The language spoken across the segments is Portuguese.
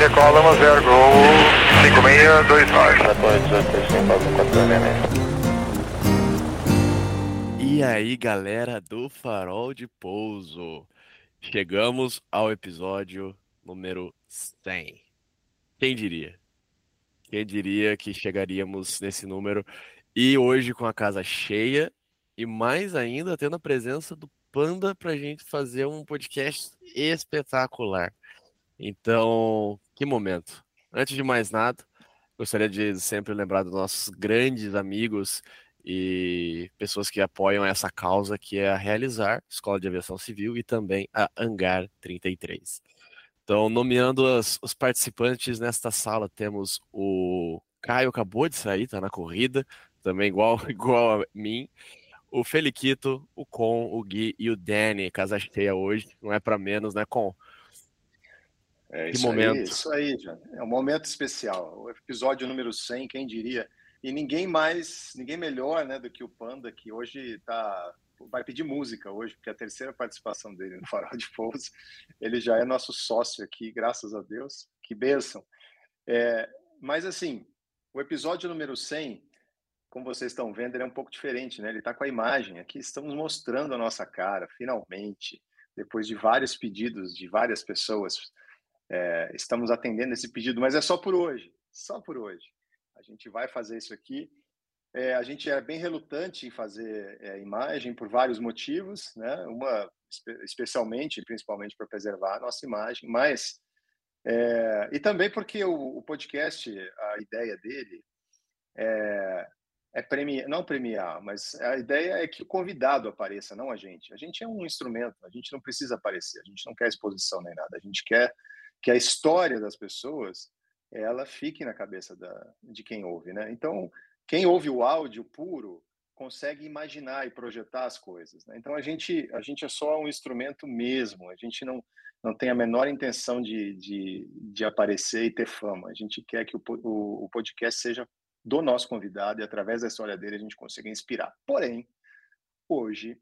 decola Lama Zero, Gol 5629. E aí, galera do Farol de Pouso. Chegamos ao episódio número 100. Quem diria? Quem diria que chegaríamos nesse número e hoje com a casa cheia e mais ainda tendo a presença do Panda para gente fazer um podcast espetacular. Então, que momento. Antes de mais nada, gostaria de sempre lembrar dos nossos grandes amigos e pessoas que apoiam essa causa, que é a Realizar, Escola de Aviação Civil, e também a Hangar 33. Então, nomeando as, os participantes nesta sala, temos o Caio, acabou de sair, tá na corrida, também igual, igual a mim. O Feliquito, o Con, o Gui e o Danny, casa cheia hoje, não é para menos, né, Con? É que momento. Aí, isso aí, já. É um momento especial. O episódio número 100, quem diria? E ninguém mais, ninguém melhor, né, do que o Panda, que hoje tá vai pedir música hoje, porque é a terceira participação dele no Farol de Pouso, ele já é nosso sócio aqui, graças a Deus. Que bênção. É, mas assim, o episódio número 100, como vocês estão vendo, ele é um pouco diferente, né? Ele está com a imagem aqui, estamos mostrando a nossa cara, finalmente, depois de vários pedidos de várias pessoas é, estamos atendendo esse pedido, mas é só por hoje, só por hoje. A gente vai fazer isso aqui. É, a gente é bem relutante em fazer é, imagem por vários motivos, né? Uma especialmente, principalmente para preservar a nossa imagem, mas é, e também porque o, o, podcast, a ideia dele é, é premiar, não premiar, mas a ideia é que o convidado apareça, não a gente. A gente é um instrumento, a gente não precisa aparecer, a gente não quer exposição nem nada, a gente quer que a história das pessoas ela fique na cabeça da, de quem ouve, né? Então, quem ouve o áudio puro consegue imaginar e projetar as coisas. Né? Então, a gente a gente é só um instrumento mesmo. A gente não não tem a menor intenção de, de, de aparecer e ter fama. A gente quer que o, o, o podcast seja do nosso convidado e através da história dele a gente consiga inspirar. Porém, hoje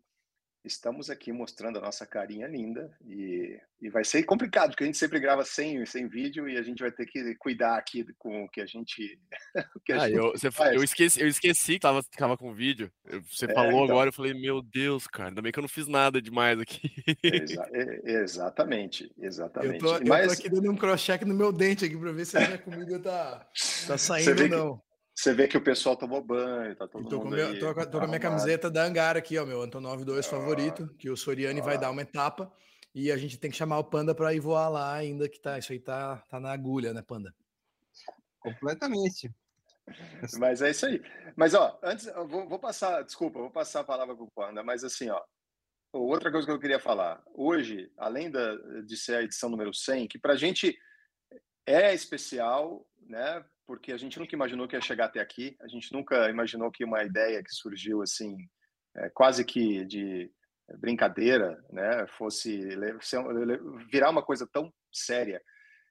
estamos aqui mostrando a nossa carinha linda e, e vai ser complicado, porque a gente sempre grava sem, sem vídeo e a gente vai ter que cuidar aqui com o que a gente. que a ah, gente eu, você, eu, esqueci, eu esqueci que tava, tava com vídeo. Você é, falou então, agora, eu falei, meu Deus, cara, ainda bem que eu não fiz nada demais aqui. Exa exatamente, exatamente. Eu tô, Mas... eu tô aqui dando um cross-check no meu dente aqui para ver se a minha comida tá, tá saindo ou não. Você vê que o pessoal tomou banho, tá todo tô mundo com meu, aí, Tô, com, tô com a minha camiseta da Angar aqui, ó, meu Antonov 2 ah, favorito, que o Soriani ah, vai dar uma etapa e a gente tem que chamar o Panda para ir voar lá ainda, que tá, isso aí tá, tá na agulha, né, Panda? Completamente. Mas é isso aí. Mas, ó, antes, eu vou, vou passar, desculpa, vou passar a palavra pro Panda, mas assim, ó, outra coisa que eu queria falar. Hoje, além da, de ser a edição número 100, que pra gente é especial, né, porque a gente nunca imaginou que ia chegar até aqui, a gente nunca imaginou que uma ideia que surgiu assim, é, quase que de brincadeira, né, fosse virar uma coisa tão séria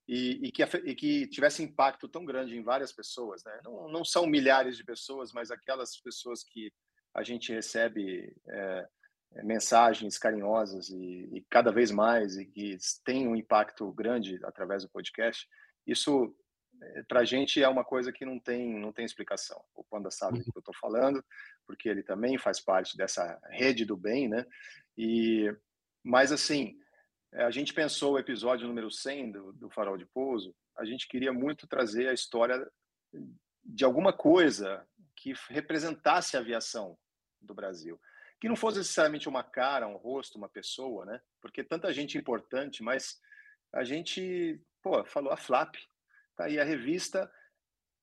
e, e, que, e que tivesse impacto tão grande em várias pessoas, né? Não, não são milhares de pessoas, mas aquelas pessoas que a gente recebe é, é mensagens carinhosas e, e, cada vez mais e que tem um impacto grande através do podcast. Isso para a gente é uma coisa que não tem não tem explicação. O Panda sabe do que eu estou falando, porque ele também faz parte dessa rede do bem, né? E mas assim, é, a gente pensou o episódio número 100 do, do Farol de Pouso, a gente queria muito trazer a história de alguma coisa que representasse a aviação do Brasil, que não fosse necessariamente uma cara, um rosto, uma pessoa, né? Porque tanta gente importante, mas a gente, pô, falou a Flap, Tá aí a revista.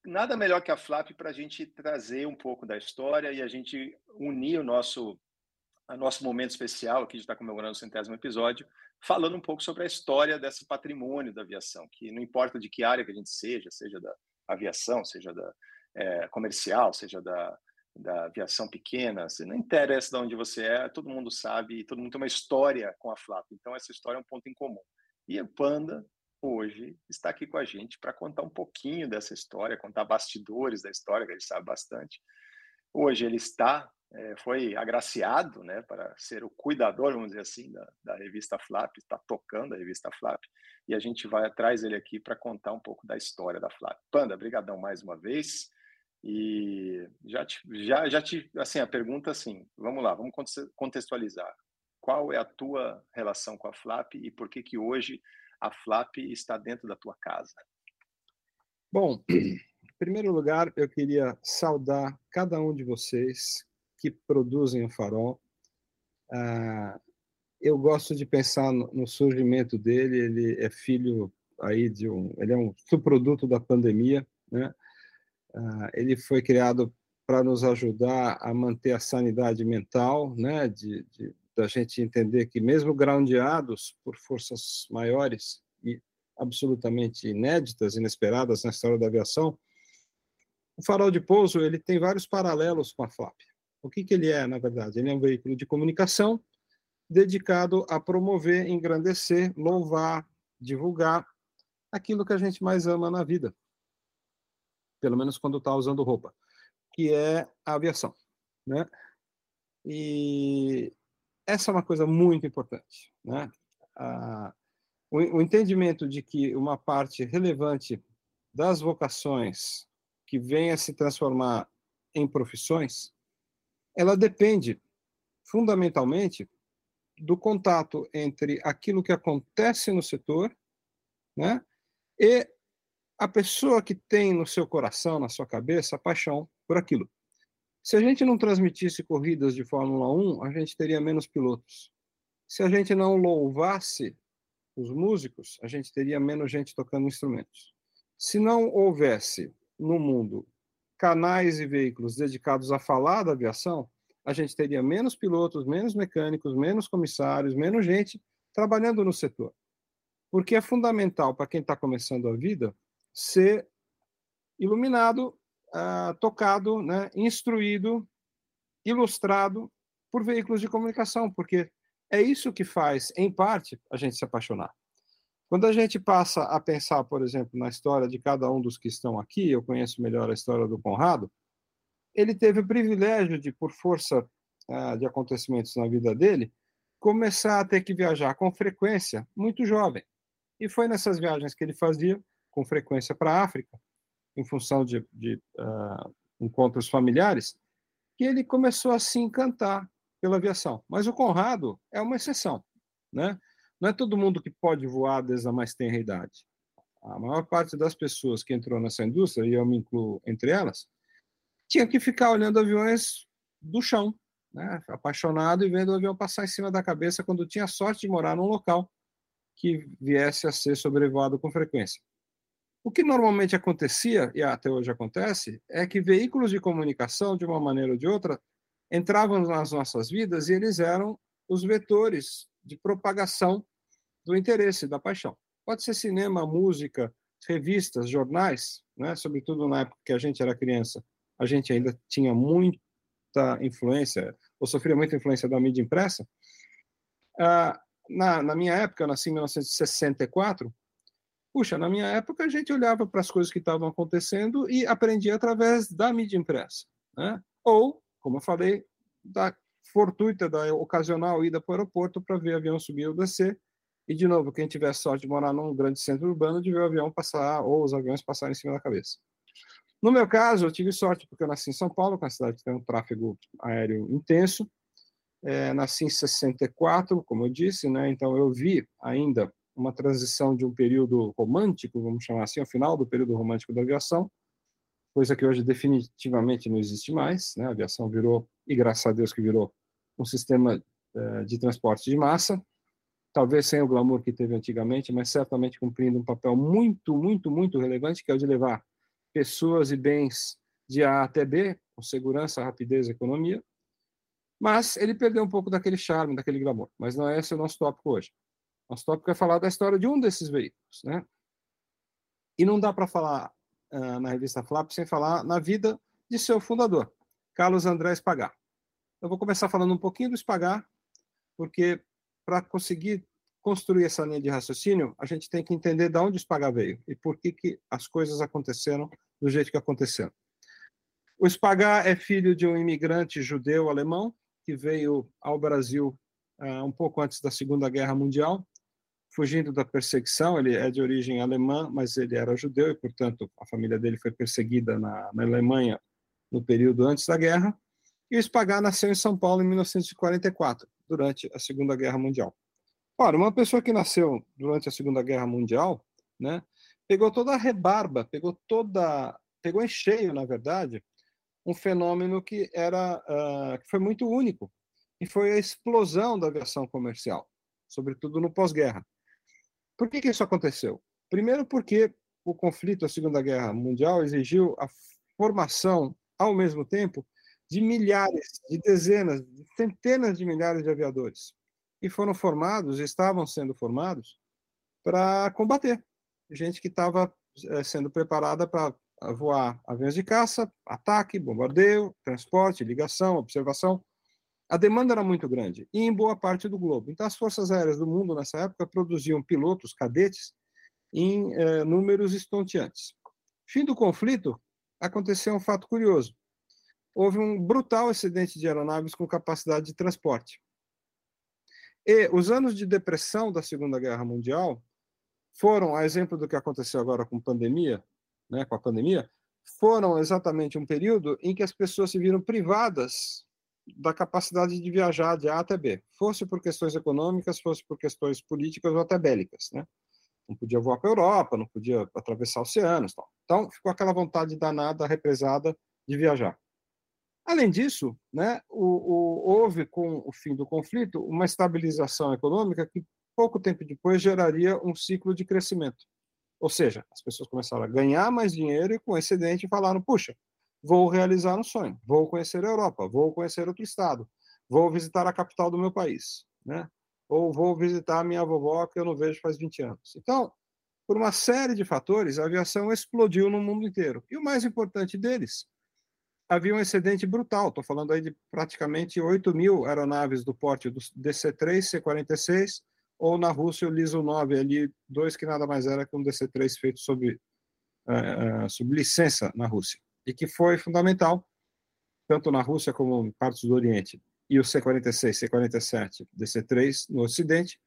Nada melhor que a Flap para a gente trazer um pouco da história e a gente unir o nosso, o nosso momento especial, que a gente está comemorando o centésimo episódio, falando um pouco sobre a história desse patrimônio da aviação, que não importa de que área que a gente seja, seja da aviação, seja da é, comercial, seja da, da aviação pequena, se não interessa de onde você é, todo mundo sabe, todo mundo tem uma história com a Flap. Então, essa história é um ponto em comum. E o Panda hoje está aqui com a gente para contar um pouquinho dessa história, contar bastidores da história, que ele sabe bastante. Hoje ele está é, foi agraciado né, para ser o cuidador, vamos dizer assim, da, da revista Flap, está tocando a revista Flap, e a gente vai atrás ele aqui para contar um pouco da história da Flap. Panda, brigadão mais uma vez, e já te, já, já te, assim, a pergunta assim, vamos lá, vamos contextualizar. Qual é a tua relação com a Flap e por que que hoje a Flap está dentro da tua casa? Bom, em primeiro lugar, eu queria saudar cada um de vocês que produzem o farol. Ah, eu gosto de pensar no, surgimento dele. Ele é filho aí de um, ele é um subproduto da pandemia, né? Ah, ele foi criado para nos ajudar a manter a sanidade mental, né? De, de da gente entender que mesmo groundeados por forças maiores e absolutamente inéditas, inesperadas na história da aviação, o farol de pouso ele tem vários paralelos com a FLAP. O que, que ele é, na verdade? Ele é um veículo de comunicação dedicado a promover, engrandecer, louvar, divulgar aquilo que a gente mais ama na vida, pelo menos quando está usando roupa, que é a aviação, né? E essa é uma coisa muito importante, né? o, o entendimento de que uma parte relevante das vocações que vem a se transformar em profissões ela depende fundamentalmente do contato entre aquilo que acontece no setor, né, e a pessoa que tem no seu coração, na sua cabeça, a paixão por aquilo. Se a gente não transmitisse corridas de Fórmula 1, a gente teria menos pilotos. Se a gente não louvasse os músicos, a gente teria menos gente tocando instrumentos. Se não houvesse no mundo canais e veículos dedicados a falar da aviação, a gente teria menos pilotos, menos mecânicos, menos comissários, menos gente trabalhando no setor. Porque é fundamental para quem está começando a vida ser iluminado, uh, tocado, né, instruído, ilustrado por veículos de comunicação, porque é isso que faz, em parte, a gente se apaixonar. Quando a gente passa a pensar, por exemplo, na história de cada um dos que estão aqui, eu conheço melhor a história do Conrado, ele teve o privilégio de, por força uh, de acontecimentos na vida dele, começar a ter que viajar com frequência muito jovem. E foi nessas viagens que ele fazia, com frequência para a África, em função de, de uh, encontros familiares, que ele começou a se encantar pela aviação. Mas o Conrado é uma exceção, né? Não é todo mundo que pode voar desde a mais tenra idade. A maior parte das pessoas que entrou nessa indústria, e eu me incluo entre elas, tinha que ficar olhando aviões do chão, né? apaixonado e vendo o avião passar em cima da cabeça quando tinha sorte de morar num local que viesse a ser sobrevoado com frequência. O que normalmente acontecia, e até hoje acontece, é que veículos de comunicação, de uma maneira ou de outra, entravam nas nossas vidas e eles eram os vetores de propagação do interesse, da paixão. Pode ser cinema, música, revistas, jornais, né? sobretudo na época que a gente era criança, a gente ainda tinha muita influência, ou sofria muita influência da mídia impressa. Ah, na, na minha época, eu nasci em 1964, puxa, na minha época a gente olhava para as coisas que estavam acontecendo e aprendia através da mídia impressa. Né? Ou, como eu falei, da fortuita, da ocasional ida para o aeroporto para ver avião subir ou descer. E, de novo, quem tiver sorte de morar num grande centro urbano, de ver o avião passar, ou os aviões passarem em cima da cabeça. No meu caso, eu tive sorte, porque eu nasci em São Paulo, que é uma cidade que tem um tráfego aéreo intenso. É, nasci em 64, como eu disse, né? então eu vi ainda uma transição de um período romântico, vamos chamar assim, ao final do período romântico da aviação, coisa que hoje definitivamente não existe mais. Né? A aviação virou, e graças a Deus que virou, um sistema uh, de transporte de massa, talvez sem o glamour que teve antigamente, mas certamente cumprindo um papel muito, muito, muito relevante, que é o de levar pessoas e bens de A até B, com segurança, rapidez e economia. Mas ele perdeu um pouco daquele charme, daquele glamour. Mas não é esse o nosso tópico hoje. Nosso tópico é falar da história de um desses veículos, né? E não dá para falar uh, na revista Flap sem falar na vida de seu fundador, Carlos André Espagar. Eu vou começar falando um pouquinho do Espagar, porque para conseguir construir essa linha de raciocínio, a gente tem que entender de onde o Spagar veio e por que, que as coisas aconteceram do jeito que aconteceram. O Spagá é filho de um imigrante judeu alemão que veio ao Brasil uh, um pouco antes da Segunda Guerra Mundial, fugindo da perseguição. Ele é de origem alemã, mas ele era judeu e, portanto, a família dele foi perseguida na, na Alemanha no período antes da guerra. E o Spagá nasceu em São Paulo em 1944, durante a Segunda Guerra Mundial. Ora, uma pessoa que nasceu durante a Segunda Guerra Mundial, né, pegou toda a rebarba, pegou toda, pegou em cheio, na verdade, um fenômeno que era uh, que foi muito único, e foi a explosão da aviação comercial, sobretudo no pós-guerra. Por que, que isso aconteceu? Primeiro, porque o conflito, a Segunda Guerra Mundial, exigiu a formação, ao mesmo tempo, de milhares, de dezenas, de centenas de milhares de aviadores. E foram formados, estavam sendo formados, para combater. Gente que estava é, sendo preparada para voar aviões de caça, ataque, bombardeio, transporte, ligação, observação. A demanda era muito grande, e em boa parte do globo. Então, as forças aéreas do mundo, nessa época, produziam pilotos, cadetes, em eh, números estonteantes. Fim do conflito, aconteceu um fato curioso. Houve um brutal acidente de aeronaves com capacidade de transporte. E os anos de depressão da Segunda Guerra Mundial foram, a exemplo do que aconteceu agora com pandemia, né, com a pandemia, foram exatamente um período em que as pessoas se viram privadas da capacidade de viajar de A até B, fosse por questões econômicas, fosse por questões políticas ou até bélicas, né? Não podia voar para a Europa, não podia atravessar oceanos, tal. Então ficou aquela vontade danada, represada de viajar. Além disso, né, o, o, houve com o fim do conflito uma estabilização econômica que pouco tempo depois geraria um ciclo de crescimento. Ou seja, as pessoas começaram a ganhar mais dinheiro e com excedente falaram: puxa, vou realizar um sonho, vou conhecer a Europa, vou conhecer outro estado, vou visitar a capital do meu país, né? Ou vou visitar minha vovó que eu não vejo faz 20 anos. Então, por uma série de fatores, a aviação explodiu no mundo inteiro. E o mais importante deles, havia um excedente brutal. Estou falando aí de praticamente 8 mil aeronaves do porte do DC-3, C-46, ou na Rússia o Lisu-9, ali, dois que nada mais era que um DC-3 feito sob, uh, sob licença na Rússia e que foi fundamental, tanto na Rússia como em partes do Oriente, e o C-46, C-47, DC-3 no Ocidente,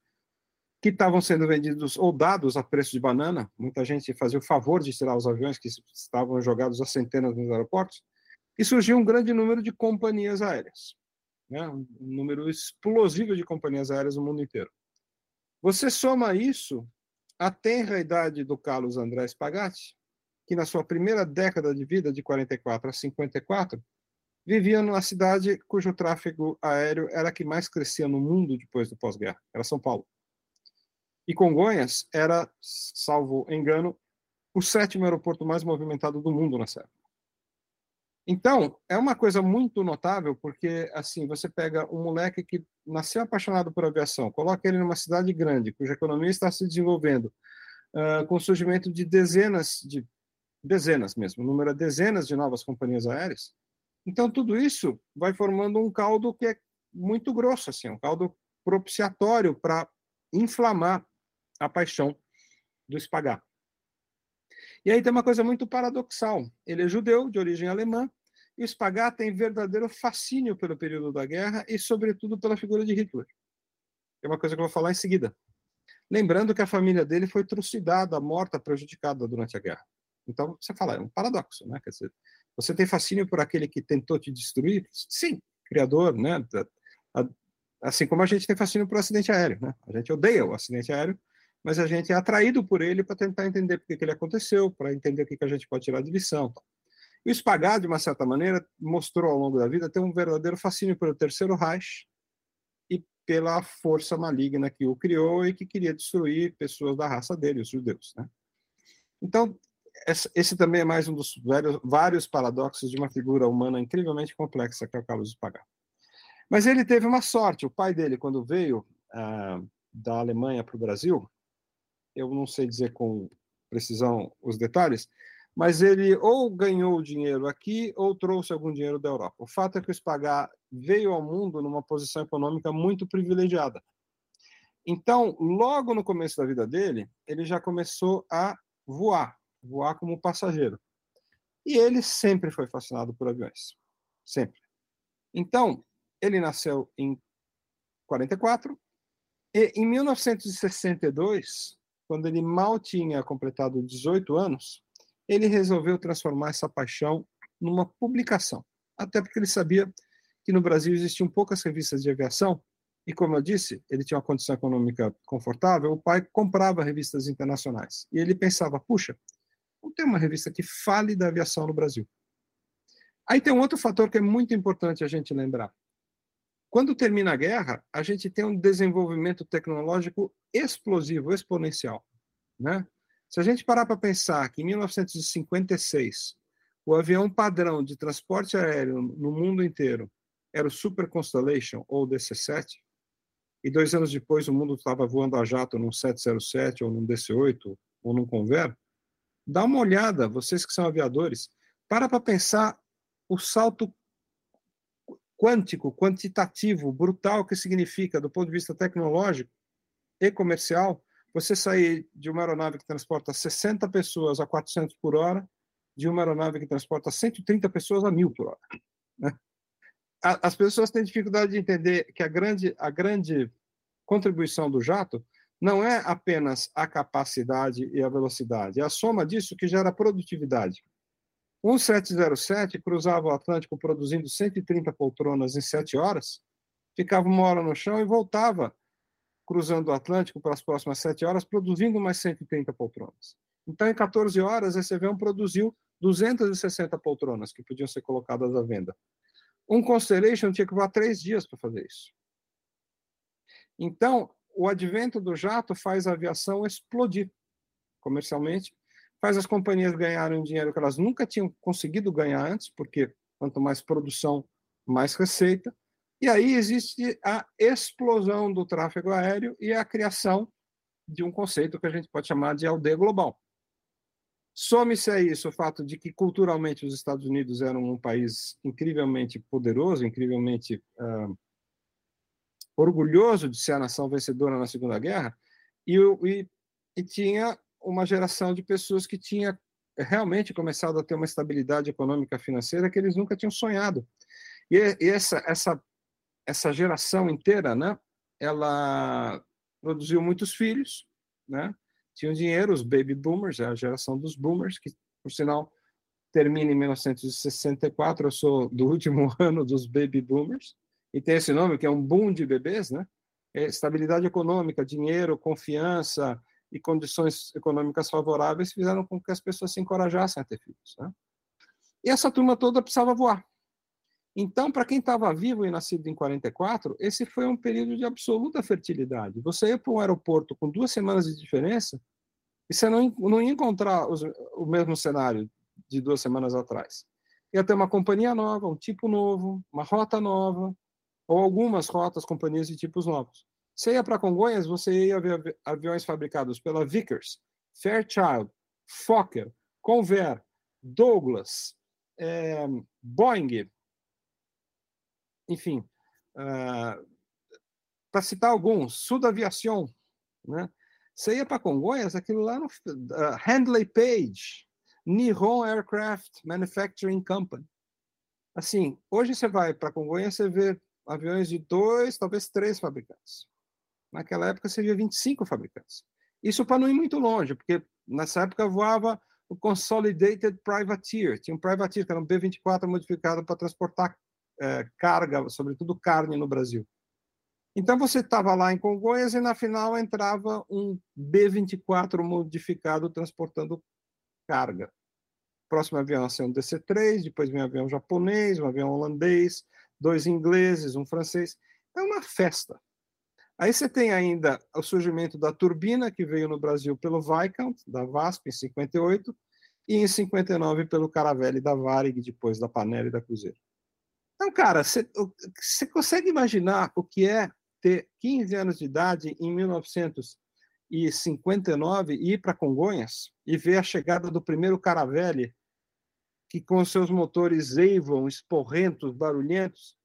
que estavam sendo vendidos ou dados a preço de banana. Muita gente fazia o favor de tirar os aviões que estavam jogados a centenas nos aeroportos. E surgiu um grande número de companhias aéreas, né? um número explosivo de companhias aéreas no mundo inteiro. Você soma isso à tenra idade do Carlos André Spagatti, que na sua primeira década de vida, de 44 a 54, vivia numa cidade cujo tráfego aéreo era a que mais crescia no mundo depois do pós-guerra, era São Paulo. E Congonhas era, salvo engano, o sétimo aeroporto mais movimentado do mundo nessa época. Então, é uma coisa muito notável, porque assim, você pega um moleque que nasceu apaixonado por aviação, coloca ele numa cidade grande, cuja economia está se desenvolvendo, uh, com o surgimento de dezenas de dezenas mesmo, número é dezenas de novas companhias aéreas. Então, tudo isso vai formando um caldo que é muito grosso, assim, um caldo propiciatório para inflamar a paixão do Spagá. E aí tem uma coisa muito paradoxal. Ele é judeu, de origem alemã, e o Spagá tem verdadeiro fascínio pelo período da guerra e, sobretudo, pela figura de Hitler. É uma coisa que eu vou falar em seguida. Lembrando que a família dele foi trucidada, morta, prejudicada durante a guerra. Então, você fala, é um paradoxo, né? Quer dizer, você tem fascínio por aquele que tentou te destruir? Sim, criador, né? Assim como a gente tem fascínio por acidente aéreo, né? A gente odeia o acidente aéreo, mas a gente é atraído por ele para tentar entender por que ele aconteceu, para entender o que a gente pode tirar de lição. E o Spagat, de uma certa maneira, mostrou ao longo da vida ter um verdadeiro fascínio pelo Terceiro Reich e pela força maligna que o criou e que queria destruir pessoas da raça dele, os judeus. Né? Então, esse também é mais um dos vários, vários paradoxos de uma figura humana incrivelmente complexa, que é o Carlos Spagat. Mas ele teve uma sorte. O pai dele, quando veio ah, da Alemanha para o Brasil, eu não sei dizer com precisão os detalhes, mas ele ou ganhou dinheiro aqui ou trouxe algum dinheiro da Europa. O fato é que o Spagat veio ao mundo numa posição econômica muito privilegiada. Então, logo no começo da vida dele, ele já começou a voar voar como passageiro. E ele sempre foi fascinado por aviões. Sempre. Então, ele nasceu em 44 e em 1962, quando ele mal tinha completado 18 anos, ele resolveu transformar essa paixão numa publicação. Até porque ele sabia que no Brasil existiam poucas revistas de aviação e, como eu disse, ele tinha uma condição econômica confortável, o pai comprava revistas internacionais. E ele pensava, puxa, tem uma revista que fale da aviação no Brasil. Aí tem um outro fator que é muito importante a gente lembrar. Quando termina a guerra, a gente tem um desenvolvimento tecnológico explosivo, exponencial. Né? Se a gente parar para pensar que em 1956 o avião padrão de transporte aéreo no mundo inteiro era o Super Constellation ou DC-7, e dois anos depois o mundo estava voando a jato num 707 ou num DC-8 ou num Convair, dá uma olhada, vocês que são aviadores, para para pensar o salto quântico, quantitativo, brutal que significa do ponto de vista tecnológico e comercial, você sair de uma aeronave que transporta 60 pessoas a 400 por hora, de uma aeronave que transporta 130 pessoas a 1000 por hora. Né? As pessoas têm dificuldade de entender que a grande, a grande contribuição do jato não é apenas a capacidade e a velocidade, é a soma disso que gera produtividade. Um 707 cruzava o Atlântico produzindo 130 poltronas em 7 horas, ficava uma hora no chão e voltava cruzando o Atlântico para as próximas 7 horas, produzindo mais 130 poltronas. Então, em 14 horas, esse avião produziu 260 poltronas que podiam ser colocadas à venda. Um Constellation tinha que voar três dias para fazer isso. Então, o advento do jato faz a aviação explodir comercialmente, faz as companhias ganharem dinheiro que elas nunca tinham conseguido ganhar antes, porque quanto mais produção, mais receita. E aí existe a explosão do tráfego aéreo e a criação de um conceito que a gente pode chamar de aldeia global. Some-se a isso o fato de que culturalmente os Estados Unidos eram um país incrivelmente poderoso, incrivelmente uh, orgulhoso de ser a nação vencedora na Segunda Guerra, e, e, e tinha uma geração de pessoas que tinha realmente começado a ter uma estabilidade econômica financeira que eles nunca tinham sonhado. E, e essa, essa, essa geração inteira, né, ela produziu muitos filhos, né, tinham dinheiro, os baby boomers, é a geração dos boomers, que, por sinal, termina em 1964, eu sou do último ano dos baby boomers, e tem esse nome, que é um boom de bebês, né? É estabilidade econômica, dinheiro, confiança e condições econômicas favoráveis fizeram com que as pessoas se encorajassem a ter filhos. Né? E essa turma toda precisava voar. Então, para quem estava vivo e nascido em 44, esse foi um período de absoluta fertilidade. Você ia para um aeroporto com duas semanas de diferença e você não, não ia encontrar os, o mesmo cenário de duas semanas atrás. Ia ter uma companhia nova, um tipo novo, uma rota nova, ou algumas rotas, companhias de tipos novos. Você ia para Congonhas, você ia ver aviões fabricados pela Vickers, Fairchild, Fokker, Convair, Douglas, é, Boeing, enfim, uh, para citar alguns, Sud Aviation, né? Você ia para Congonhas, aquilo lá no uh, Handley Page, Nihon Aircraft Manufacturing Company. Assim, hoje você vai para Congonhas, você vê aviões de dois, talvez três fabricantes. Naquela época seria 25 fabricantes. Isso para não ir muito longe, porque nessa época voava o Consolidated Privateer. Tinha um Privateer, que era um B-24 modificado para transportar é, carga, sobretudo carne, no Brasil. Então você estava lá em Congonhas e na final entrava um B-24 modificado transportando carga. próximo avião ia ser um DC-3, depois um avião japonês, um avião holandês, dois ingleses, um francês. É uma festa. Aí você tem ainda o surgimento da turbina, que veio no Brasil pelo Viscount, da VASP, em 58, e em 59 pelo Caravelle da Varig, depois da Panelli e da Cruzeiro. Então, cara, você consegue imaginar o que é ter 15 anos de idade em 1959 e ir para Congonhas e ver a chegada do primeiro Caravelle que com seus motores Avon, esporrentos, barulhentos,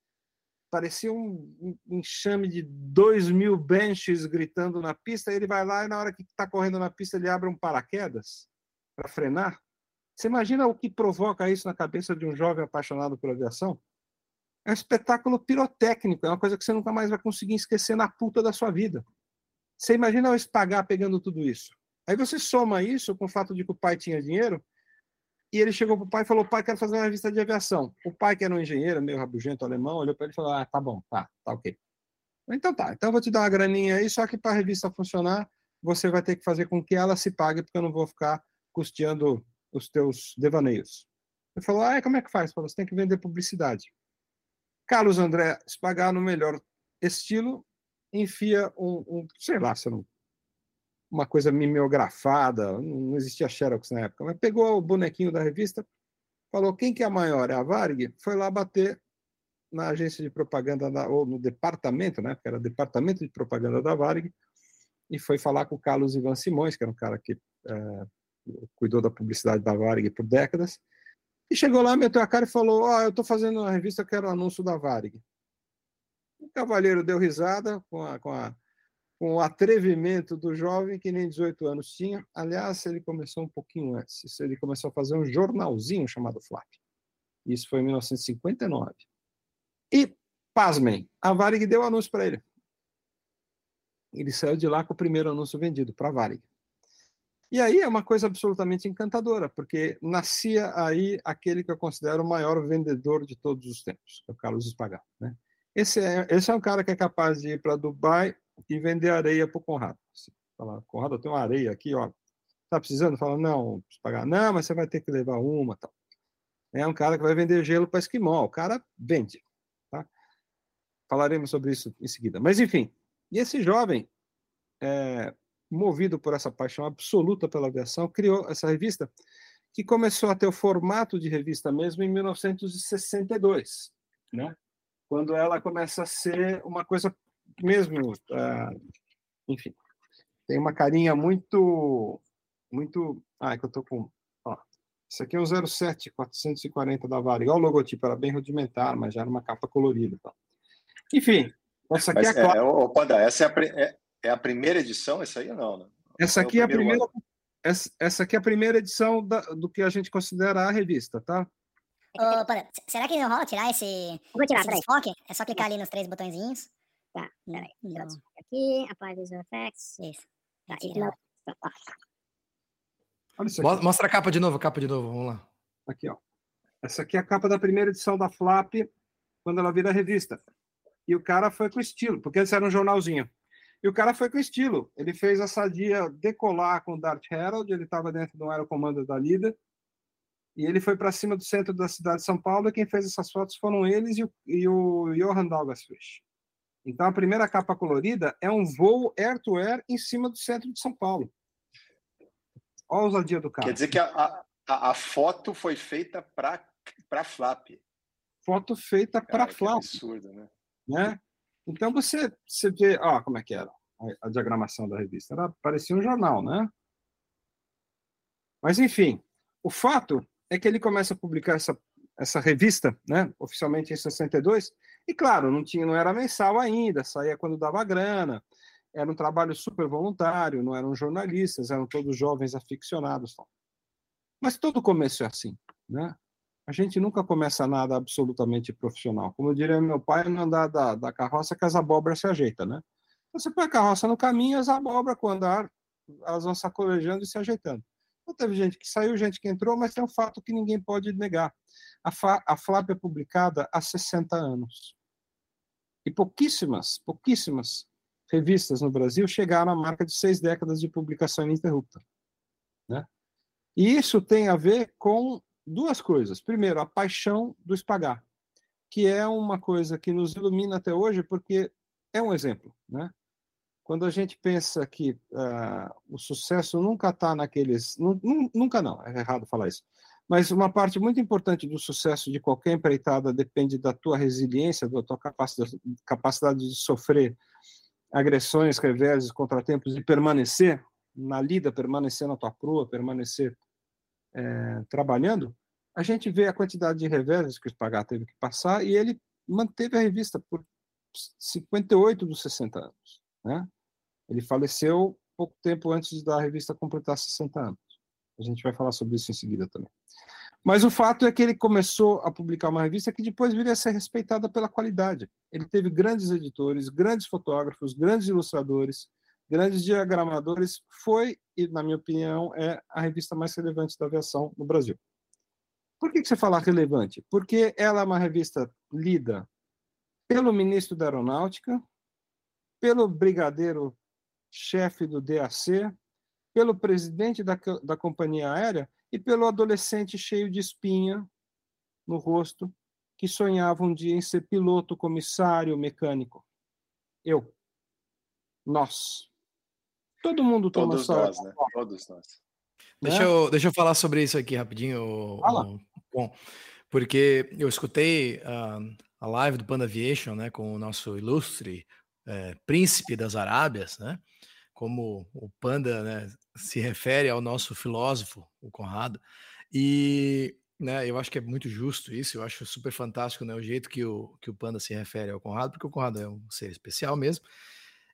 parecia um, enxame de dois mil benches gritando na pista. Ele vai lá e na hora que está correndo na pista ele abre um paraquedas para frenar. Você imagina o que provoca isso na cabeça de um jovem apaixonado por aviação? É um espetáculo pirotécnico, é uma coisa que você nunca mais vai conseguir esquecer na puta da sua vida. Você imagina o Espagar pegando tudo isso. Aí você soma isso com o fato de que o pai tinha dinheiro, e ele chegou para o pai e falou: pai, quero fazer uma revista de aviação. O pai, que era um engenheiro, meio rabugento alemão, olhou para ele e falou: ah, tá bom, tá, tá ok. Então tá, então eu vou te dar uma graninha aí, só que para a revista funcionar, você vai ter que fazer com que ela se pague, porque eu não vou ficar custeando os teus devaneios. Ele falou: ah, como é que faz? Ele falou: você tem que vender publicidade. Carlos André, se pagar no melhor estilo, enfia um, um sei lá, se não, uma coisa mimeografada, não existia Xerox na época, mas pegou o bonequinho da revista, falou quem que é a maior? É a Varig? Foi lá bater na agência de propaganda, da, ou no departamento, né, que era departamento de propaganda da Varig, e foi falar com o Carlos Ivan Simões, que era um cara que é, cuidou da publicidade da Varig por décadas, e chegou lá, meteu a cara e falou: Ó, oh, eu estou fazendo uma revista, quero o um anúncio da Varig. O cavalheiro deu risada com, a, com, a, com o atrevimento do jovem, que nem 18 anos tinha. Aliás, ele começou um pouquinho antes. Ele começou a fazer um jornalzinho chamado Flap. Isso foi em 1959. E, pasmem, a Varig deu anúncio para ele. Ele saiu de lá com o primeiro anúncio vendido para a Varig. E aí é uma coisa absolutamente encantadora, porque nascia aí aquele que eu considero o maior vendedor de todos os tempos, que é o Carlos Espagar. Né? Esse, é, esse é um cara que é capaz de ir para Dubai e vender areia para o Conrado. Fala, Conrado, tenho uma areia aqui, ó. Tá precisando? Fala, não, pagar. Não, mas você vai ter que levar uma, tal. É um cara que vai vender gelo para esquimó. O cara vende, tá? Falaremos sobre isso em seguida. Mas enfim, e esse jovem é, movido por essa paixão absoluta pela aviação, criou essa revista, que começou a ter o formato de revista mesmo em 1962, né? quando ela começa a ser uma coisa mesmo, uh, enfim, tem uma carinha muito, muito, ah, é que eu tô com, ó, isso aqui é o 07 440 da Varig, olha o logotipo, era bem rudimentar, mas já era uma capa colorida, tá? Enfim, essa aqui mas, é a é, ô, Panda, essa é a, é, é a primeira edição, essa aí ou não? Né? Essa é aqui é, a primeira. Essa, essa aqui é a primeira edição da, do que a gente considera a revista, tá? Ô, Panda, será que não rola tirar esse, Vou tirar, esse desfoque? É só clicar ali nos três botõezinhos. Tá, peraí. Então, aqui, Apply Visual Effects. Isso. Tá, tira. Olha isso aqui. Mostra a capa de novo, a capa de novo, vamos lá. Aqui, ó. Essa aqui é a capa da primeira edição da Flap, quando ela vira revista. E o cara foi com estilo, porque esse era um jornalzinho. E o cara foi com estilo. Ele fez a Sadia decolar com o Dart Herald, ele estava dentro do aerocomando da Lida, e ele foi para cima do centro da cidade de São Paulo, e quem fez essas fotos foram eles e o, e o Johan Dalgasfish. Então, a primeira capa colorida é um voo air-to-air -air em cima do centro de São Paulo. Olha a ousadia do cara. Quer dizer que a, a, a foto foi feita para Flap. Foto feita para Flap. absurdo, né? né? Então você, você vê, ó, como é que era a, a diagramação da revista. Era, parecia um jornal, né? Mas, enfim, o fato é que ele começa a publicar essa, essa revista, né, oficialmente em 62, e claro, não, tinha, não era mensal ainda, saía quando dava grana, era um trabalho super voluntário, não eram jornalistas, eram todos jovens aficionados. Mas todo começo é assim, né? a gente nunca começa nada absolutamente profissional. Como eu diria meu pai, não andar da, da carroça que as abóboras se ajeitam, né? Você põe a carroça no caminho, as abóboras, com o andar, elas vão sacolejando e se ajeitando. Então, teve gente que saiu, gente que entrou, mas tem um fato que ninguém pode negar. A, Fa, a Flap é publicada há 60 anos. E pouquíssimas, pouquíssimas revistas no Brasil chegaram à marca de seis décadas de publicação ininterrupta. Né? E isso tem a ver com duas coisas. Primeiro, a paixão do espagar, que é uma coisa que nos ilumina até hoje, porque é um exemplo, né? Quando a gente pensa que uh, o sucesso nunca está naqueles, nunca não, é errado falar isso, mas uma parte muito importante do sucesso de qualquer empreitada depende da tua resiliência, da tua capacidade, capacidade de sofrer agressões, reveses, contratempos e permanecer na lida, permanecer na tua proa, permanecer é, trabalhando, a gente vê a quantidade de reveses que o Spagat teve que passar e ele manteve a revista por 58 dos 60 anos. Né? Ele faleceu pouco tempo antes da revista completar 60 anos. A gente vai falar sobre isso em seguida também. Mas o fato é que ele começou a publicar uma revista que depois viria a ser respeitada pela qualidade. Ele teve grandes editores, grandes fotógrafos, grandes ilustradores, grandes diagramadores. Foi, e na minha opinião, é a revista mais relevante da aviação no Brasil. Por que, que você fala relevante? Porque ela é uma revista lida pelo ministro da Aeronáutica, pelo brigadeiro chefe do DAC, pelo presidente da, da companhia aérea e pelo adolescente cheio de espinha no rosto que sonhava um dia em ser piloto, comissário, mecânico. Eu. Nós. Todo mundo toma Todos nós, né? Todos nós. Deixa, né? eu, deixa eu falar sobre isso aqui rapidinho, Fala. bom, porque eu escutei uh, a live do Panda Aviation, né, com o nosso ilustre é, príncipe das Arábias, né, como o Panda né, se refere ao nosso filósofo, o Conrado, e né, eu acho que é muito justo isso, eu acho super fantástico né, o jeito que o, que o Panda se refere ao Conrado, porque o Conrado é um ser especial mesmo.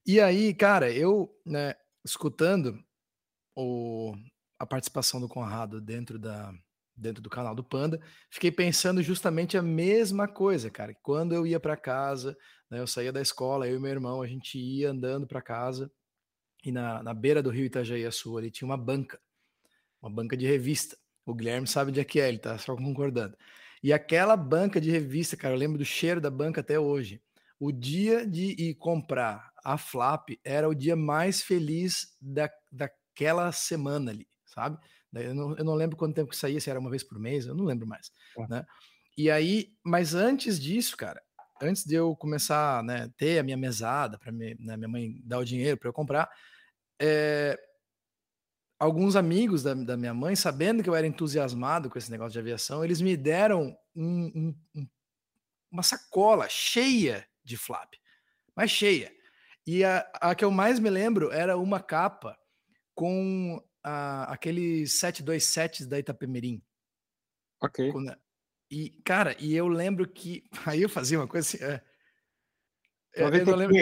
E aí, cara, eu, né, escutando o, a participação do Conrado dentro da, dentro do canal do Panda, fiquei pensando justamente a mesma coisa, cara. Quando eu ia para casa, né, eu saía da escola, eu e meu irmão, a gente ia andando para casa e na, na beira do rio Itajaí Sul ali tinha uma banca, uma banca de revista. O Guilherme sabe de que é, ele tá só concordando. E aquela banca de revista, cara, eu lembro do cheiro da banca até hoje. O dia de ir comprar a Flap era o dia mais feliz da, daquela semana ali, sabe? Eu não, eu não lembro quanto tempo que saía, se era uma vez por mês, eu não lembro mais, é. né? E aí, mas antes disso, cara, antes de eu começar, né, ter a minha mesada para né, minha mãe dar o dinheiro para eu comprar, é, alguns amigos da, da, minha mãe, sabendo que eu era entusiasmado com esse negócio de aviação, eles me deram um, um, uma sacola cheia de flap, mas cheia. E a, a, que eu mais me lembro era uma capa com a, aqueles 727 da Itapemirim. Ok. Quando, e, cara, e eu lembro que. Aí eu fazia uma coisa assim. É, eu, eu não lembro.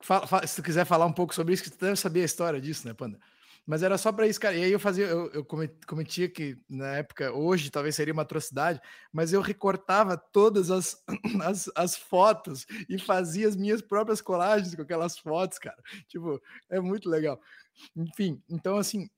Fala, fala, se tu quiser falar um pouco sobre isso, que tu deve saber a história disso, né, Panda? Mas era só para isso, cara. E aí eu fazia, eu, eu cometia que na época, hoje talvez seria uma atrocidade, mas eu recortava todas as, as, as, fotos e fazia as minhas próprias colagens com aquelas fotos, cara. Tipo, é muito legal. Enfim, então assim,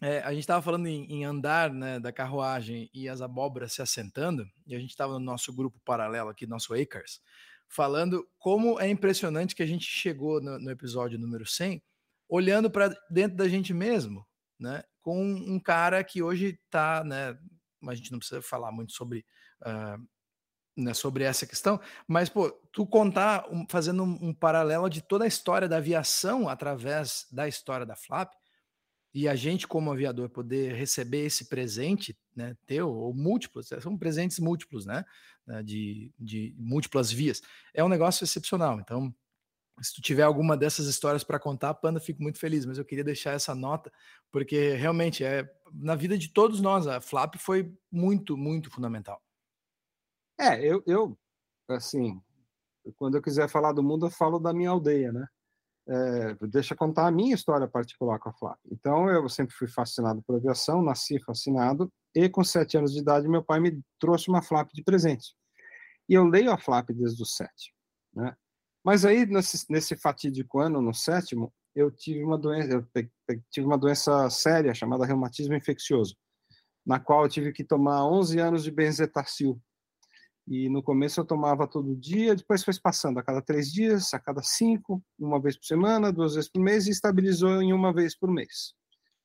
é, a gente estava falando em, em, andar né, da carruagem e as abóboras se assentando, e a gente estava no nosso grupo paralelo aqui, nosso Acres, falando como é impressionante que a gente chegou no, no episódio número 100, olhando para dentro da gente mesmo, né, com um cara que hoje está, né, a gente não precisa falar muito sobre, uh, né, sobre essa questão, mas, pô, tu contar, um, fazendo um, um paralelo de toda a história da aviação através da história da Flap, e a gente, como aviador, poder receber esse presente, né, teu, ou múltiplos, são presentes múltiplos, né, né, de, de múltiplas vias, é um negócio excepcional. Então, se tu tiver alguma dessas histórias para contar, Panda, fico muito feliz, mas eu queria deixar essa nota, porque realmente é na vida de todos nós, a Flap foi muito, muito fundamental. É, eu, eu assim, quando eu quiser falar do mundo, eu falo da minha aldeia, né? É, deixa contar a minha história particular com a Flap. Então, eu sempre fui fascinado por aviação, nasci fascinado, e com sete anos de idade, meu pai me trouxe uma Flap de presente. E eu leio a Flap desde os sete. Né? Mas aí, nesse, nesse fatídico ano, no sétimo, eu tive uma doença, eu tive uma doença séria chamada reumatismo infeccioso, na qual eu tive que tomar 11 anos de benzetacil, e no começo eu tomava todo dia, depois foi passando a cada três dias, a cada cinco, uma vez por semana, duas vezes por mês, e estabilizou em uma vez por mês.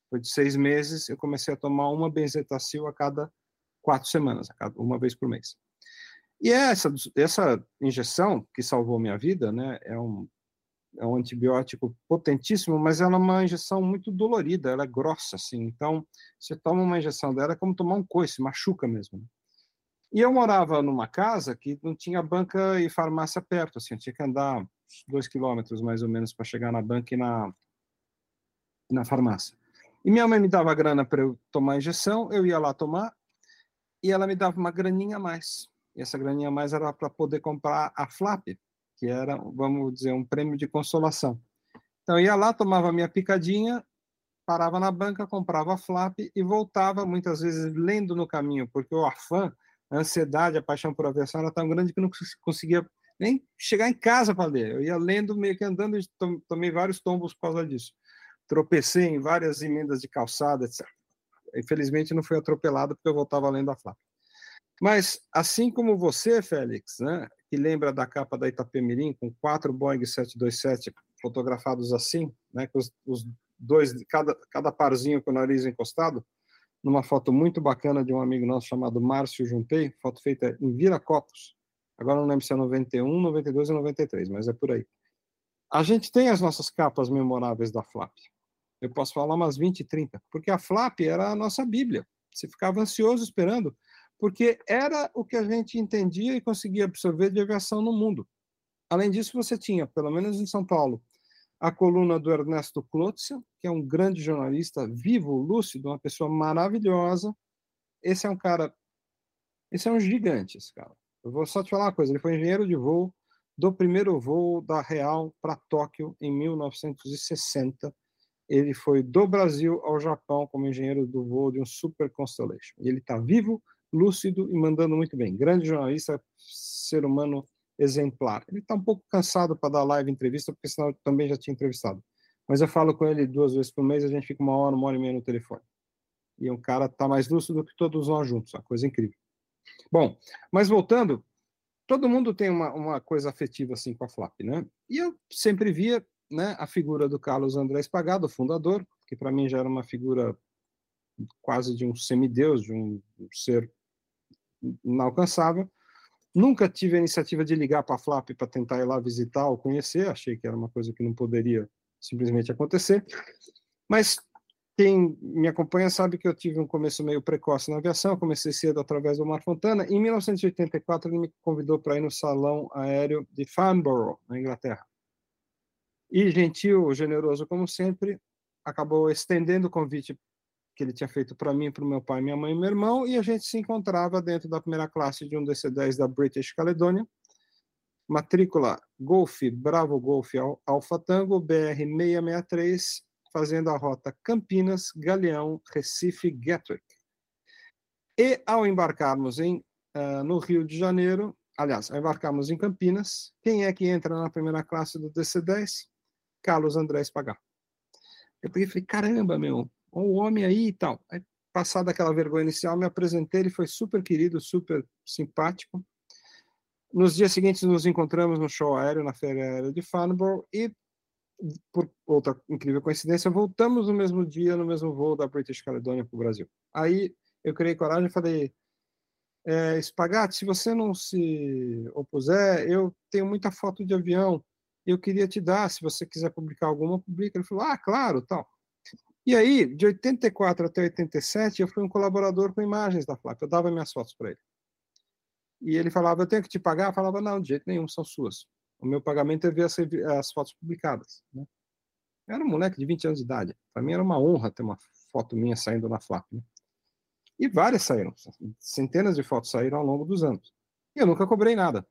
Depois de seis meses, eu comecei a tomar uma benzetacil a cada quatro semanas, a cada, uma vez por mês. E é essa, essa injeção que salvou minha vida, né, é um, é um antibiótico potentíssimo, mas ela é uma injeção muito dolorida, ela é grossa, assim. Então, você toma uma injeção dela é como tomar um coice, machuca mesmo. Né? E eu morava numa casa que não tinha banca e farmácia perto, assim, eu tinha que andar dois quilômetros mais ou menos para chegar na banca e na, na farmácia. E minha mãe me dava grana para eu tomar injeção, eu ia lá tomar, e ela me dava uma graninha a mais. E essa graninha a mais era para poder comprar a Flap, que era, vamos dizer, um prêmio de consolação. Então eu ia lá, tomava minha picadinha, parava na banca, comprava a flap e voltava, muitas vezes lendo no caminho, porque o afã, a ansiedade, a paixão por aviação era tão grande que não conseguia nem chegar em casa para ler. Eu ia lendo, meio que andando, tomei vários tombos por causa disso. Tropecei em várias emendas de calçada, etc. Infelizmente não fui atropelado porque eu voltava lendo a flap. Mas, assim como você, Félix, né, que lembra da capa da Itapemirim, com quatro Boeing 727 fotografados assim, né, com os, os dois, cada, cada parzinho com o nariz encostado, numa foto muito bacana de um amigo nosso chamado Márcio Juntei, foto feita em Viracopos. Agora não lembro se é 91, 92 ou 93, mas é por aí. A gente tem as nossas capas memoráveis da Flap. Eu posso falar umas 20, 30, porque a Flap era a nossa Bíblia. Você ficava ansioso esperando, porque era o que a gente entendia e conseguia absorver de aviação no mundo. Além disso, você tinha, pelo menos em São Paulo, a coluna do Ernesto Klotzel, que é um grande jornalista vivo, lúcido, uma pessoa maravilhosa. Esse é um cara, esse é um gigante, esse cara. Eu vou só te falar uma coisa, ele foi engenheiro de voo do primeiro voo da Real para Tóquio em 1960. Ele foi do Brasil ao Japão como engenheiro do voo de um Super Constellation. E ele está vivo, lúcido e mandando muito bem. Grande jornalista, ser humano exemplar. Ele está um pouco cansado para dar live entrevista, porque senão eu também já tinha entrevistado. Mas eu falo com ele duas vezes por mês, a gente fica uma hora, uma hora e meia no telefone. E um cara está mais lúcido do que todos nós juntos, uma coisa incrível. Bom, mas voltando, todo mundo tem uma, uma coisa afetiva assim com a Flap, né? E eu sempre via né, a figura do Carlos Andrés Pagado, fundador, que para mim já era uma figura quase de um semideus, de um ser inalcançável, Nunca tive a iniciativa de ligar para a Flap para tentar ir lá visitar ou conhecer, achei que era uma coisa que não poderia simplesmente acontecer. Mas quem me acompanha sabe que eu tive um começo meio precoce na aviação, comecei cedo através do Mar Fontana. Em 1984, ele me convidou para ir no salão aéreo de Farnborough, na Inglaterra. E gentil, generoso como sempre, acabou estendendo o convite que ele tinha feito para mim, para o meu pai, minha mãe e meu irmão, e a gente se encontrava dentro da primeira classe de um DC-10 da British Caledonia, matrícula Golf Bravo Golf Alfa Tango BR 663, fazendo a rota Campinas, Galeão, Recife, Gatwick. E ao embarcarmos em, uh, no Rio de Janeiro, aliás, ao embarcarmos em Campinas, quem é que entra na primeira classe do DC-10? Carlos Andrés Pagar. Eu peguei e falei, caramba, meu, o homem aí e tal. Aí, passada aquela vergonha inicial, me apresentei, ele foi super querido, super simpático. Nos dias seguintes, nos encontramos no show aéreo, na feira aérea de Farnborough, e, por outra incrível coincidência, voltamos no mesmo dia, no mesmo voo da British Caledonia para o Brasil. Aí eu criei coragem e falei: é, Spagatti, se você não se opuser, eu tenho muita foto de avião, eu queria te dar, se você quiser publicar alguma, publica. Ele falou: ah, claro, tal. E aí, de 84 até 87, eu fui um colaborador com imagens da Flap. Eu dava minhas fotos para ele. E ele falava, eu tenho que te pagar? Eu falava, não, de jeito nenhum, são suas. O meu pagamento é ver as, as fotos publicadas. Né? Eu era um moleque de 20 anos de idade. Para mim era uma honra ter uma foto minha saindo na Flap. Né? E várias saíram. Centenas de fotos saíram ao longo dos anos. E eu nunca cobrei nada.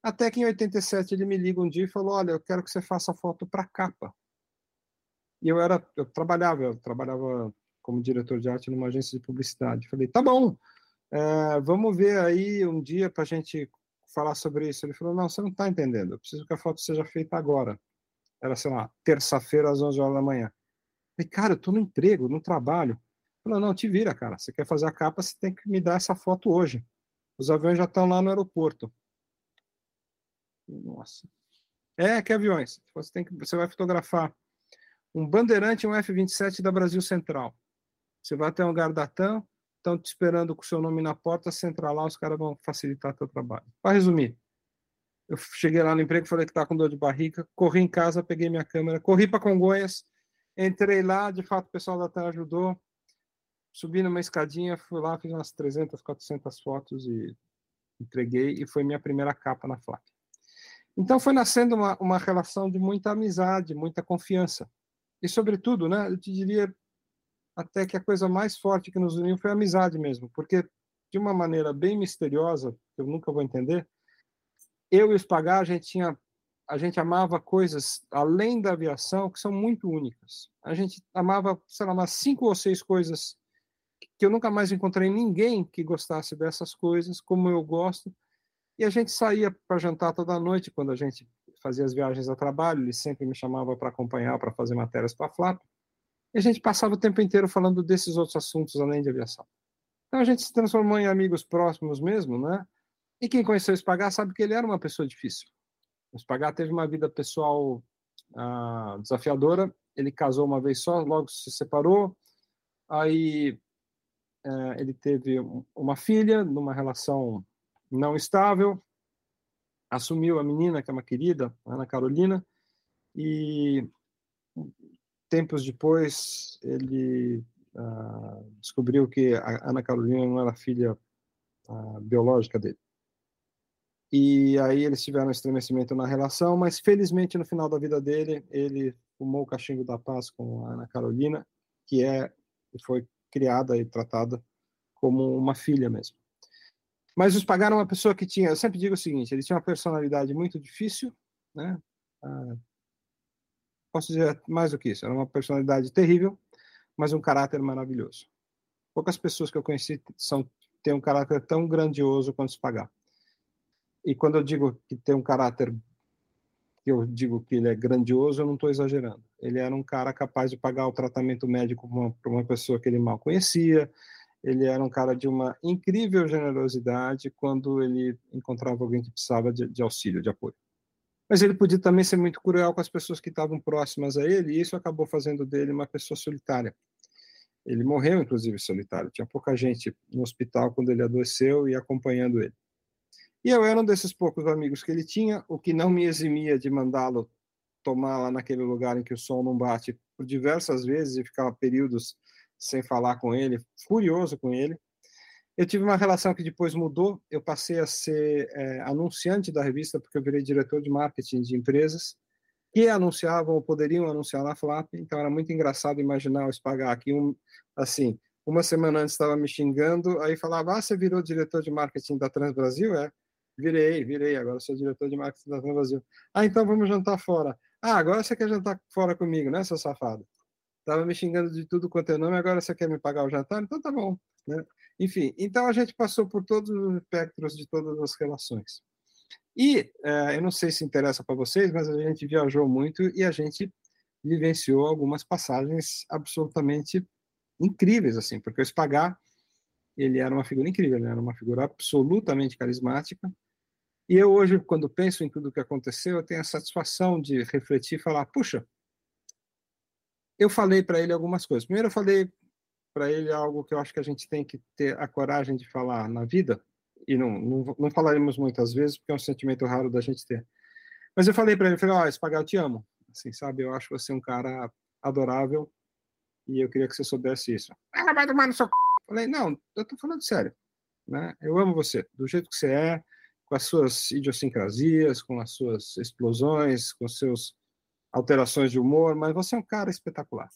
Até que em 87 ele me liga um dia e falou, olha, eu quero que você faça foto para capa. E eu era, eu trabalhava, eu trabalhava como diretor de arte numa agência de publicidade. Falei, tá bom, é, vamos ver aí um dia para a gente falar sobre isso. Ele falou, não, você não está entendendo, eu preciso que a foto seja feita agora. Era, sei lá, terça-feira às 11 horas da manhã. Falei, cara, eu estou no emprego, no trabalho. Ele falou, não, te vira, cara, você quer fazer a capa, você tem que me dar essa foto hoje. Os aviões já estão lá no aeroporto. Nossa. É, que aviões? Você, tem que, você vai fotografar um bandeirante e um F-27 da Brasil Central. Você vai até um Gardatã, estão te esperando com o seu nome na porta, você entra lá, os caras vão facilitar teu trabalho. Para resumir, eu cheguei lá no emprego, falei que estava com dor de barriga, corri em casa, peguei minha câmera, corri para Congonhas, entrei lá, de fato o pessoal da TAM ajudou, subi numa escadinha, fui lá, fiz umas 300, 400 fotos e entreguei, e foi minha primeira capa na FLAC. Então foi nascendo uma, uma relação de muita amizade, muita confiança. E, sobretudo, né, eu te diria até que a coisa mais forte que nos uniu foi a amizade mesmo, porque, de uma maneira bem misteriosa, que eu nunca vou entender, eu e o Spagar, a gente tinha a gente amava coisas além da aviação que são muito únicas. A gente amava, sei lá, umas cinco ou seis coisas que eu nunca mais encontrei ninguém que gostasse dessas coisas, como eu gosto. E a gente saía para jantar toda noite quando a gente fazia as viagens a trabalho. Ele sempre me chamava para acompanhar, para fazer matérias para a Flap. E a gente passava o tempo inteiro falando desses outros assuntos além de aviação. Então a gente se transformou em amigos próximos mesmo, né? E quem conheceu o Spagar sabe que ele era uma pessoa difícil. O Spagar teve uma vida pessoal ah, desafiadora. Ele casou uma vez só, logo se separou. Aí eh, ele teve uma filha numa relação não estável. Assumiu a menina, que é uma querida, Ana Carolina, e tempos depois ele ah, descobriu que a Ana Carolina não era filha ah, biológica dele. E aí eles tiveram um estremecimento na relação, mas felizmente no final da vida dele, ele fumou o cachimbo da paz com a Ana Carolina, que é foi criada e tratada como uma filha mesmo. Mas os pagaram uma pessoa que tinha, eu sempre digo o seguinte, ele tinha uma personalidade muito difícil, né? Ah, posso dizer mais do que isso, era uma personalidade terrível, mas um caráter maravilhoso. Poucas pessoas que eu conheci são têm um caráter tão grandioso quanto se pagar. E quando eu digo que tem um caráter, que eu digo que ele é grandioso, eu não estou exagerando. Ele era um cara capaz de pagar o tratamento médico para uma, uma pessoa que ele mal conhecia. Ele era um cara de uma incrível generosidade quando ele encontrava alguém que precisava de, de auxílio, de apoio. Mas ele podia também ser muito cruel com as pessoas que estavam próximas a ele, e isso acabou fazendo dele uma pessoa solitária. Ele morreu, inclusive, solitário. Tinha pouca gente no hospital quando ele adoeceu e acompanhando ele. E eu era um desses poucos amigos que ele tinha, o que não me eximia de mandá-lo tomar lá naquele lugar em que o sol não bate por diversas vezes e ficava períodos sem falar com ele, furioso com ele. Eu tive uma relação que depois mudou. Eu passei a ser é, anunciante da revista porque eu virei diretor de marketing de empresas que anunciavam ou poderiam anunciar na Flap. Então era muito engraçado imaginar o Spagar aqui um assim. Uma semana antes estava me xingando, aí falava: "Ah, você virou diretor de marketing da Trans Brasil, é?" Virei, virei, agora sou diretor de marketing da Brasil. Ah, então vamos jantar fora. Ah, agora você quer jantar fora comigo, né, seu safado? Tava me xingando de tudo quanto é nome, agora você quer me pagar o jantar? Então tá bom. Né? Enfim, então a gente passou por todos os espectros de todas as relações. E é, eu não sei se interessa para vocês, mas a gente viajou muito e a gente vivenciou algumas passagens absolutamente incríveis, assim, porque o Spagar, ele era uma figura incrível, ele era uma figura absolutamente carismática, e eu hoje, quando penso em tudo o que aconteceu, eu tenho a satisfação de refletir e falar: puxa, eu falei para ele algumas coisas. Primeiro, eu falei para ele algo que eu acho que a gente tem que ter a coragem de falar na vida, e não, não, não falaremos muitas vezes, porque é um sentimento raro da gente ter. Mas eu falei para ele: falei, ó, oh, Spagar, eu te amo. Assim, sabe? Eu acho você um cara adorável e eu queria que você soubesse isso. Ah, vai tomar no seu c... Falei: não, eu tô falando sério. Né? Eu amo você, do jeito que você é com as suas idiosincrasias, com as suas explosões, com as suas alterações de humor, mas você é um cara espetacular.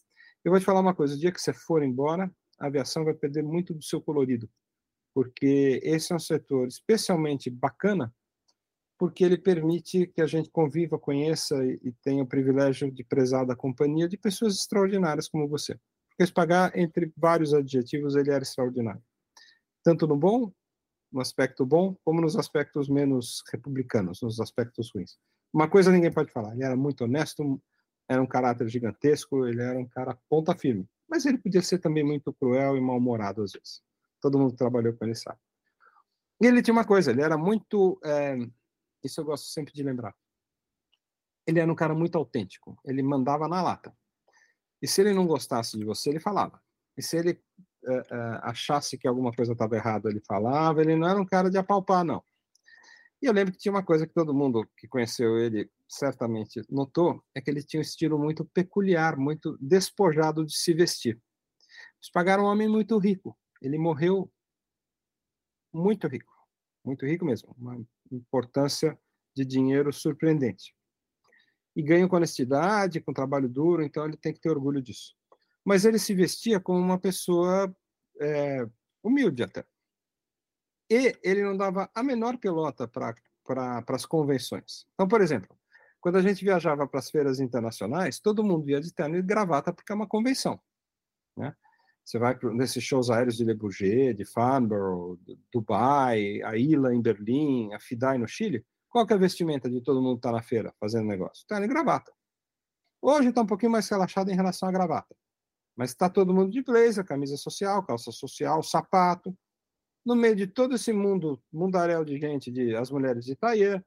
Eu vou te falar uma coisa: o dia que você for embora, a aviação vai perder muito do seu colorido, porque esse é um setor especialmente bacana, porque ele permite que a gente conviva, conheça e tenha o privilégio de prezar da companhia de pessoas extraordinárias como você. Porque pagar entre vários adjetivos, ele era extraordinário. Tanto no bom no aspecto bom, como nos aspectos menos republicanos, nos aspectos ruins. Uma coisa ninguém pode falar, ele era muito honesto, era um caráter gigantesco, ele era um cara ponta firme, mas ele podia ser também muito cruel e mal-humorado às vezes. Todo mundo trabalhou com ele sabe. E ele tinha uma coisa, ele era muito, é, isso eu gosto sempre de lembrar, ele era um cara muito autêntico, ele mandava na lata. E se ele não gostasse de você, ele falava. E se ele uh, uh, achasse que alguma coisa estava errada, ele falava, ele não era um cara de apalpar, não. E eu lembro que tinha uma coisa que todo mundo que conheceu ele certamente notou, é que ele tinha um estilo muito peculiar, muito despojado de se vestir. Eles pagaram um homem muito rico. Ele morreu muito rico, muito rico mesmo, uma importância de dinheiro surpreendente. E ganha com honestidade, com trabalho duro, então ele tem que ter orgulho disso mas ele se vestia como uma pessoa é, humilde até. E ele não dava a menor pelota para pra, as convenções. Então, por exemplo, Quando a gente viajava para as feiras internacionais, todo mundo ia de terno e gravata porque é uma convenção. Né? Você vai nesses shows aéreos de Le Bourget, de Farnborough, Dubai, a Ila em Berlim, a FIDAI no Chile. Qual que é a vestimenta de todo mundo que está na feira fazendo negócio? Terno e gravata. Hoje está um pouquinho mais relaxado em relação à gravata. Mas está todo mundo de blazer, camisa social, calça social, sapato. No meio de todo esse mundo, mundaréu de gente, de as mulheres de tailleur,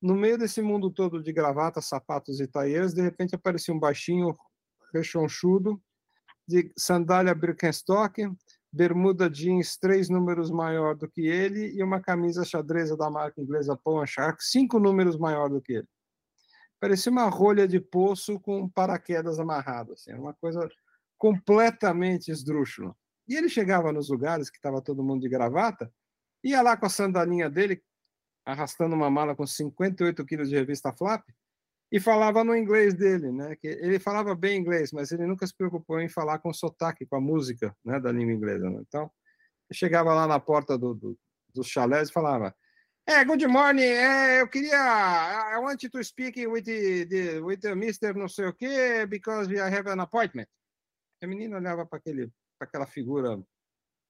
no meio desse mundo todo de gravata, sapatos e tailleurs, de repente aparecia um baixinho rechonchudo, de sandália Birkenstock, bermuda jeans três números maior do que ele e uma camisa xadreza da marca inglesa Pawn Shark, cinco números maior do que ele. Parecia uma rolha de poço com paraquedas amarrado, assim, uma coisa completamente esdrúxula. E ele chegava nos lugares que estava todo mundo de gravata, ia lá com a sandalinha dele, arrastando uma mala com 58 quilos de revista Flap, e falava no inglês dele, né? Que ele falava bem inglês, mas ele nunca se preocupou em falar com sotaque, com a música, né, da língua inglesa. Né? Então, chegava lá na porta do, do, dos chalés e falava: "É, good morning. É, eu queria, I want to speak with the, the with the Mr. não sei o quê, because I have an appointment." A menina olhava para aquele, para aquela figura,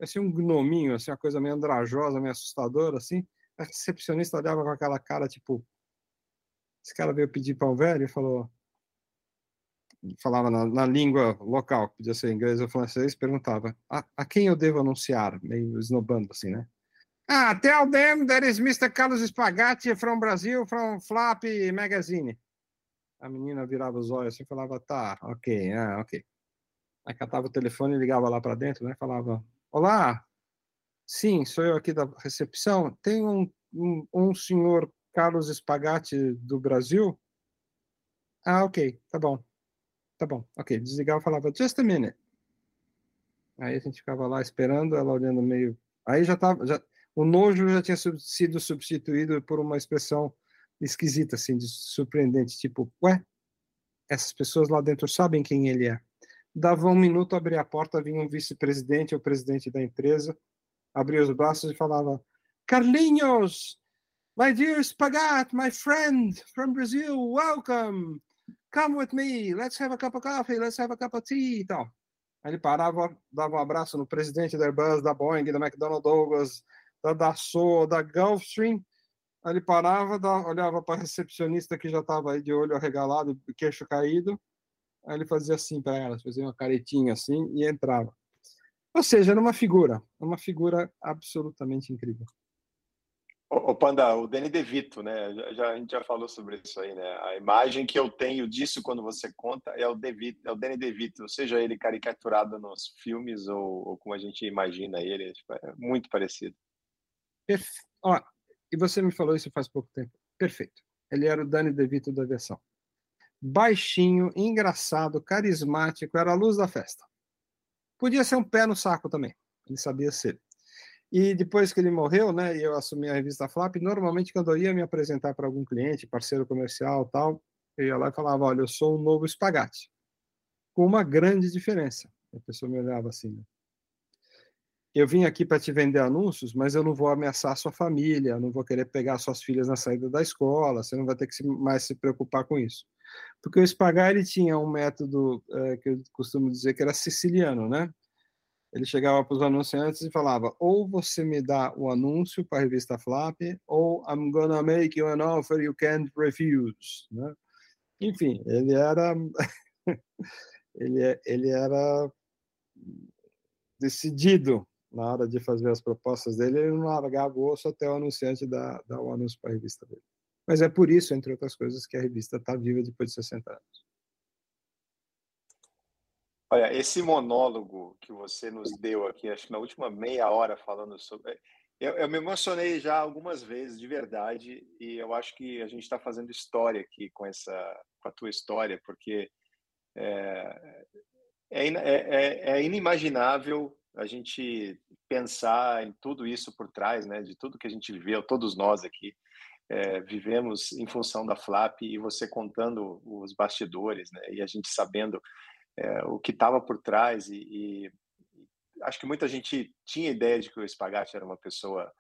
assim um gnominho, assim uma coisa meio andrajosa, meio assustadora, assim. A recepcionista olhava com aquela cara tipo esse cara veio pedir pão velho e falou. Falava na, na língua local, que podia ser inglês ou francês, perguntava: a, a quem eu devo anunciar? Meio esnobando assim, né? Ah, tell them that is Mr. Carlos Spagatti from Brazil, from Flap Magazine. A menina virava os olhos e falava: tá, ok, ah, ok. Aí catava o telefone e ligava lá para dentro, né? Falava: Olá, sim, sou eu aqui da recepção. Tem um, um, um senhor Carlos Spagatti do Brasil. Ah, ok, tá bom. Tá bom, ok. Desligava e falava, just a minute. Aí a gente ficava lá esperando, ela olhando meio. Aí já tava. Já... O nojo já tinha sido substituído por uma expressão esquisita, assim, de surpreendente, tipo, ué, essas pessoas lá dentro sabem quem ele é. Dava um minuto, abria a porta, vinha um vice-presidente ou presidente da empresa, abria os braços e falava: Carlinhos, My dear Spagat, my friend from Brazil, welcome. Come with me. Let's have a cup of coffee. Let's have a cup of tea. Então, ele parava, dava um abraço no presidente da Airbus, da Boeing, da McDonnell Douglas, da Dassault, da Gulfstream. Aí ele parava, olhava para a recepcionista que já estava aí de olho arregalado, queixo caído. Aí ele fazia assim para ela, fazia uma caretinha assim e entrava. Ou seja, era uma figura, uma figura absolutamente incrível. O Panda, o Danny DeVito, né? Já, já, a gente já falou sobre isso aí, né? A imagem que eu tenho disso quando você conta é o DeVito, é o Danny DeVito, seja ele caricaturado nos filmes ou, ou como a gente imagina ele, tipo, é muito parecido. Perfe... Ó, e você me falou isso faz pouco tempo. Perfeito. Ele era o Danny DeVito da versão. Baixinho, engraçado, carismático, era a luz da festa. Podia ser um pé no saco também. Ele sabia ser. E depois que ele morreu, né, eu assumi a revista Flap, normalmente quando eu ia me apresentar para algum cliente, parceiro comercial, tal, eu ia lá e falava, olha, eu sou o novo Spagatti. Com uma grande diferença. A pessoa me olhava assim, né? eu vim aqui para te vender anúncios, mas eu não vou ameaçar sua família, não vou querer pegar suas filhas na saída da escola, você não vai ter que mais se preocupar com isso. Porque o Spagatti tinha um método é, que eu costumo dizer que era siciliano, né? ele chegava para os anunciantes e falava: ou você me dá o anúncio para a revista Flap, ou I'm gonna make you an offer you can't refuse. Né? Enfim, ele era ele, ele era decidido na hora de fazer as propostas dele, ele não largava o osso até o anunciante dar, dar o anúncio para a revista dele. Mas é por isso, entre outras coisas, que a revista está viva depois de 60 anos. Olha, esse monólogo que você nos deu aqui, acho que na última meia hora falando sobre. Eu, eu me emocionei já algumas vezes, de verdade, e eu acho que a gente está fazendo história aqui com essa, com a tua história, porque é, é, é, é inimaginável a gente pensar em tudo isso por trás, né? De tudo que a gente viveu, todos nós aqui. É, vivemos em função da Flap e você contando os bastidores, né? E a gente sabendo é, o que estava por trás e, e, acho que muita gente tinha ideia de que o Spagatti era uma pessoa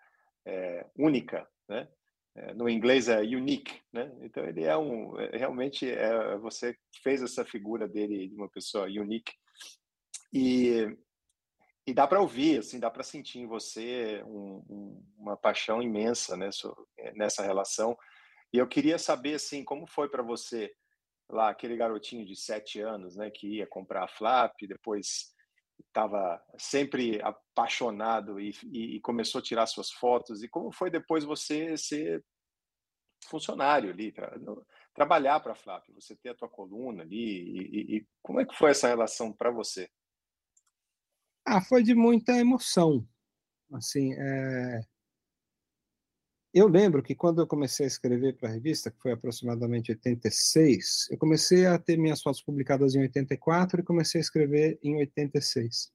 é, única, né? é, no inglês é unique, né? Então ele é um é, realmente é, você fez essa figura dele de uma pessoa unique e e dá para ouvir, assim, dá para sentir em você um, um, uma paixão imensa né, nessa relação. E eu queria saber, assim, como foi para você lá aquele garotinho de sete anos, né, que ia comprar a Flap, depois estava sempre apaixonado e, e, e, começou a tirar suas fotos. E como foi depois você ser funcionário ali, tra trabalhar para a Flap, você ter a tua coluna ali? E, e como é que foi essa relação para você? Ah, foi de muita emoção. Assim, é... eu lembro que quando eu comecei a escrever para a revista, que foi aproximadamente 86, eu comecei a ter minhas fotos publicadas em 84 e comecei a escrever em 86.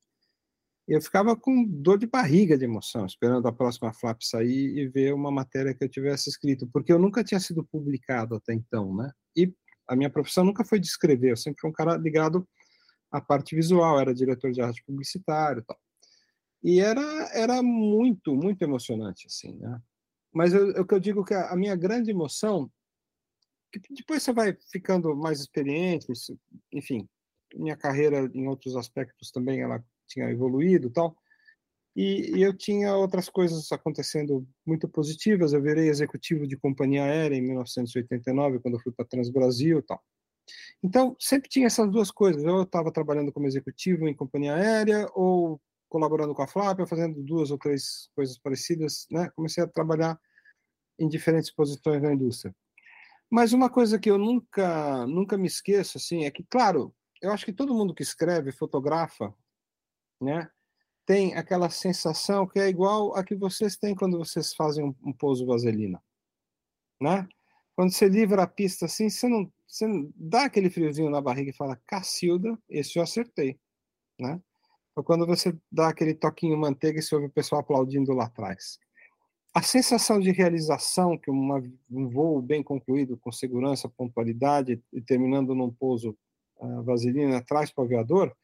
Eu ficava com dor de barriga de emoção, esperando a próxima flap sair e ver uma matéria que eu tivesse escrito, porque eu nunca tinha sido publicado até então, né? E a minha profissão nunca foi de escrever, eu sempre fui um cara ligado a parte visual, era diretor de arte publicitário e tal. E era, era muito, muito emocionante, assim, né? Mas o que eu digo que a, a minha grande emoção, que depois você vai ficando mais experiente, enfim, minha carreira em outros aspectos também ela tinha evoluído tal, e, e eu tinha outras coisas acontecendo muito positivas. Eu virei executivo de companhia aérea em 1989, quando eu fui para Transbrasil tal. Então, sempre tinha essas duas coisas. Eu estava trabalhando como executivo em companhia aérea ou colaborando com a Flap, fazendo duas ou três coisas parecidas. Né? Comecei a trabalhar em diferentes posições na indústria. Mas uma coisa que eu nunca, nunca me esqueço assim, é que, claro, eu acho que todo mundo que escreve, fotografa, né, tem aquela sensação que é igual a que vocês têm quando vocês fazem um, um pouso vaselina. Né? Quando você livra a pista assim, você não você dá aquele friozinho na barriga e fala, Cacilda, esse eu acertei, né? Ou quando você dá aquele toquinho manteiga e você ouve o pessoal aplaudindo lá atrás. A sensação de realização que uma, um voo bem concluído, com segurança, pontualidade, e terminando num pouso uh, vaselina traz para o aviador,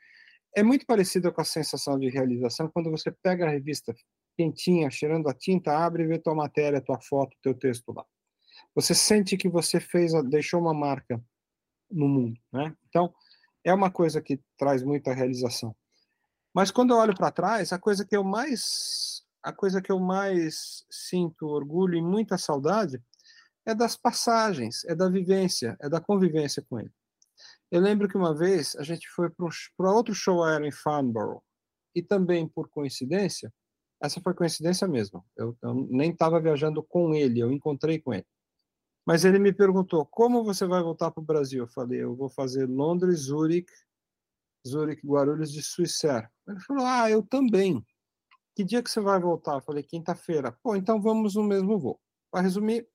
é muito parecida com a sensação de realização quando você pega a revista quentinha, cheirando a tinta, abre e vê tua matéria, tua foto, teu texto lá você sente que você fez, deixou uma marca no mundo, né? Então, é uma coisa que traz muita realização. Mas quando eu olho para trás, a coisa que eu mais a coisa que eu mais sinto orgulho e muita saudade é das passagens, é da vivência, é da convivência com ele. Eu lembro que uma vez a gente foi para outro show aéreo em Farnborough e também por coincidência, essa foi coincidência mesmo. Eu, eu nem estava viajando com ele, eu encontrei com ele. Mas ele me perguntou: como você vai voltar para o Brasil? Eu falei: eu vou fazer Londres, Zurique, Zurique, Guarulhos de Suíça. Ele falou: ah, eu também. Que dia que você vai voltar? Eu falei: quinta-feira. Pô, então vamos no mesmo voo. Para resumir,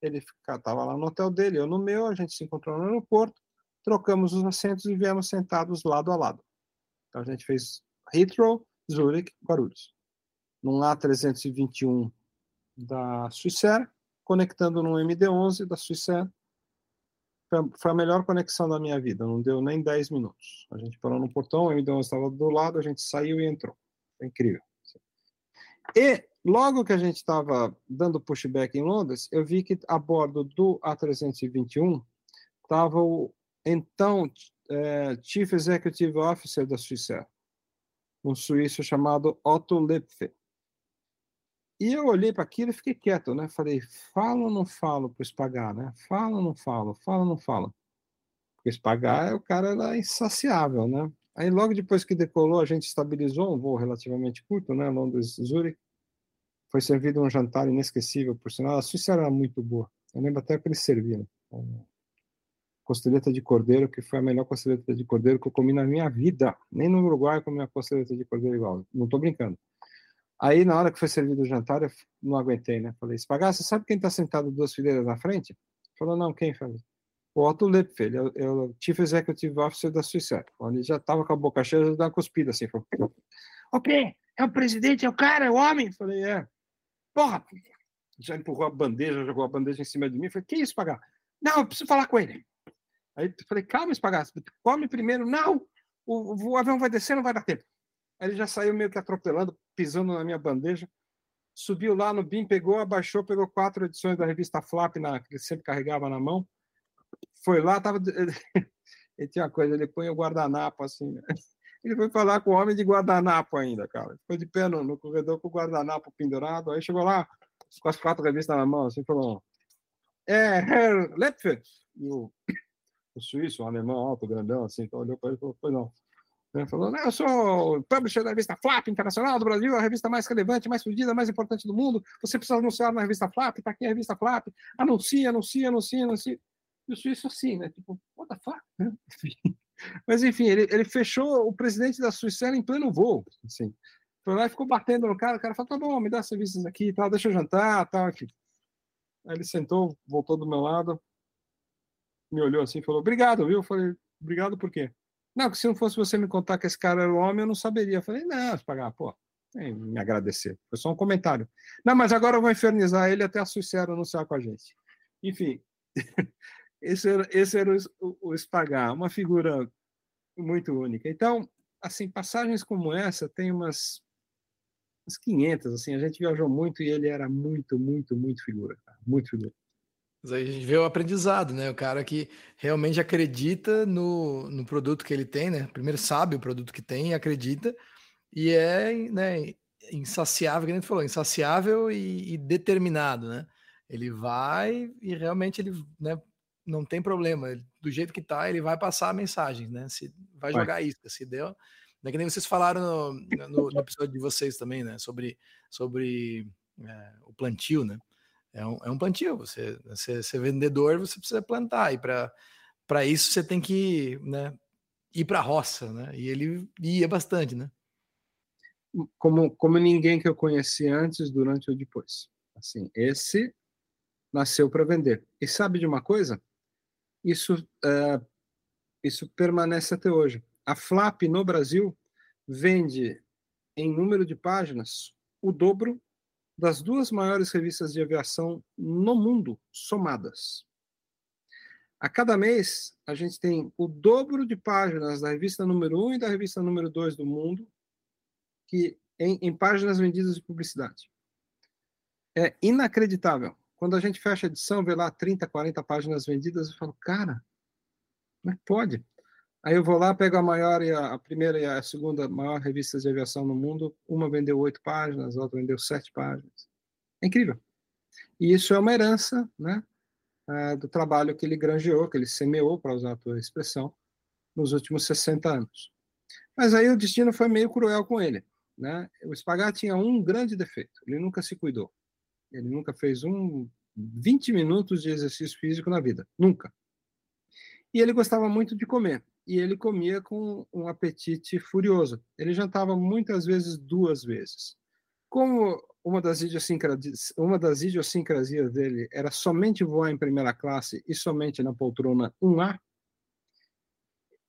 ele estava lá no hotel dele, eu no meu, a gente se encontrou no aeroporto, trocamos os assentos e viemos sentados lado a lado. Então a gente fez Heathrow, Zurich, Guarulhos. Num A321 da Suíça conectando no MD11 da Suíça. Foi a melhor conexão da minha vida, não deu nem 10 minutos. A gente parou no portão, o MD11 estava do lado, a gente saiu e entrou. Foi incrível. E logo que a gente estava dando pushback em Londres, eu vi que a bordo do A321 estava o então é, Chief Executive Officer da Suíça, um suíço chamado Otto Lepfe. E eu olhei para aquilo e fiquei quieto, né? Falei, falo ou não falo para o Espagar, né? Falo ou não falo? Falo ou não falo? Porque o Espagar, o cara era insaciável, né? Aí logo depois que decolou, a gente estabilizou um voo relativamente curto, né? Londres-Zurich. Foi servido um jantar inesquecível, por sinal. A Suíça era muito boa. Eu lembro até que eles serviram. Costeleta de cordeiro, que foi a melhor costeleta de cordeiro que eu comi na minha vida. Nem no Uruguai eu comi uma costeleta de cordeiro igual. Não estou brincando. Aí, na hora que foi servido o jantar, eu não aguentei, né? Falei, Espagar, você sabe quem está sentado duas fileiras na frente? Falou, não, quem? Falei, o Otto Lepfe, ele é, o Chief Executive Officer da Suíça. Ele já estava com a boca cheia, já deu uma cuspida assim. Falou, o quê? É o presidente, é o cara, é o homem? Falei, é. Porra! Já empurrou a bandeja, jogou a bandeja em cima de mim. Falei, que isso, Espagar? Não, eu preciso falar com ele. Aí falei, calma, Espagar, come primeiro. Não, o, o avião vai descer, não vai dar tempo. Aí ele já saiu meio que atropelando, pisando na minha bandeja. subiu lá no BIM, pegou, abaixou, pegou quatro edições da revista Flap, na, que ele sempre carregava na mão. Foi lá, tava. Ele tinha uma coisa, ele põe o guardanapo assim. Né? Ele foi falar com o homem de guardanapo ainda, cara. Ficou de pé no, no corredor com o guardanapo pendurado. Aí chegou lá, com as quatro revistas na mão, assim, falou: É, Herr Lepfer. E o, o suíço, o alemão alto, grandão, assim, então olhou para ele e falou: Pois não. Ele falou: Eu sou publisher da revista Flap Internacional do Brasil, a revista mais relevante, mais fodida, mais importante do mundo. Você precisa anunciar na revista Flap, tá aqui a revista Flap. Anuncia, anuncia, anuncia, anuncia. E o suíço assim, né? Tipo, what the fuck? Né? Mas enfim, ele, ele fechou o presidente da Suíça em pleno voo. Assim. Foi lá e ficou batendo no cara. O cara falou: tá bom, me dá serviços aqui, tal, deixa eu jantar, tal. Aqui. Aí ele sentou, voltou do meu lado, me olhou assim e falou: obrigado, viu? Eu falei: obrigado por quê? Não, que se não fosse você me contar que esse cara era o homem, eu não saberia. Eu falei, não, pagar, pô, me agradecer. Foi só um comentário. Não, mas agora eu vou infernizar ele até a Suíça anunciar com a gente. Enfim, esse era, esse era o, o uma figura muito única. Então, assim, passagens como essa tem umas, umas 500, assim, a gente viajou muito e ele era muito, muito, muito figura, muito figura. Mas aí a gente vê o aprendizado, né? O cara que realmente acredita no, no produto que ele tem, né? Primeiro sabe o produto que tem e acredita, e é né, insaciável, que a gente falou, insaciável e, e, determinado, né? Ele vai e realmente ele né, não tem problema. Do jeito que tá, ele vai passar a mensagem, né? Se vai jogar vai. isca, se deu. É que nem vocês falaram no, no, no, episódio de vocês também, né? Sobre, sobre é, o plantio, né? É um, é um plantio. Você, você ser vendedor, você precisa plantar. E para isso você tem que né, ir para a roça, né? E ele ia bastante, né? Como, como ninguém que eu conheci antes, durante ou depois. Assim, esse nasceu para vender. E sabe de uma coisa? Isso, uh, isso permanece até hoje. A Flap no Brasil vende em número de páginas o dobro das duas maiores revistas de aviação no mundo somadas. A cada mês, a gente tem o dobro de páginas da revista número 1 um e da revista número 2 do mundo, que em, em, páginas vendidas de publicidade. É inacreditável. Quando a gente fecha a edição, vê lá 30, 40 páginas vendidas, eu falo, cara, como é pode? Aí eu vou lá, pego a maior e a, a, primeira e a segunda maior revistas de aviação no mundo. Uma vendeu oito páginas, a outra vendeu sete páginas. É incrível. E isso é uma herança, né, uh, do trabalho que ele granjeou, que ele semeou, para usar a tua expressão, nos últimos 60 anos. Mas aí o destino foi meio cruel com ele. Né? O Spagat tinha um grande defeito: ele nunca se cuidou. Ele nunca fez um 20 minutos de exercício físico na vida. Nunca. E ele gostava muito de comer e ele comia com um apetite furioso. Ele jantava muitas vezes duas vezes. Como uma das, idiosincrasias, uma das idiosincrasias dele era somente voar em primeira classe e somente na poltrona 1A,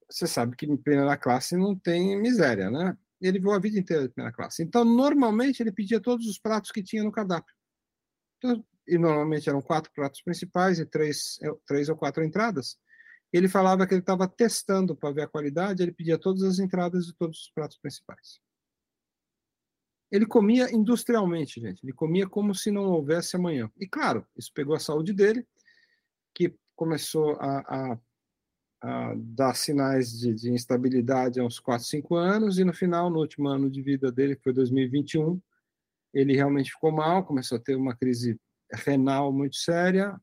você sabe que em primeira classe não tem miséria, né? Ele voou a vida inteira em primeira classe. Então, normalmente, ele pedia todos os pratos que tinha no cardápio. Então, e normalmente eram quatro pratos principais e três, três ou quatro entradas. Ele falava que ele estava testando para ver a qualidade, ele pedia todas as entradas de todos os pratos principais. Ele comia industrialmente, gente. Ele comia como se não houvesse amanhã. E claro, isso pegou a saúde dele, que começou a, a, a dar sinais de, de, instabilidade há uns 4, 5 anos, e no final, no último ano de vida dele, que foi 2021, ele realmente ficou mal, começou a ter uma crise renal muito séria,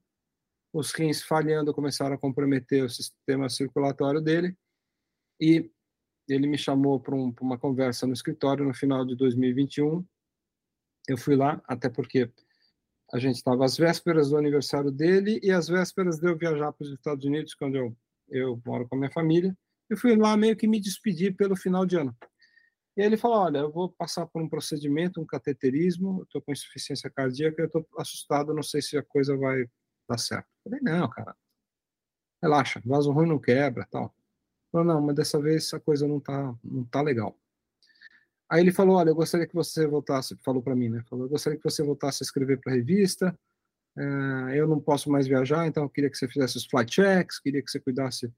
os rins falhando começaram a comprometer o sistema circulatório dele e ele me chamou para um, uma conversa no escritório no final de 2021. Eu fui lá, até porque a gente estava às vésperas do aniversário dele e às vésperas de eu viajar para os Estados Unidos, quando eu, eu moro com a minha família. Eu fui lá meio que me despedir pelo final de ano. E ele falou: Olha, eu vou passar por um procedimento, um cateterismo, estou com insuficiência cardíaca, eu estou assustado, não sei se a coisa vai dá certo. Eu falei, não, cara, relaxa, vaso ruim não quebra, tal. Falei, não, mas dessa vez a coisa não tá, não tá legal. Aí ele falou, olha, eu gostaria que você voltasse, falou para mim, né? Falou, eu gostaria que você voltasse a escrever para revista. É, eu não posso mais viajar, então eu queria que você fizesse os flight checks, queria que você cuidasse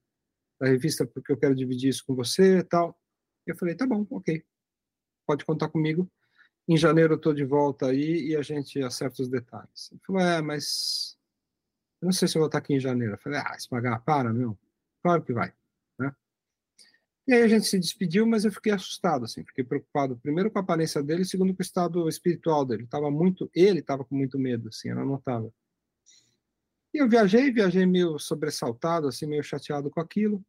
da revista porque eu quero dividir isso com você, e tal. Eu falei, tá bom, ok, pode contar comigo. Em janeiro eu estou de volta aí e a gente acerta os detalhes. Ele falou, é, mas não sei se eu vou estar aqui em janeiro. Eu falei, ah, pagar para, meu. Claro que vai. Né? E aí a gente se despediu, mas eu fiquei assustado, assim, fiquei preocupado, primeiro com a aparência dele, segundo com o estado espiritual dele. Tava muito, ele estava com muito medo, assim, não estava. E eu viajei, viajei meio sobressaltado, assim, meio chateado com aquilo.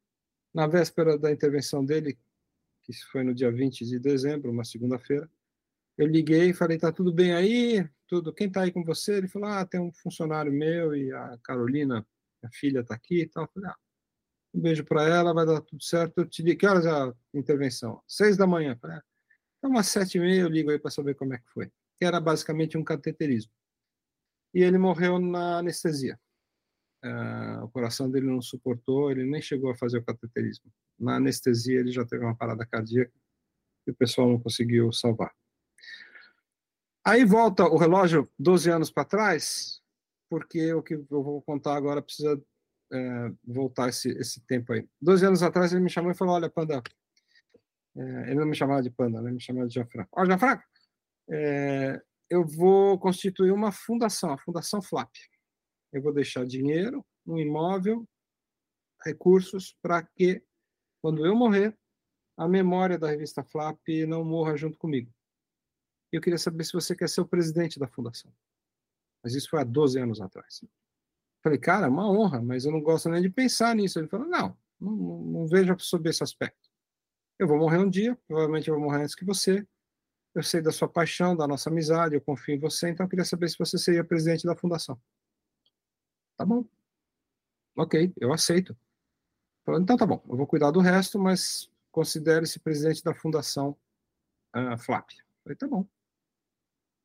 Na véspera da intervenção dele, que foi no dia 20 de dezembro, uma segunda-feira, eu liguei e falei, tá tudo bem aí? Tudo. Quem tá aí com você? Ele falou, ah, tem um funcionário meu e a Carolina, a filha tá aqui e tal. Falei, ah, um beijo para ela, vai dar tudo certo. Eu te digo, que horas é a intervenção? Seis da manhã. Falei, ah, então umas sete e meia eu ligo aí para saber como é que foi. Que era basicamente um cateterismo. E ele morreu na anestesia. Uh, o coração dele não suportou, ele nem chegou a fazer o cateterismo. Na anestesia ele já teve uma parada cardíaca e o pessoal não conseguiu salvar. Aí volta o relógio 12 anos para trás, porque o que eu vou contar agora precisa é, voltar esse, esse tempo aí. 12 anos atrás ele me chamou e falou: Olha, Panda. É, ele não me chamava de Panda, né? ele me chamava de Gianfranco. Ó, oh, Gianfranco, é, eu vou constituir uma fundação, a Fundação FLAP. Eu vou deixar dinheiro, um imóvel, recursos, para que, quando eu morrer, a memória da revista FLAP não morra junto comigo. Eu queria saber se você quer ser o presidente da fundação. Mas isso foi há 12 anos atrás. Falei, cara, é uma honra, mas eu não gosto nem de pensar nisso. Ele falou, não, não, não veja sobre esse aspecto. Eu vou morrer um dia, provavelmente eu vou morrer antes que você. Eu sei da sua paixão, da nossa amizade, eu confio em você, então eu queria saber se você seria presidente da fundação. Tá bom. Ok, eu aceito. Falei, então tá bom, eu vou cuidar do resto, mas considere-se presidente da fundação uh, FLAP. Falei, tá bom.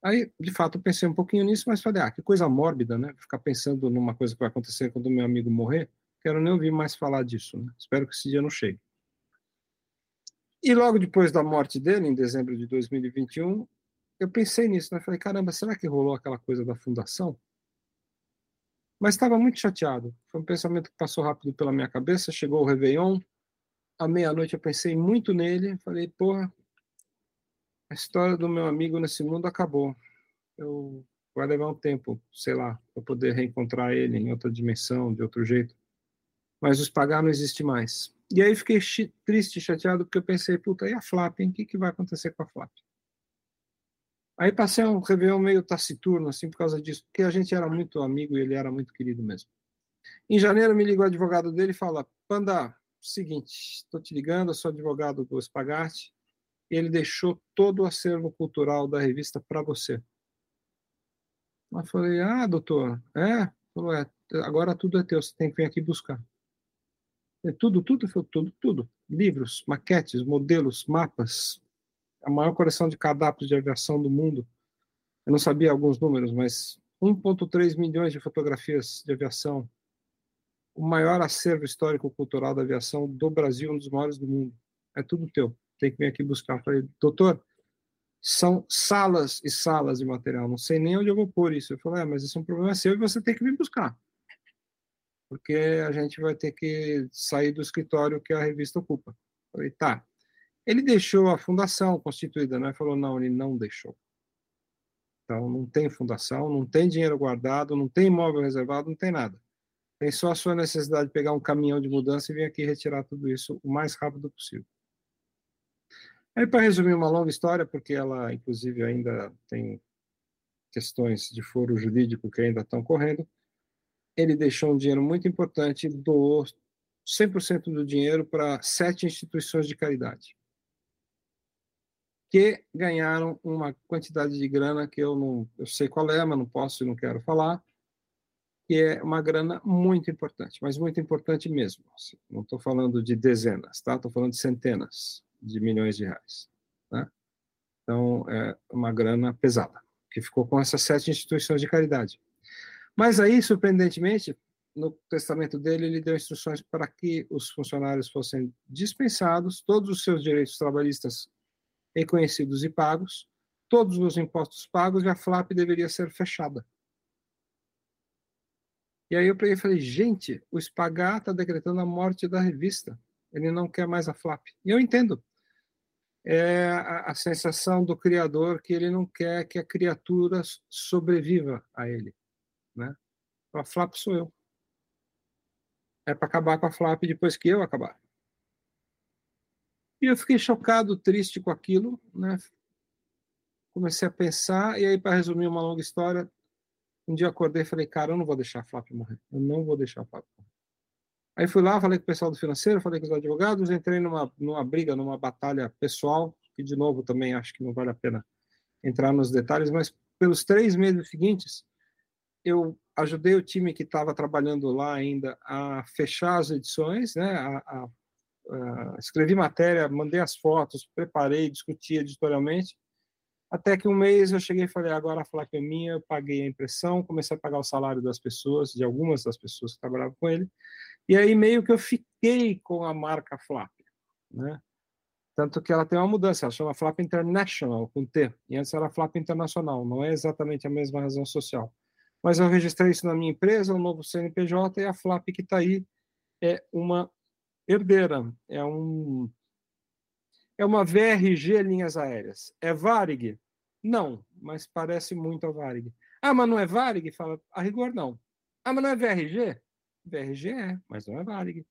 Aí, de fato, eu pensei um pouquinho nisso, mas falei, ah, que coisa mórbida, né? Ficar pensando numa coisa que vai acontecer quando meu amigo morrer. Quero nem ouvir mais falar disso, né? Espero que esse dia não chegue. E logo depois da morte dele, em dezembro de 2021, eu pensei nisso, né? Falei, caramba, será que rolou aquela coisa da fundação? Mas estava muito chateado. Foi um pensamento que passou rápido pela minha cabeça. Chegou o Réveillon. À meia-noite eu pensei muito nele. Falei, porra, a história do meu amigo nesse mundo acabou. Eu vai levar um tempo, sei lá, para poder reencontrar ele em outra dimensão, de outro jeito. Mas os pagar não existe mais. E aí fiquei triste, chateado, porque eu pensei, puta, e a Flap, hein? O que, que vai acontecer com a Flap? Aí passei um Réveillon meio taciturno, assim, por causa disso, porque a gente era muito amigo e ele era muito querido mesmo. Em janeiro me ligou o advogado dele e fala, Panda, seguinte, estou te ligando, eu sou advogado do Spagatti, ele deixou todo o acervo cultural da revista para você. Eu falei, ah, doutor, é? Falou, é, agora tudo é teu, você tem que vir aqui buscar. É tudo, tudo, foi tudo, tudo. Livros, maquetes, modelos, mapas, a maior coleção de cardápios de aviação do mundo. Eu não sabia alguns números, mas 1,3 milhões de fotografias de aviação. O maior acervo histórico-cultural da aviação do Brasil, um dos maiores do mundo. É tudo teu tem que vir aqui buscar. Eu falei, doutor, são salas e salas de material, não sei nem onde eu vou pôr isso. Eu falei, é, mas isso é um problema seu e você tem que vir buscar. Porque a gente vai ter que sair do escritório que a revista ocupa. Eu falei, tá. Ele deixou a fundação constituída, né? Falou, não, ele não deixou. Então, não tem fundação, não tem dinheiro guardado, não tem imóvel reservado, não tem nada. Tem só a sua necessidade de pegar um caminhão de mudança e vir aqui retirar tudo isso o mais rápido possível. Aí, para resumir uma longa história, porque ela, inclusive, ainda tem questões de foro jurídico que ainda estão correndo, ele deixou um dinheiro muito importante, doou 100% do dinheiro para sete instituições de caridade, que ganharam uma quantidade de grana que eu não eu sei qual é, mas não posso e não quero falar, que é uma grana muito importante, mas muito importante mesmo. Assim, não estou falando de dezenas, tá? Estou falando de centenas de milhões de reais. Né? Então, é uma grana pesada, que ficou com essas sete instituições de caridade. Mas aí, surpreendentemente, no testamento dele, ele deu instruções para que os funcionários fossem dispensados, todos os seus direitos trabalhistas reconhecidos e pagos, todos os impostos pagos e a FLAP deveria ser fechada. E aí eu peguei e falei, gente, o Spagar está decretando a morte da revista. Ele não quer mais a FLAP. E eu entendo. É a, a, sensação do criador que ele não quer que a criatura sobreviva a ele. Né? A Flap sou eu. É para acabar com a Flap depois que eu acabar. E eu fiquei chocado, triste com aquilo, né? Comecei a pensar, e aí, para resumir uma longa história, um dia acordei e falei, cara, eu não vou deixar a Flap morrer. Eu não vou deixar a Flap morrer. Aí fui lá, falei com o pessoal do financeiro, falei com os advogados, entrei numa, numa briga, numa batalha pessoal, que de novo também acho que não vale a pena entrar nos detalhes, mas pelos três meses seguintes, eu ajudei o time que estava trabalhando lá ainda a fechar as edições, né, a, a, a, escrevi matéria, mandei as fotos, preparei, discuti editorialmente, até que um mês eu cheguei e falei, agora a Flap é minha, eu paguei a impressão, comecei a pagar o salário das pessoas, de algumas das pessoas que trabalhavam com ele, e aí meio que eu fiquei com a marca Flap, né? Tanto que ela tem uma mudança, ela chama Flap International, com T, e antes era Flap Internacional, não é exatamente a mesma razão social. Mas eu registrei isso na minha empresa, o novo CNPJ, e a Flap que está aí é uma herdeira, é um é uma VRG Linhas Aéreas. É Varig? Não, mas parece muito a Varig. Ah, mas não é Varig? Fala, a rigor não. Ah, mas não é VRG? VRG é, mas não é Varig.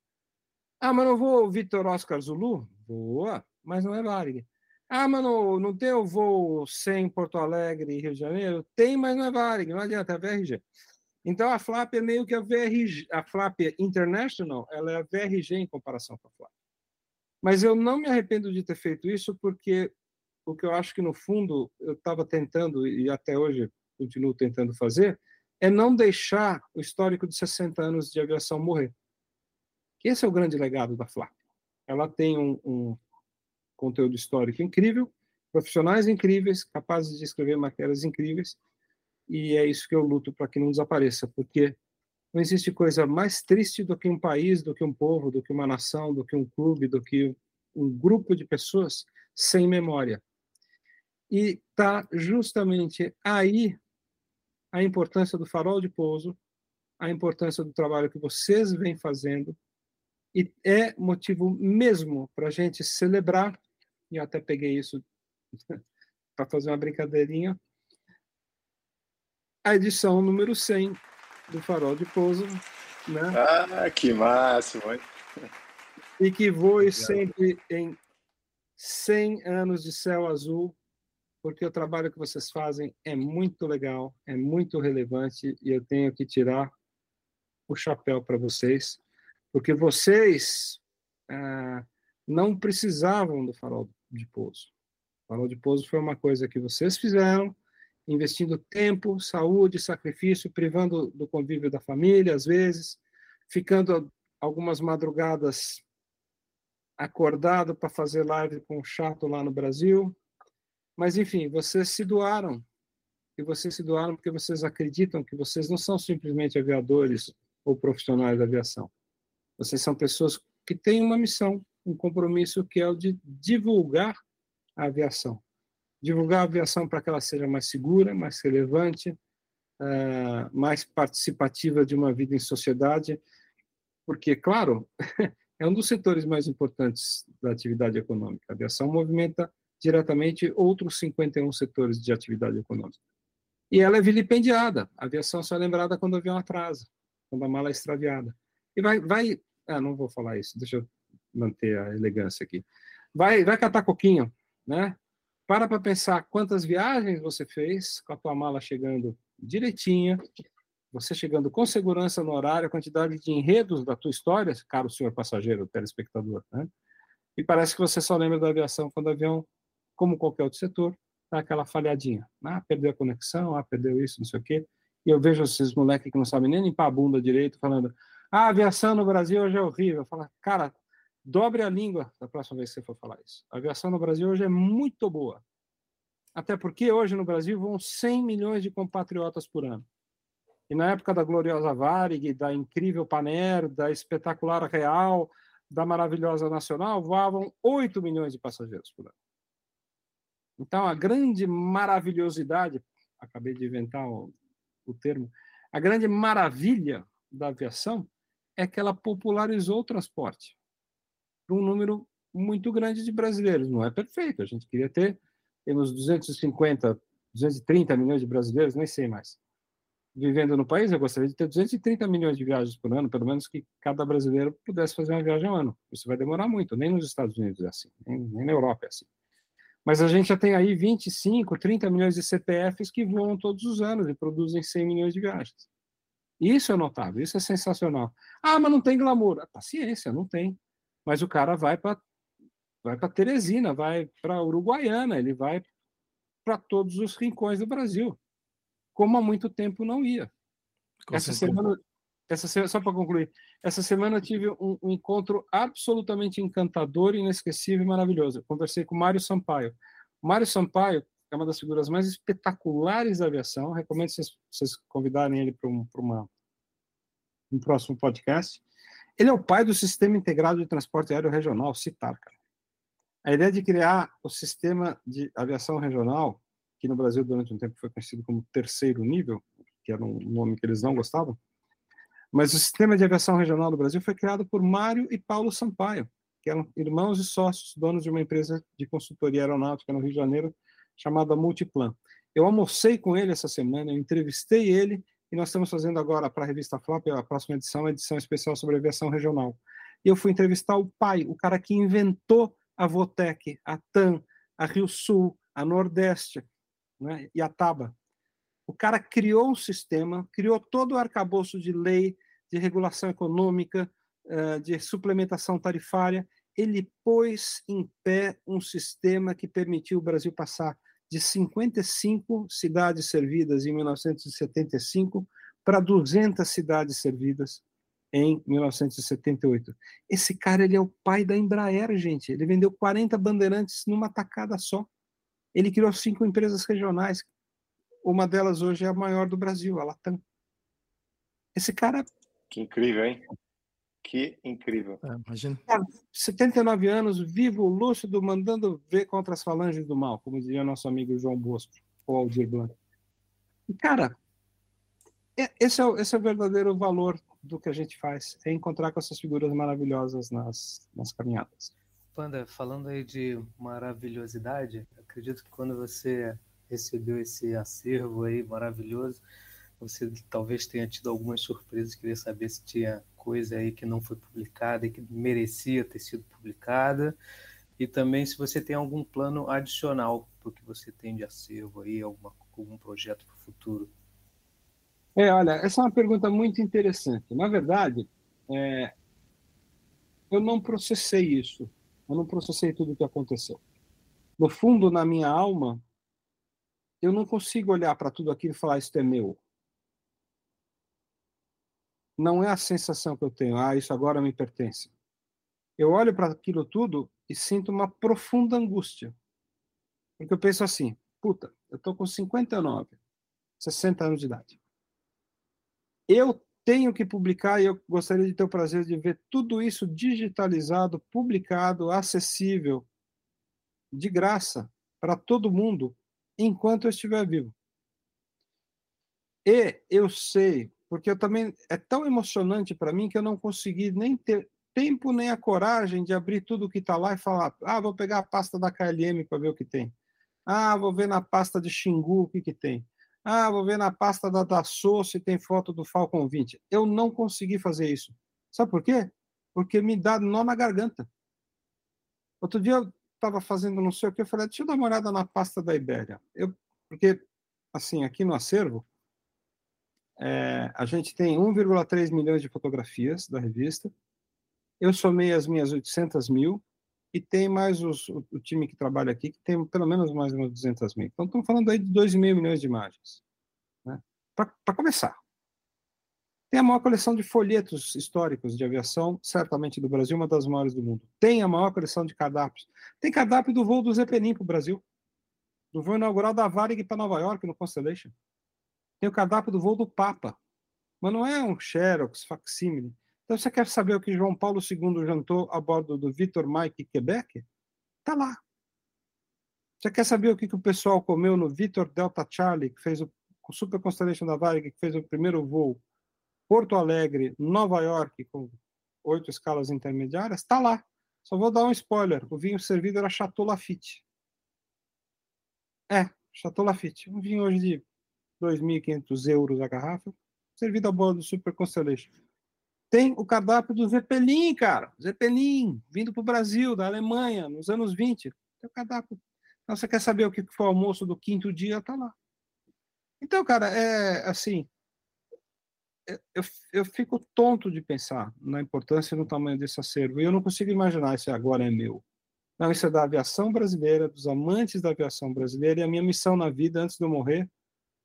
Ah, mas não vou Vitor Oscar Zulu? Boa, mas não é Varig. Ah, mas não, não tem o voo sem Porto Alegre e Rio de Janeiro? Tem, mas não é Varig, não adianta, é VRG. Então a Flap é meio que a VRG, a Flap International, ela é a VRG em comparação com a Flap. Mas eu não me arrependo de ter feito isso porque o que eu acho que no fundo eu estava tentando e até hoje continuo tentando fazer é não deixar o histórico de 60 anos de aviação morrer. Esse é o grande legado da Flap. Ela tem um, um conteúdo histórico incrível, profissionais incríveis, capazes de escrever matérias incríveis, e é isso que eu luto para que não desapareça, porque não existe coisa mais triste do que um país, do que um povo, do que uma nação, do que um clube, do que um grupo de pessoas sem memória. E está justamente aí a importância do farol de pouso, a importância do trabalho que vocês vêm fazendo, e é motivo mesmo para a gente celebrar, e eu até peguei isso para fazer uma brincadeirinha, a edição número 100 do Farol de Pouso. Né? Ah, que máximo! E que voe sempre em 100 anos de céu azul porque o trabalho que vocês fazem é muito legal, é muito relevante e eu tenho que tirar o chapéu para vocês, porque vocês ah, não precisavam do farol de pouso. O farol de pouso foi uma coisa que vocês fizeram, investindo tempo, saúde, sacrifício, privando do convívio da família, às vezes, ficando algumas madrugadas acordado para fazer live com o chato lá no Brasil, mas, enfim, vocês se doaram. E vocês se doaram porque vocês acreditam que vocês não são simplesmente aviadores ou profissionais da aviação. Vocês são pessoas que têm uma missão, um compromisso que é o de divulgar a aviação. Divulgar a aviação para que ela seja mais segura, mais relevante, uh, mais participativa de uma vida em sociedade, porque, claro, é um dos setores mais importantes da atividade econômica. A aviação movimenta diretamente outros 51 setores de atividade econômica. E ela é vilipendiada. A aviação só é lembrada quando o avião atrasa, quando a mala é extraviada. E vai, vai, ah, não vou falar isso, deixa eu manter a elegância aqui. Vai, vai catar coquinho, né? Para para pensar quantas viagens você fez com a tua mala chegando direitinha, você chegando com segurança no horário, a quantidade de enredos da tua história, caro senhor passageiro, telespectador, né? E parece que você só lembra da aviação quando o avião como qualquer outro setor, dá aquela falhadinha. Ah, perdeu a conexão, ah, perdeu isso, não sei o quê. E eu vejo esses moleques que não sabem nem limpar a bunda direito, falando, ah, a aviação no Brasil hoje é horrível. Fala, cara, dobre a língua da próxima vez que você for falar isso. A aviação no Brasil hoje é muito boa. Até porque hoje no Brasil vão 100 milhões de compatriotas por ano. E na época da gloriosa Varig, da incrível Paner, da espetacular Real, da maravilhosa Nacional, voavam 8 milhões de passageiros por ano. Então, a grande maravilhosidade, acabei de inventar o, o termo, a grande maravilha da aviação é que ela popularizou o transporte para um número muito grande de brasileiros. Não é perfeito. A gente queria ter temos 250, 230 milhões de brasileiros, nem sei mais, vivendo no país. Eu gostaria de ter 230 milhões de viagens por ano, pelo menos que cada brasileiro pudesse fazer uma viagem ao ano. Isso vai demorar muito. Nem nos Estados Unidos é assim, nem, nem na Europa é assim. Mas a gente já tem aí 25, 30 milhões de CPFs que voam todos os anos e produzem 100 milhões de viagens. Isso é notável, isso é sensacional. Ah, mas não tem glamour. Ah, paciência, não tem. Mas o cara vai para vai para Teresina, vai para Uruguaiana, ele vai para todos os rincões do Brasil, como há muito tempo não ia. essa semana, essa só para concluir, essa semana tive um, um, encontro absolutamente encantador, inesquecível e maravilhoso. Eu conversei com Mário Sampaio. Mário Sampaio é uma das figuras mais espetaculares da aviação. Recomendo vocês, vocês convidarem ele para um, uma, um próximo podcast. Ele é o pai do Sistema Integrado de Transporte Aéreo Regional, CITAR, cara. A ideia de criar o sistema de aviação regional, que no Brasil durante um tempo foi conhecido como terceiro nível, que era um nome que eles não gostavam, mas o sistema de aviação regional do Brasil foi criado por Mário e Paulo Sampaio, que eram irmãos e sócios, donos de uma empresa de consultoria aeronáutica no Rio de Janeiro, chamada Multiplan. Eu almocei com ele essa semana, eu entrevistei ele, e nós estamos fazendo agora para a revista Flop, a próxima edição, a edição especial sobre aviação regional. E eu fui entrevistar o pai, o cara que inventou a Votec, a TAM, a Rio Sul, a Nordeste né, e a TABA. O cara criou um sistema, criou todo o arcabouço de lei, de regulação econômica, eh, de suplementação tarifária. Ele pôs em pé um sistema que permitiu o Brasil passar de 55 cidades servidas em 1975 para 200 cidades servidas em 1978. Esse cara ele é o pai da Embraer, gente. Ele vendeu 40 bandeirantes numa tacada só. Ele criou cinco empresas regionais. Uma delas hoje é a maior do Brasil, a Latam. Esse cara. Que incrível, hein? Que incrível. É, imagina. 79 anos, vivo, lúcido, mandando ver contra as falanges do mal, como dizia nosso amigo João Bosco, ou Aldir Blanc. E, cara, é, esse é, esse é o verdadeiro valor do que a gente faz, é encontrar com essas figuras maravilhosas nas, nas caminhadas. Panda, falando aí de maravilhosidade, acredito que quando você recebeu esse acervo aí maravilhoso, você talvez tenha tido algumas surpresas, queria saber se tinha coisa aí que não foi publicada e que merecia ter sido publicada, e também se você tem algum plano adicional para o que você tem de acervo aí, alguma, algum projeto para o futuro. É, olha, essa é uma pergunta muito interessante. Na verdade, é, eu não processei isso. Eu não processei tudo o que aconteceu. No fundo, na minha alma, eu não consigo olhar para tudo aquilo e falar isso é meu. Não é a sensação que eu tenho, ah, isso agora me pertence. Eu olho para aquilo tudo e sinto uma profunda angústia. Porque eu penso assim, puta, eu estou com 59, 60 anos de idade eu tenho que publicar e eu gostaria de ter o prazer de ver tudo isso digitalizado, publicado, acessível, de graça, para todo mundo, enquanto eu estiver vivo. E eu sei, porque eu também é tão emocionante para mim que eu não consegui nem ter tempo nem a coragem de abrir tudo que está lá e falar: ah, vou pegar a pasta da KLM para ver o que tem. Ah, vou ver na pasta de Xingu o que, que tem. Ah, vou ver na pasta da Dassault se tem foto do Falcon 20. Eu não consegui fazer isso. Sabe por quê? Porque me dá nó na garganta. Outro dia eu estava fazendo não sei o que, eu falei, deixa eu dar uma olhada na pasta da Ibéria. Eu, porque, assim, aqui no acervo, é, a gente tem 1,3 milhões de fotografias da revista. Eu somei as minhas 800 mil e tem mais os, o, o, time que trabalha aqui, que tem pelo menos mais umas 200 mil. Então, estamos falando aí de 2,5 milhões de imagens. Né? Para começar. Tem a maior coleção de folhetos históricos de aviação, certamente do Brasil, uma das maiores do mundo. Tem a maior coleção de cardápios. Tem cardápio do voo do Zeppelin para o Brasil. Do voo inaugural da Varig para Nova York, no Constellation. Tem o cardápio do voo do Papa. Mas não é um Xerox, facsímile. Então, você quer saber o que João Paulo II jantou a bordo do Vitor Mike Quebec? Está lá. Você quer saber o que, que o pessoal comeu no Vitor Delta Charlie, que fez o, Super Constellation da Varig, que fez o primeiro voo Porto Alegre, Nova York, com oito escalas intermediárias? Está lá. Só vou dar um spoiler: o vinho servido era Chateau Lafite. É, Chateau Lafite. Um vinho hoje de 2.500 euros a garrafa, servido a bordo do Super Constellation. Tem o cardápio do Zeppelin, cara. Zeppelin, vindo para o Brasil, da Alemanha, nos anos 20. Tem o cardápio. Então, você quer saber o que foi o almoço do quinto dia? Tá lá. Então, cara, é assim. Eu, eu fico tonto de pensar na importância e no tamanho desse acervo. E eu não consigo imaginar se agora é meu. Não, isso é da aviação brasileira, dos amantes da aviação brasileira. E a minha missão na vida, antes de eu morrer,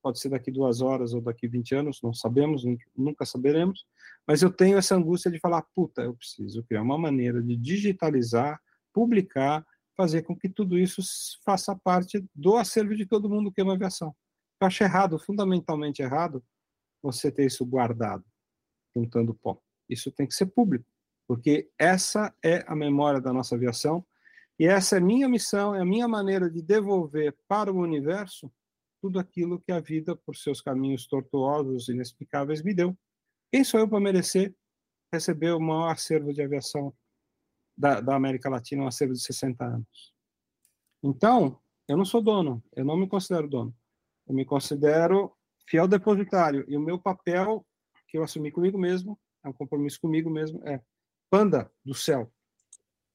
pode ser daqui duas horas ou daqui 20 anos, não sabemos, nunca saberemos, mas eu tenho essa angústia de falar, puta, eu preciso criar uma maneira de digitalizar, publicar, fazer com que tudo isso faça parte do acervo de todo mundo que ama aviação. Eu acho errado, fundamentalmente errado, você ter isso guardado, juntando pó. Isso tem que ser público, porque essa é a memória da nossa aviação e essa é minha missão, é a minha maneira de devolver para o universo tudo aquilo que a vida, por seus caminhos tortuosos e inexplicáveis, me deu. Quem sou eu para merecer receber o maior acervo de aviação da, da América Latina, um acervo de 60 anos? Então, eu não sou dono, eu não me considero dono. Eu me considero fiel depositário. E o meu papel, que eu assumi comigo mesmo, é um compromisso comigo mesmo, é panda do céu.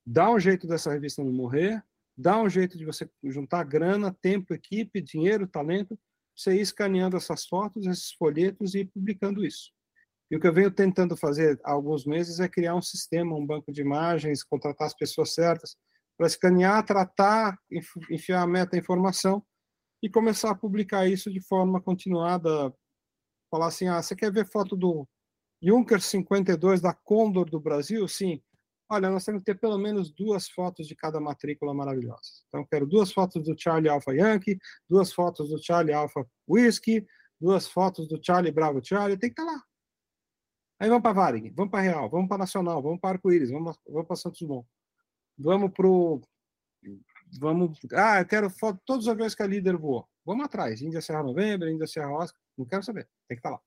Dá um jeito dessa revista não morrer, dá um jeito de você juntar grana, tempo, equipe, dinheiro, talento, você ir escaneando essas fotos, esses folhetos e publicando isso. E o que eu venho tentando fazer há alguns meses é criar um sistema, um banco de imagens, contratar as pessoas certas para escanear, tratar, enfiar a meta-informação e começar a publicar isso de forma continuada. Falar assim, ah, você quer ver foto do Junker 52 da Condor do Brasil? Sim. Olha, nós temos que ter pelo menos duas fotos de cada matrícula maravilhosa. Então, quero duas fotos do Charlie Alpha Yankee, duas fotos do Charlie Alpha Whiskey, duas fotos do Charlie Bravo Charlie, tem que estar tá lá. Aí vamos para Varig, vamos para Real, vamos para Nacional, vamos para Arco-Íris, vamos, vamos para Santos Dumont. Vamos pro. Vamos. Ah, eu quero foto todos os aviões que a líder voou. Vamos atrás. Índia Serra Novembro, Índia Serra Oscar. Não quero saber. Tem que estar tá lá.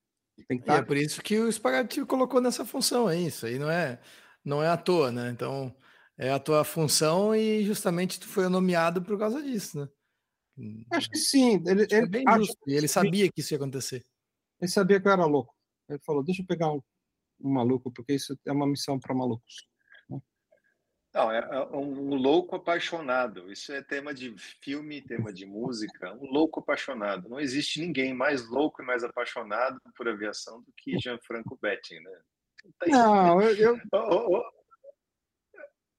Tem que estar. Tá... é por isso que o Spaghetti colocou nessa função, é isso. Aí não é não é à toa, né? Então, é a tua função e justamente tu foi nomeado por causa disso, né? Acho que sim. Ele, ele, é bem justo. E ele sabia que isso ia acontecer. Ele sabia que eu era louco. Ele falou: deixa eu pegar um, um maluco, porque isso é uma missão para malucos. Não, é, é um louco apaixonado. Isso é tema de filme, tema de música. Um louco apaixonado. Não existe ninguém mais louco e mais apaixonado por aviação do que Gianfranco Betting, né? Não, eu. eu... Oh, oh.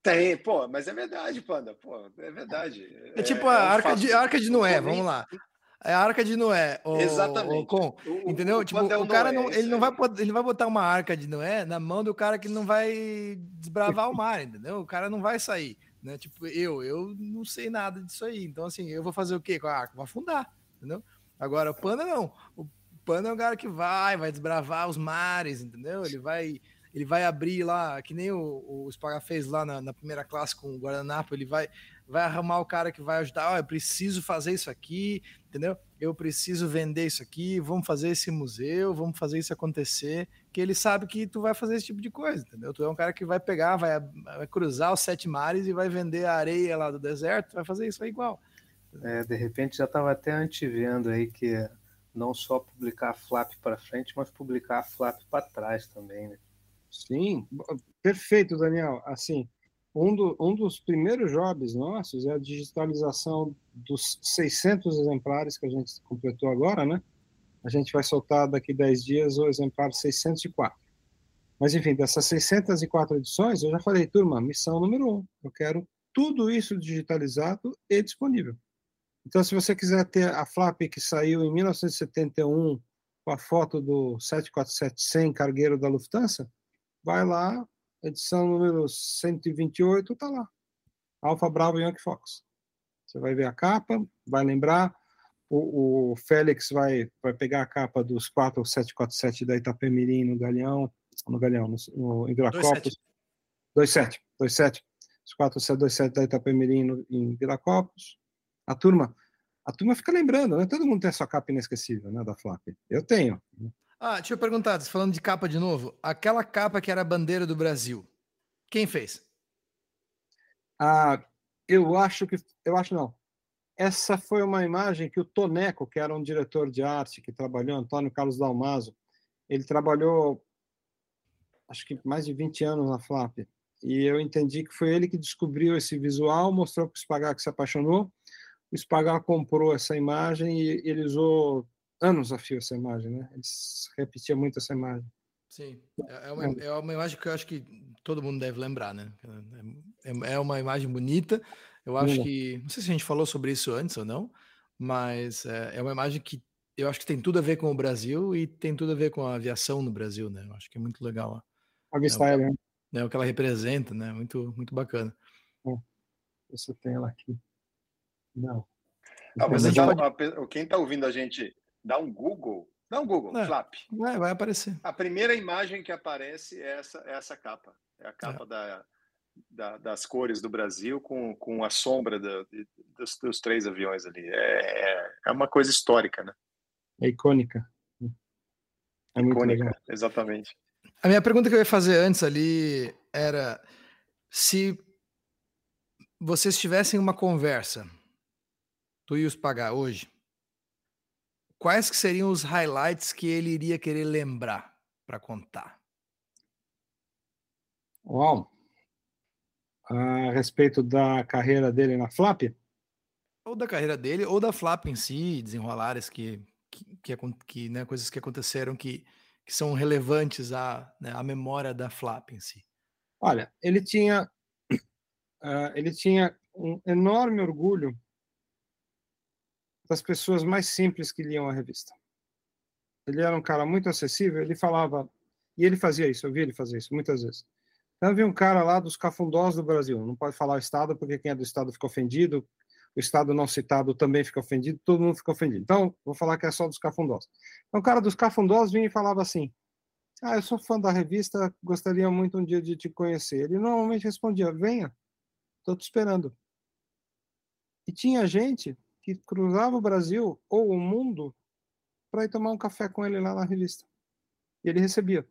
Tem, pô, mas é verdade, Panda, pô, é verdade. É, é tipo a, é arca, de, a arca de Noé, vamos lá. É a arca de Noé. O, Exatamente. O, com, entendeu? O, tipo, o, o cara Noé, não, ele não vai ele vai botar uma arca de Noé na mão do cara que não vai desbravar o mar, entendeu? O cara não vai sair, né? Tipo, eu, eu não sei nada disso aí. Então assim, eu vou fazer o quê com a arca? Vou afundar, entendeu? Agora o Panda não. O Pano é um cara que vai, vai desbravar os mares, entendeu? Ele vai, ele vai abrir lá, que nem o, o Spaga fez lá na, na, primeira classe com o Guardanapo, ele vai, vai arrumar o cara que vai ajudar, oh, eu preciso fazer isso aqui, entendeu? Eu preciso vender isso aqui, vamos fazer esse museu, vamos fazer isso acontecer, que ele sabe que tu vai fazer esse tipo de coisa, entendeu? Tu é um cara que vai pegar, vai, vai cruzar os sete mares e vai vender a areia lá do deserto, vai fazer isso aí igual. É, de repente já estava até antevendo aí que não só publicar a flap para frente, mas publicar a flap para trás também, né? Sim, perfeito, Daniel. Assim, um, do, um dos primeiros jobs nossos é a digitalização dos 600 exemplares que a gente completou agora, né? A gente vai soltar daqui 10 dias o exemplar 604. Mas, enfim, dessas 604 edições, eu já falei, turma, missão número um. Eu quero tudo isso digitalizado e disponível. Então, se você quiser ter a flap que saiu em 1971 com a foto do 747-100 cargueiro da Lufthansa, vai lá, edição número 128, está lá. Alfa Bravo Yankee Fox. Você vai ver a capa, vai lembrar. O, o Félix vai, vai pegar a capa dos 4747 da Itapemirim no Galeão, no Galeão, no, no, em Viracopos. 27, 27. Os 4727 da Itapemirim no, em Viracopos a turma, a turma fica lembrando, né? Todo mundo tem a sua capa inesquecível, né, da Flap. Eu tenho. Ah, deixa eu perguntar, falando de capa de novo, aquela capa que era a bandeira do Brasil, quem fez? Ah, eu acho que. Eu acho não. Essa foi uma imagem que o Toneco, que era um diretor de arte que trabalhou, Antônio Carlos Dalmaso, ele trabalhou acho que mais de 20 anos na Flap. E eu entendi que foi ele que descobriu esse visual, mostrou para o Spagar que se apaixonou. O Spagar comprou essa imagem e ele usou anos a fio essa imagem, né? Ele repetia muito essa imagem. Sim, é, é uma, é uma imagem que eu acho que todo mundo deve lembrar, né? É, é uma imagem bonita. Eu acho que, não sei se a gente falou sobre isso antes ou não, mas é, é uma imagem que eu acho que tem tudo a ver com o Brasil e tem tudo a ver com a aviação no Brasil, né? Eu acho que é muito legal. A Vista é, o, é o que ela representa, né? Muito, muito bacana. É. Você tem ela aqui. Não. Ah, você dá, pode... Quem está ouvindo a gente, dá um Google Dá um Google, é, Flap. Vai, vai aparecer. A primeira imagem que aparece é essa, é essa capa. É a capa é. Da, da, das cores do Brasil com, com a sombra do, dos, dos, três aviões ali. É, é, é uma coisa histórica, né? É icônica. É icônica, exatamente. A minha pergunta que eu ia fazer antes ali era se vocês tivessem uma conversa, tu e os pagar hoje, quais que seriam os highlights que ele iria querer lembrar para contar? Uau! A respeito da carreira dele na Flap? Ou da carreira dele, ou da Flap em si, desenrolares que, que, que, que né, coisas que aconteceram que, que são relevantes à, né, à memória da Flap em si. Olha, ele tinha, uh, ele tinha um enorme orgulho das pessoas mais simples que liam a revista. Ele era um cara muito acessível, ele falava, e ele fazia isso, eu vi ele fazer isso muitas vezes. Então havia um cara lá dos cafundós do Brasil, não pode falar Estado, porque quem é do Estado fica ofendido, o Estado não citado também fica ofendido, todo mundo fica ofendido. Então, vou falar que é só dos cafundós. Então, o cara dos cafundós vinha e falava assim, ah, eu sou fã da revista, gostaria muito um dia de te conhecer. Ele normalmente respondia, venha, estou te esperando. E tinha gente que cruzava o Brasil ou o mundo para ir tomar um café com ele lá na revista. E ele recebia.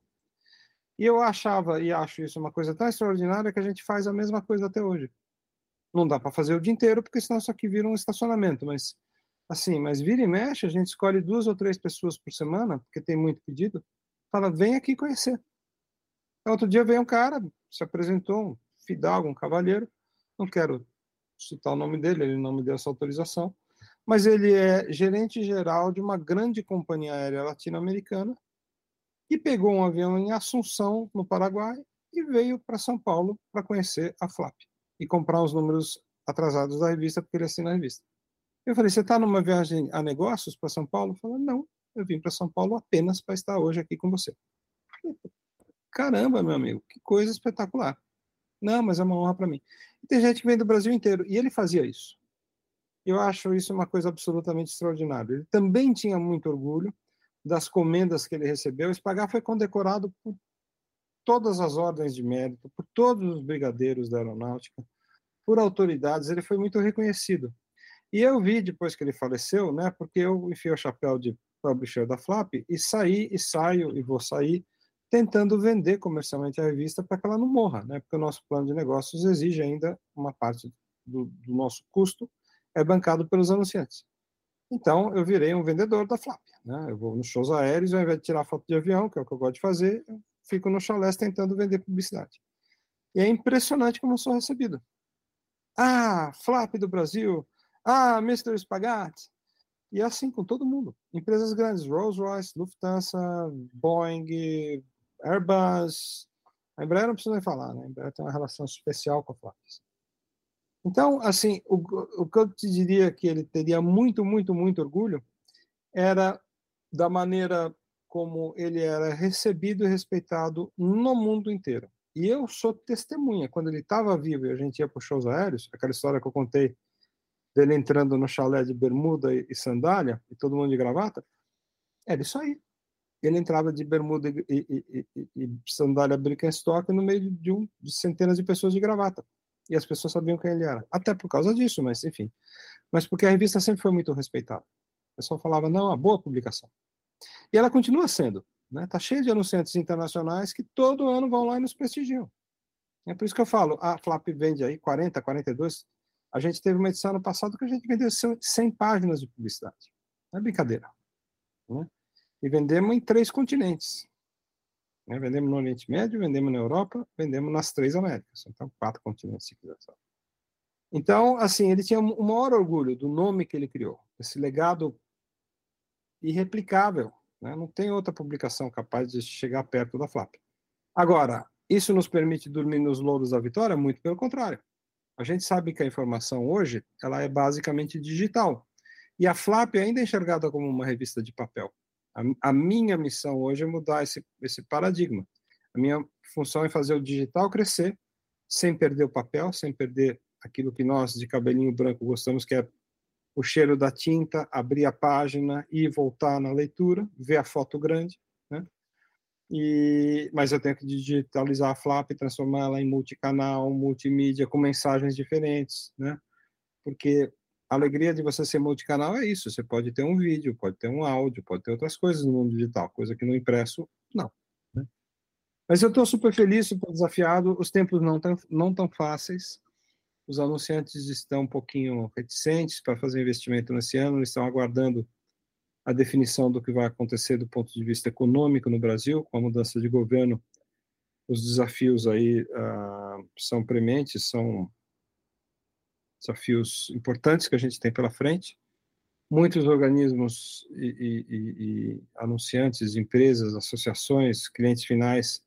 E eu achava e acho isso uma coisa tão extraordinária que a gente faz a mesma coisa até hoje. Não dá para fazer o dia inteiro, porque senão isso aqui vira um estacionamento, mas assim, mas vira e mexe, a gente escolhe duas ou três pessoas por semana, porque tem muito pedido, fala, vem aqui conhecer. Outro dia veio um cara, se apresentou, um fidalgo, um cavalheiro, não quero citar o nome dele, ele não me deu essa autorização, mas ele é gerente geral de uma grande companhia aérea latino-americana e pegou um avião em Assunção, no Paraguai, e veio para São Paulo para conhecer a Flap e comprar os números atrasados da revista, porque ele assina a revista. Eu falei: Você está numa viagem a negócios para São Paulo? Eu falei: Não, eu vim para São Paulo apenas para estar hoje aqui com você. Caramba, meu amigo, que coisa espetacular. Não, mas é uma honra para mim. E tem gente que vem do Brasil inteiro, e ele fazia isso. Eu acho isso uma coisa absolutamente extraordinária. Ele também tinha muito orgulho das comendas que ele recebeu. O Spagar foi condecorado por todas as ordens de mérito, por todos os brigadeiros da aeronáutica, por autoridades. Ele foi muito reconhecido. E eu vi depois que ele faleceu, né? Porque eu enfiei o chapéu de publisher da Flap e saí e saio e vou sair tentando vender comercialmente a revista para que ela não morra, né? Porque o nosso plano de negócios exige ainda uma parte do, do nosso custo é bancado pelos anunciantes. Então, eu virei um vendedor da Flap. Né? Eu vou nos shows aéreos, ao invés de tirar foto de avião, que é o que eu gosto de fazer, eu fico no chalés tentando vender publicidade. E é impressionante como eu sou recebido. Ah, Flap do Brasil. Ah, Mr. Spaghetti. E é assim com todo mundo. Empresas grandes, Rolls-Royce, Lufthansa, Boeing, Airbus. A Embraer não precisa nem falar, né? A Embraer tem uma relação especial com a Flap. Então, assim, o, o que eu te diria que ele teria muito, muito, muito orgulho era da maneira como ele era recebido e respeitado no mundo inteiro. E eu sou testemunha. Quando ele estava vivo e a gente ia para os shows aéreos, aquela história que eu contei dele entrando no chalé de bermuda e, sandália, e todo mundo de gravata, era isso aí. Ele entrava de bermuda e, e, e, e sandália Birkenstock no meio de, um, de centenas de pessoas de gravata e as pessoas sabiam quem ele era. Até por causa disso, mas enfim. Mas porque a revista sempre foi muito respeitada. O pessoal falava, não, uma boa publicação. E ela continua sendo. Está né? Tá cheia de anunciantes internacionais que todo ano vão lá e nos prestigiam. É por isso que eu falo, a Flap vende aí 40, 42. A gente teve uma edição ano passado que a gente vendeu 100 páginas de publicidade. Não é brincadeira. Né? E vendemos em três continentes. Né? Vendemos no Oriente Médio, vendemos na Europa, vendemos nas três Américas. Então, quatro continentes, se quiser saber. Então, assim, ele tinha o maior orgulho do nome que ele criou, esse legado irreplicável. Né? Não tem outra publicação capaz de chegar perto da Flap. Agora, isso nos permite dormir nos louros da vitória? Muito pelo contrário. A gente sabe que a informação hoje ela é basicamente digital. E a Flap ainda é enxergada como uma revista de papel. A, a minha missão hoje é mudar esse, esse paradigma. A minha função é fazer o digital crescer sem perder o papel, sem perder aquilo que nós de cabelinho branco gostamos, que é o cheiro da tinta, abrir a página e voltar na leitura, ver a foto grande, né? E, mas eu tenho que digitalizar a Flap transformá-la em multicanal, multimídia, com mensagens diferentes, né? Porque a alegria de você ser multicanal é isso. Você pode ter um vídeo, pode ter um áudio, pode ter outras coisas no mundo digital, coisa que no impresso, não. Né? Mas eu estou super feliz, super desafiado. Os tempos não tão, não tão fáceis. Os anunciantes estão um pouquinho reticentes para fazer investimento nesse ano, eles estão aguardando a definição do que vai acontecer do ponto de vista econômico no Brasil, com a mudança de governo. Os desafios aí uh, são prementes, são desafios importantes que a gente tem pela frente. Muitos organismos e, e, e anunciantes, empresas, associações, clientes finais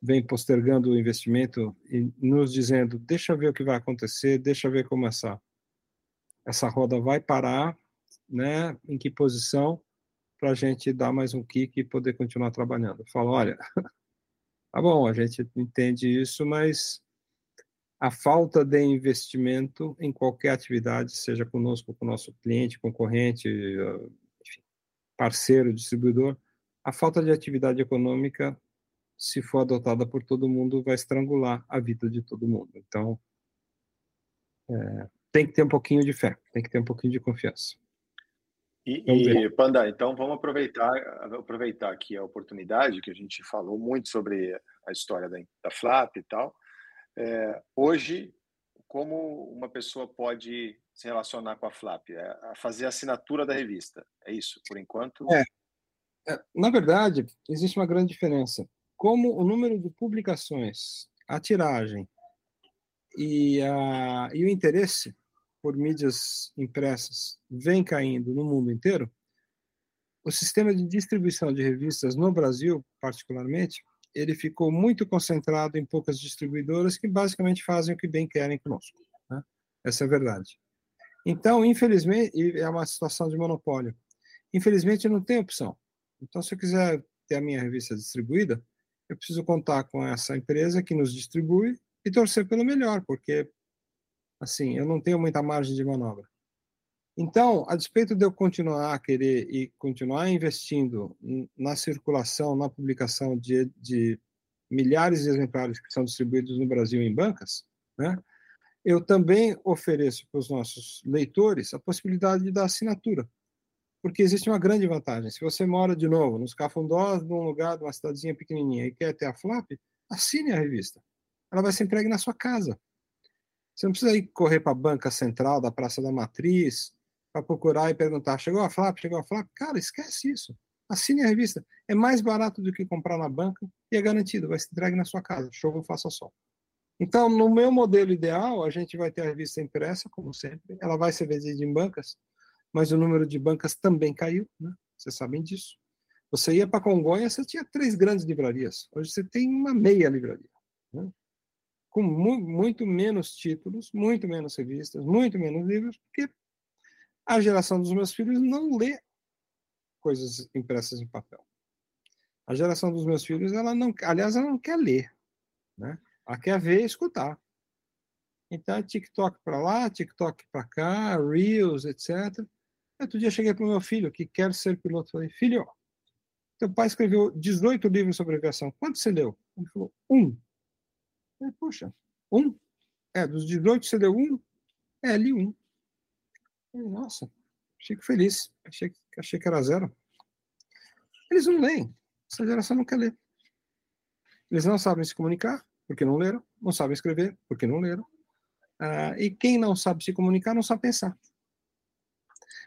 vem postergando o investimento e nos dizendo: deixa ver o que vai acontecer, deixa ver como essa essa roda vai parar, né? Em que posição para a gente dar mais um kick e poder continuar trabalhando. Eu falo, olha, tá bom, a gente entende isso, mas a falta de investimento em qualquer atividade, seja conosco, com o nosso cliente, concorrente, enfim, parceiro, distribuidor, a falta de atividade econômica se for adotada por todo mundo, vai estrangular a vida de todo mundo. Então, é, tem que ter um pouquinho de fé, tem que ter um pouquinho de confiança. E, e, Panda, então vamos aproveitar, aproveitar aqui a oportunidade que a gente falou muito sobre a história da, da Flap e tal. É, hoje, como uma pessoa pode se relacionar com a Flap? É, fazer a assinatura da revista, é isso, por enquanto? É, é na verdade, existe uma grande diferença como o número de publicações, a tiragem e, a, e o interesse por mídias impressas vem caindo no mundo inteiro, o sistema de distribuição de revistas no Brasil, particularmente, ele ficou muito concentrado em poucas distribuidoras que basicamente fazem o que bem querem conosco. Né? Essa é a verdade. Então, infelizmente, é uma situação de monopólio. Infelizmente, não tem opção. Então, se eu quiser ter a minha revista distribuída, eu preciso contar com essa empresa que nos distribui e torcer pelo melhor, porque assim, eu não tenho muita margem de manobra. Então, a despeito de eu continuar a querer e continuar investindo na circulação, na publicação de, de milhares de exemplares que são distribuídos no Brasil em bancas, né, eu também ofereço para os nossos leitores a possibilidade da assinatura porque existe uma grande vantagem. Se você mora, de novo, nos Cafundós, num lugar, de uma cidadezinha pequenininha, e quer ter a Flap, assine a revista. Ela vai ser entregue na sua casa. Você não precisa ir correr para a banca central da Praça da Matriz para procurar e perguntar: chegou a Flap? Chegou a Flap? Cara, esquece isso. Assine a revista. É mais barato do que comprar na banca e é garantido, vai ser entregue na sua casa. Show, faça só. Então, no meu modelo ideal, a gente vai ter a revista impressa, como sempre. Ela vai ser vendida em bancas mas o número de bancas também caiu, né? vocês sabem disso. Você ia para Congonha, você tinha três grandes livrarias. Hoje você tem uma meia livraria. Né? Com mu muito menos títulos, muito menos revistas, muito menos livros, porque a geração dos meus filhos não lê coisas impressas em papel. A geração dos meus filhos, ela não, aliás, ela não quer ler, né? Ela quer ver e escutar. Então, é TikTok para lá, TikTok para cá, Reels, etc. Outro dia cheguei para o meu filho, que quer ser piloto. Falei, filho, teu pai escreveu 18 livros sobre aviação. Quanto você leu? Ele falou, um. Eu falei, Poxa, um? É, dos 18 você deu um? É, li um. Nossa, fico feliz. Achei, achei que era zero. Eles não leem. Essa geração não quer ler. Eles não sabem se comunicar, porque não leram, não sabem escrever, porque não leram. Uh, e quem não sabe se comunicar, não sabe pensar.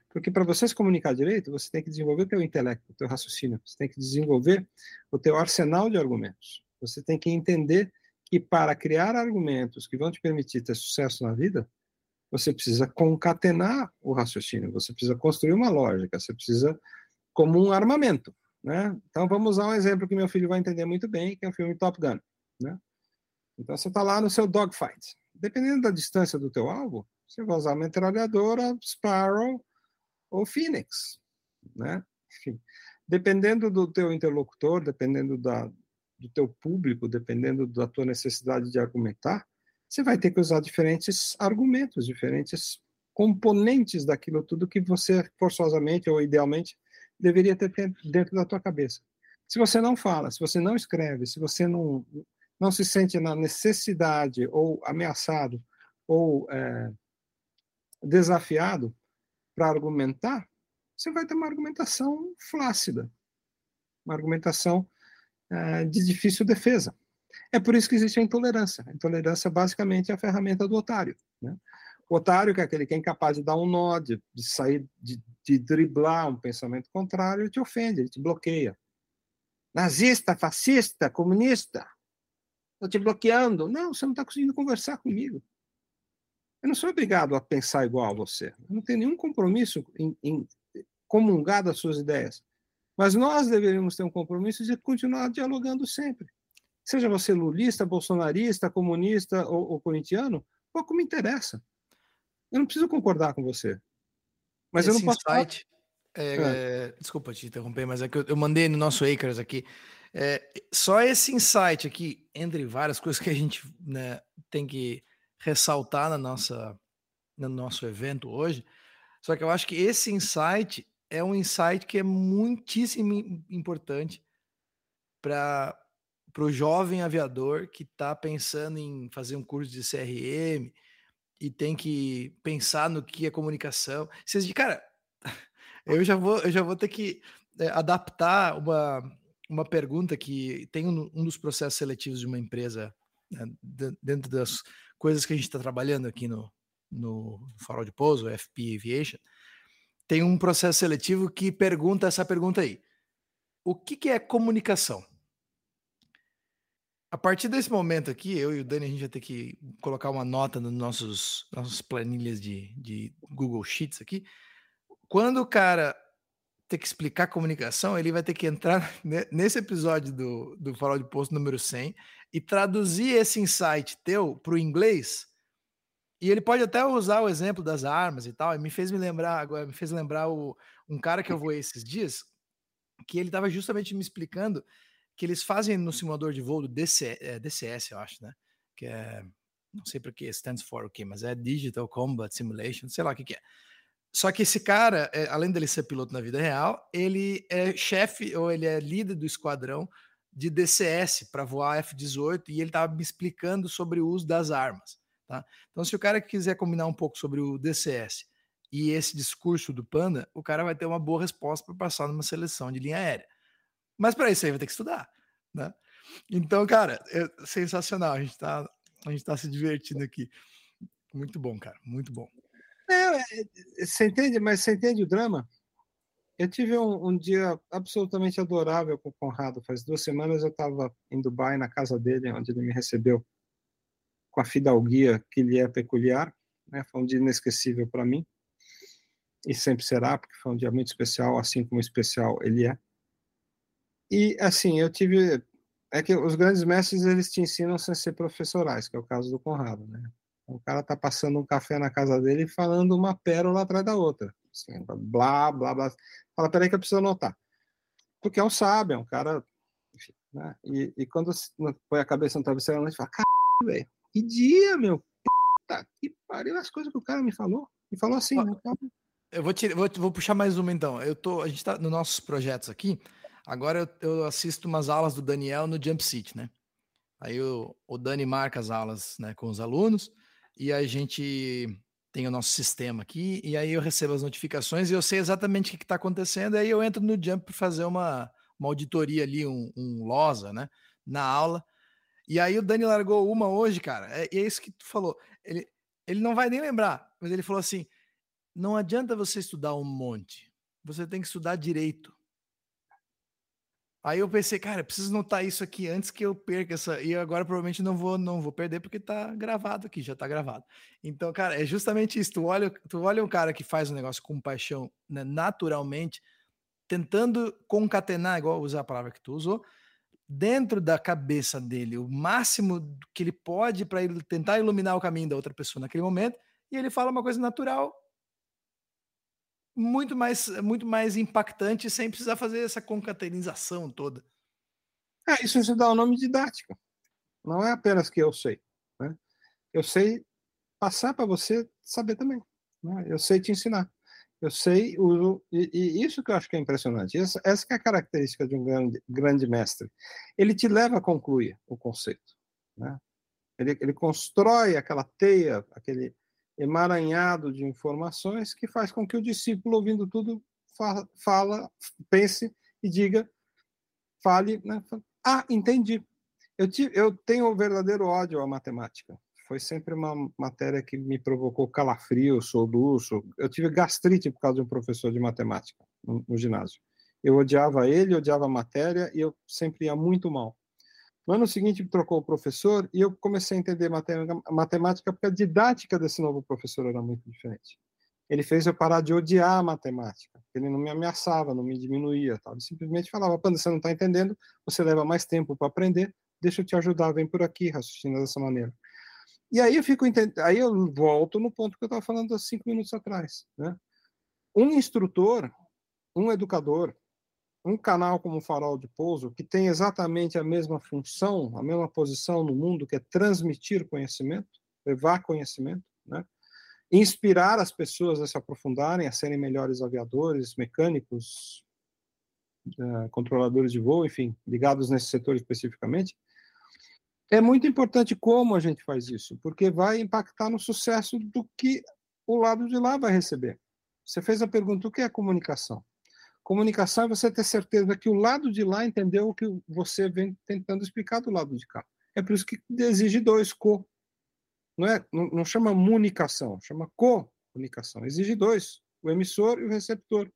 Porque para você se comunicar direito, você tem que desenvolver o teu intelecto, o teu raciocínio, você tem que desenvolver o teu arsenal de argumentos. Você tem que entender que para criar argumentos que vão te permitir ter sucesso na vida, você precisa concatenar o raciocínio, você precisa construir uma lógica, você precisa como um armamento, né? Então vamos usar um exemplo que meu filho vai entender muito bem, que é o filme Top Gun, né? Então você está lá no seu dogfight. Dependendo da distância do teu alvo, você vai usar metralhadora Sparrow ou Phoenix, né? Enfim, dependendo do teu interlocutor, dependendo da, do teu público, dependendo da tua necessidade de argumentar, você vai ter que usar diferentes argumentos, diferentes componentes daquilo tudo que você forçosamente ou idealmente deveria ter dentro da tua cabeça. Se você não fala, se você não escreve, se você não não se sente na necessidade ou ameaçado ou é, desafiado para argumentar, você vai ter uma argumentação flácida, uma argumentação é, de difícil defesa. É por isso que existe a intolerância. A intolerância basicamente é a ferramenta do otário. Né? O otário, que é aquele que é incapaz de dar um nó, de, de sair, de, de driblar um pensamento contrário, ele te ofende, ele te bloqueia. Nazista, fascista, comunista, Estou te bloqueando. Não, você não está conseguindo conversar comigo. Eu não sou obrigado a pensar igual a você. Eu não tenho nenhum compromisso em, em comungar das suas ideias. Mas nós deveríamos ter um compromisso de continuar dialogando sempre. Seja você lulista, bolsonarista, comunista ou, ou corintiano, pouco me interessa. Eu não preciso concordar com você. Mas Esse eu não posso. Insight, é, é. Desculpa te interromper, mas é que eu, eu mandei no nosso Acres aqui. É, só esse insight aqui, entre várias coisas que a gente né, tem que ressaltar na nossa, no nosso evento hoje, só que eu acho que esse insight é um insight que é muitíssimo importante para o jovem aviador que está pensando em fazer um curso de CRM e tem que pensar no que é comunicação. Vocês dizem, cara, eu já vou, eu já vou ter que é, adaptar uma, uma pergunta que tem um, um dos processos seletivos de uma empresa, né, dentro das coisas que a gente está trabalhando aqui no, no Farol de Pouso, FP Aviation, tem um processo seletivo que pergunta essa pergunta aí. O que, que é comunicação? A partir desse momento aqui, eu e o Dani, a gente vai ter que colocar uma nota nos nossos nossas planilhas de, de Google Sheets aqui. Quando o cara ter que explicar comunicação, ele vai ter que entrar nesse episódio do, do Farol de Posto número 100 e traduzir esse insight teu para o inglês. E ele pode até usar o exemplo das armas e tal. E me fez me lembrar agora, me fez lembrar o, um cara que eu voei esses dias, que ele estava justamente me explicando que eles fazem no simulador de voo do DC, é, DCS, eu acho, né? Que é, não sei para que stands for o okay, mas é Digital Combat Simulation, sei lá o que, que é só que esse cara, é, além dele ser piloto na vida real, ele é chefe ou ele é líder do esquadrão de DCS para voar F-18 e ele estava me explicando sobre o uso das armas. Tá? Então, se o cara quiser combinar um pouco sobre o DCS e esse discurso do Panda, o cara vai ter uma boa resposta para passar numa seleção de linha aérea. Mas para isso aí vai ter que estudar. Né? Então, cara, é sensacional. A gente está a gente tá se divertindo aqui. Muito bom, cara. Muito bom. É, é, você entende, mas você entende o drama? Eu tive um, um, dia absolutamente adorável com o Conrado. Faz duas semanas eu estava em Dubai, na casa dele, onde ele me recebeu com a fidalguia que lhe é peculiar. Né? Foi um dia inesquecível para mim. E sempre será, porque foi um dia muito especial, assim como especial ele é. E, assim, eu tive... É que os grandes mestres, eles te ensinam sem ser professorais, que é o caso do Conrado, né? O cara tá passando um café na casa dele e falando uma pérola atrás da outra. Assim, blá, blá, blá. Fala, peraí que eu preciso anotar. Porque é um sábio, é um cara. Enfim, né? e, e quando põe a cabeça no travesseiro, a gente fala, caralho, velho, que dia, meu. Puta que pariu as coisas que o cara me falou. Me falou assim, né? Eu vou, vou, vou, puxar mais uma então. Eu tô, a gente tá nos nossos projetos aqui. Agora eu, eu assisto umas aulas do Daniel no Jump City, né? Aí o, o Dani marca as aulas né, com os alunos e a gente tem o nosso sistema aqui, e aí eu recebo as notificações e eu sei exatamente o que está acontecendo, aí eu entro no Jump para fazer uma, uma auditoria ali, um, um LOSA, né, na aula, E aí o Dani largou uma hoje, cara. É, é isso que tu falou. Ele, ele não vai nem lembrar, mas ele falou assim: não adianta você estudar um monte. Você tem que estudar direito. Aí eu pensei, cara, preciso notar isso aqui antes que eu perca essa. E agora provavelmente não vou, não vou perder porque tá gravado aqui, já tá gravado. Então, cara, é justamente isso. Tu olha, tu olha um cara que faz um negócio com paixão, né, naturalmente, tentando concatenar, igual usar a palavra que tu usou, dentro da cabeça dele, o máximo que ele pode para ele tentar iluminar o caminho da outra pessoa naquele momento, e ele fala uma coisa natural muito mais, muito mais impactante sem precisar fazer essa concatenação toda. É, isso se dá o nome didática. Não é apenas que eu sei. Né? Eu sei passar para você saber também. Né? Eu sei te ensinar. Eu sei, uso, e, e, isso que eu acho que é impressionante. Essa, essa é a característica de um grande, grande mestre. Ele te leva a concluir o conceito. Né? Ele, ele constrói aquela teia, aquele, emaranhado de informações que faz com que o discípulo, ouvindo tudo, fala, fala pense e diga, fale, né? ah, entendi. Eu, tive, eu tenho um verdadeiro ódio à matemática. Foi sempre uma matéria que me provocou calafrio, soluço. Eu tive gastrite por causa de um professor de matemática no, no ginásio. Eu odiava ele, odiava a matéria e eu sempre ia muito mal. No ano seguinte, trocou o professor e eu comecei a entender matemática porque a didática desse novo professor era muito diferente. Ele fez eu parar de odiar a matemática. Ele não me ameaçava, não me diminuía. Tal. Ele simplesmente falava: Panda, você não está entendendo, você leva mais tempo para aprender, deixa eu te ajudar, vem por aqui, raciocina dessa maneira. E aí eu fico aí eu volto no ponto que eu estava falando há cinco minutos atrás. Né? Um instrutor, um educador, um canal como o Farol de Pouso, que tem exatamente a mesma função, a mesma posição no mundo, que é transmitir conhecimento, levar conhecimento, né? inspirar as pessoas a se aprofundarem, a serem melhores aviadores, mecânicos, uh, controladores de voo, enfim, ligados nesse setor especificamente. É muito importante como a gente faz isso, porque vai impactar no sucesso do que o lado de lá vai receber. Você fez a pergunta: o que é comunicação? Comunicação é você ter certeza que o lado de lá entendeu o que você vem tentando explicar do lado de cá. É por isso que exige dois, co. Não, é, não, não chama comunicação, chama comunicação. Exige dois, o emissor e o receptor.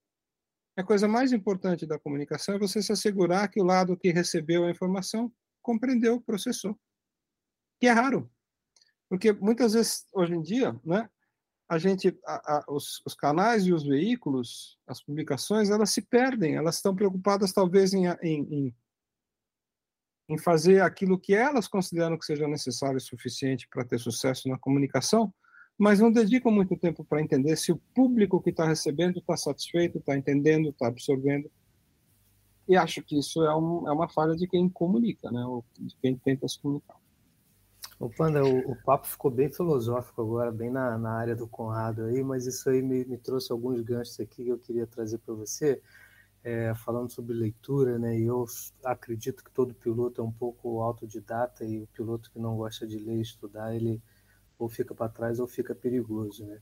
A coisa mais importante da comunicação é você se assegurar que o lado que recebeu a informação compreendeu, processou. Que é raro. Porque muitas vezes, hoje em dia, né, a gente, a, a, os, os, canais e os veículos, as publicações, elas se perdem, elas estão preocupadas talvez em, em, em fazer aquilo que elas consideram que seja necessário e suficiente para ter sucesso na comunicação, mas não dedicam muito tempo para entender se o público que está recebendo está satisfeito, está entendendo, está absorvendo. E acho que isso é, um, é uma falha de quem comunica, né, ou de quem tenta se comunicar. O Panda, o, o, papo ficou bem filosófico agora, bem na, na área do Conrado aí, mas isso aí me, me trouxe alguns ganchos aqui que eu queria trazer para você, é, falando sobre leitura, né? E eu acredito que todo piloto é um pouco autodidata e o piloto que não gosta de ler e estudar, ele ou fica para trás ou fica perigoso, né?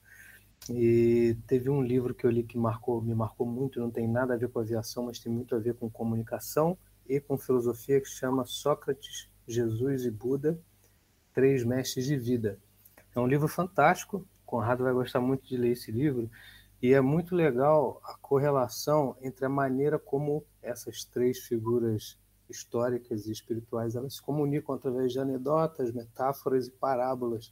E teve um livro que eu li que marcou, me marcou muito, não tem nada a ver com aviação, mas tem muito a ver com comunicação e com filosofia, que chama Sócrates, Jesus e Buda, Três Mestres de Vida. É um livro fantástico, Conrado vai gostar muito de ler esse livro, e é muito legal a correlação entre a maneira como essas três figuras históricas e espirituais elas se comunicam através de anedotas, metáforas e parábolas,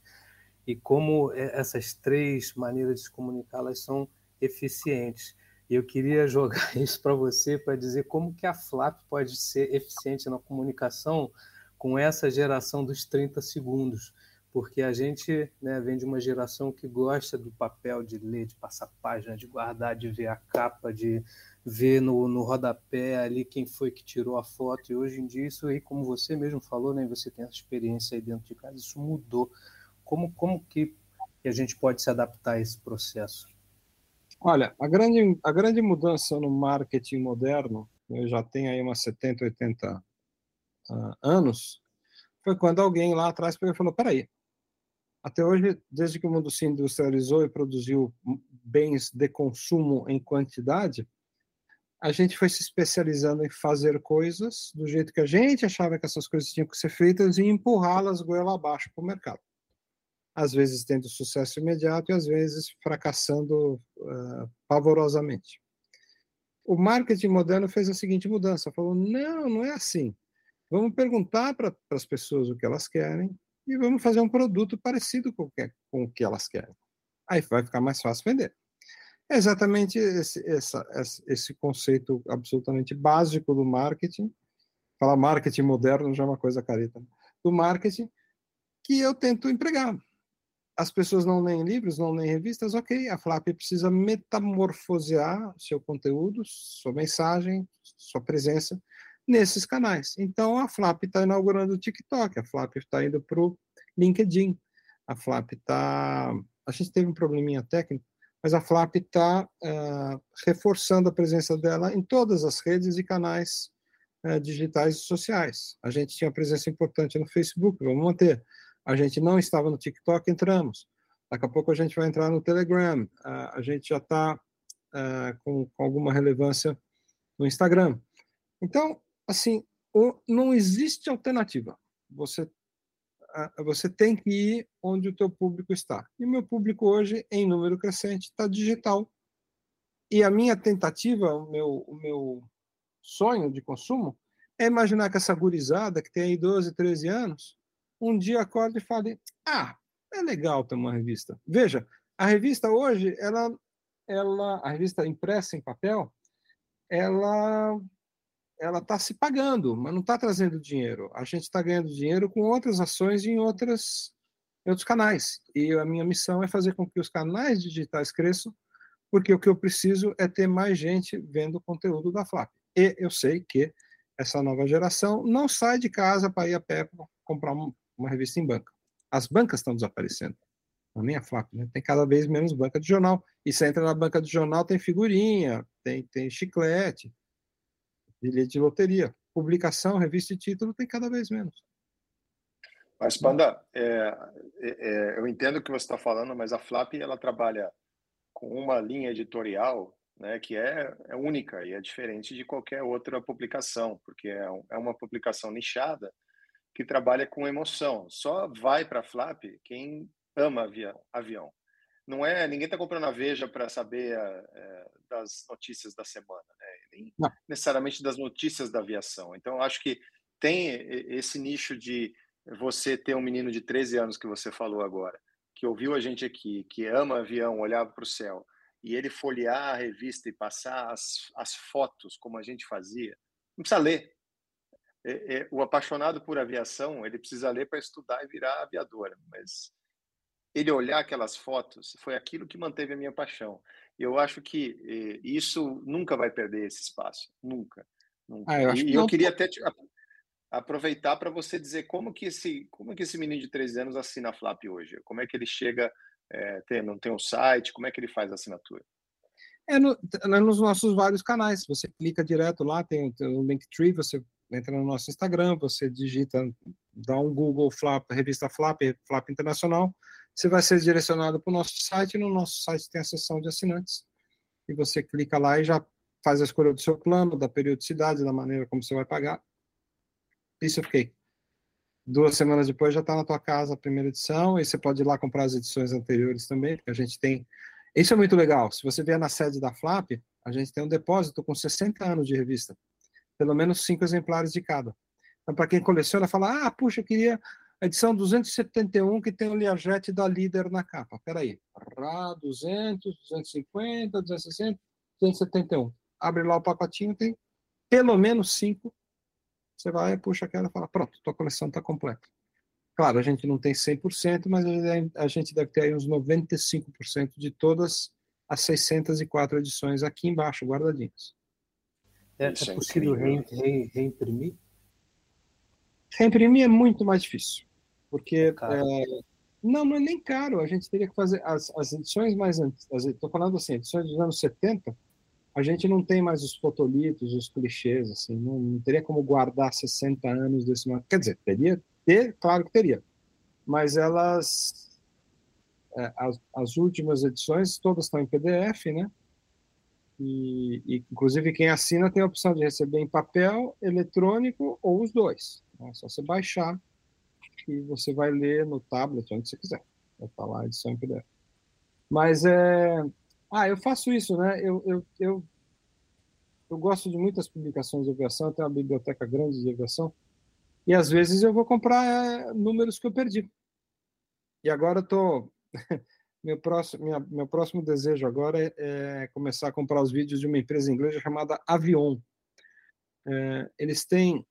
e como essas três maneiras de se comunicar elas são eficientes. E eu queria jogar isso para você para dizer como que a FLAP pode ser eficiente na comunicação com essa geração dos 30 segundos, porque a gente né, vem de uma geração que gosta do papel de ler, de passar página, de guardar, de ver a capa, de ver no, no rodapé ali quem foi que tirou a foto. E hoje em dia, isso aí, como você mesmo falou, né, você tem essa experiência aí dentro de casa, isso mudou. Como, como que, a gente pode se adaptar a esse processo? Olha, a grande, a grande mudança no marketing moderno, eu já tenho aí umas 70, 80 uh, anos, foi quando alguém lá atrás falou: peraí, até hoje, desde que o mundo se industrializou e produziu bens de consumo em quantidade, a gente foi se especializando em fazer coisas do jeito que a gente achava que essas coisas tinham que ser feitas e empurrá-las goela abaixo para o mercado. Às vezes tendo sucesso imediato e às vezes fracassando uh, pavorosamente. O marketing moderno fez a seguinte mudança: falou, não, não é assim. Vamos perguntar para as pessoas o que elas querem e vamos fazer um produto parecido com o que, com o que elas querem. Aí vai ficar mais fácil vender. É exatamente esse, essa, esse conceito absolutamente básico do marketing. Falar marketing moderno já é uma coisa careta. Né? Do marketing que eu tento empregar. As pessoas não leem livros, não leem revistas, ok. A Flap precisa metamorfosear seu conteúdo, sua mensagem, sua presença nesses canais. Então a Flap está inaugurando o TikTok, a Flap está indo para o LinkedIn, a Flap está. A gente teve um probleminha técnico, mas a Flap está uh, eh, reforçando a presença dela em todas as redes e canais uh, digitais e sociais. A gente tinha presença importante no Facebook, vamos manter. A gente não estava no TikTok, entramos. Daqui a pouco a gente vai entrar no Telegram. Uh, a gente já está com, com, alguma relevância no Instagram. Então, assim, não existe alternativa. Você você tem que ir onde o teu público está. E o meu público hoje, em número crescente, está digital. E a minha tentativa, o meu, o meu sonho de consumo, é imaginar que essa gurizada, que tem aí 12, 13 anos, um dia acorde e fale, ah, é legal ter uma revista. Veja, a revista hoje, ela, ela, a revista impressa em papel, ela ela está se pagando, mas não está trazendo dinheiro. A gente está ganhando dinheiro com outras ações em, outras, em outros canais. E a minha missão é fazer com que os canais digitais cresçam, porque o que eu preciso é ter mais gente vendo o conteúdo da Flap. E eu sei que essa nova geração não sai de casa para ir a pé comprar uma, revista em banca. As bancas estão desaparecendo. Não nem a Flap, né? Tem cada vez menos banca de jornal. E você entra na banca de jornal, tem figurinha, tem, tem chiclete, bilhete de loteria. Publicação, revista e título tem cada vez menos. Mas, Panda, é, é, é eu entendo o que você está falando, mas a Flap ela trabalha com uma linha editorial né, que é, é, única e é diferente de qualquer outra publicação, porque é, é uma publicação nichada que trabalha com emoção. Só vai para a Flap quem ama avião. avião. Não é ninguém está comprando a Veja para saber é, das notícias da semana, né? nem Não. necessariamente das notícias da aviação. Então, acho que tem esse nicho de você ter um menino de 13 anos que você falou agora, que ouviu a gente aqui, que ama avião, olhava para o céu, e ele folhear a revista e passar as, as fotos como a gente fazia, não precisa ler. É, é, o apaixonado por aviação, ele precisa ler para estudar e virar aviador, mas ele olhar aquelas fotos foi aquilo que manteve a minha paixão. Eu acho que eh, isso nunca vai perder esse espaço, nunca. nunca. Ah, eu e eu queria até te, aproveitar para você dizer como que esse como que esse menino de 13 anos assina a Flap hoje, como é que ele chega, é, tem, não tem um site, como é que ele faz a assinatura? É, no, é nos nossos vários canais. Você clica direto lá, tem, tem o Linktree, você entra no nosso Instagram, você digita, dá um Google Flap, revista Flap, Flap Internacional, você vai ser direcionado para o nosso site, no nosso site tem a seção de assinantes, e você clica lá e já faz a escolha do seu plano, da periodicidade, da maneira como você vai pagar. Isso eu fiquei. Duas semanas depois já está na tua casa a primeira edição, e você pode ir lá comprar as edições anteriores também, a gente tem. Isso é muito legal. Se você vier na sede da Flap, a gente tem um depósito com 60 anos de revista, pelo menos cinco exemplares de cada. Então, para quem coleciona, fala: ah, puxa, eu queria edição 271, que tem o Learjet da Líder na capa. Peraí. RA 200, 250, 260, 271. Abre lá o pacotinho, tem pelo menos cinco. Você vai, puxa aquela e fala, pronto, tua coleção está completa. Claro, a gente não tem 100%, mas a gente deve ter aí uns 95% de todas as 604 edições aqui embaixo, guardadinhas. É, é possível re, re, reimprimir? Reimprimir é muito mais difícil porque é, não, não é nem caro. A gente teria que fazer as, as edições mais antigas. Estou falando assim, edições dos anos 70. A gente não tem mais os fotolitos, os clichês, assim, não, não teria como guardar 60 anos desse. Quer dizer, teria, ter, claro que teria, mas elas, é, as, as últimas edições todas estão em PDF, né? E, e, inclusive, quem assina tem a opção de receber em papel, eletrônico ou os dois. É só você baixar e você vai ler no tablet, onde você quiser. Vai estar lá a edição em PDF. Mas é. Ah, eu faço isso, né? Eu, eu, eu, eu gosto de muitas publicações de aviação, eu tenho uma biblioteca grande de aviação, e às vezes eu vou comprar é, números que eu perdi. E agora eu tô. meu próximo, minha, meu próximo desejo agora é, é, começar a comprar os vídeos de uma empresa inglesa chamada Avion. É, eles têm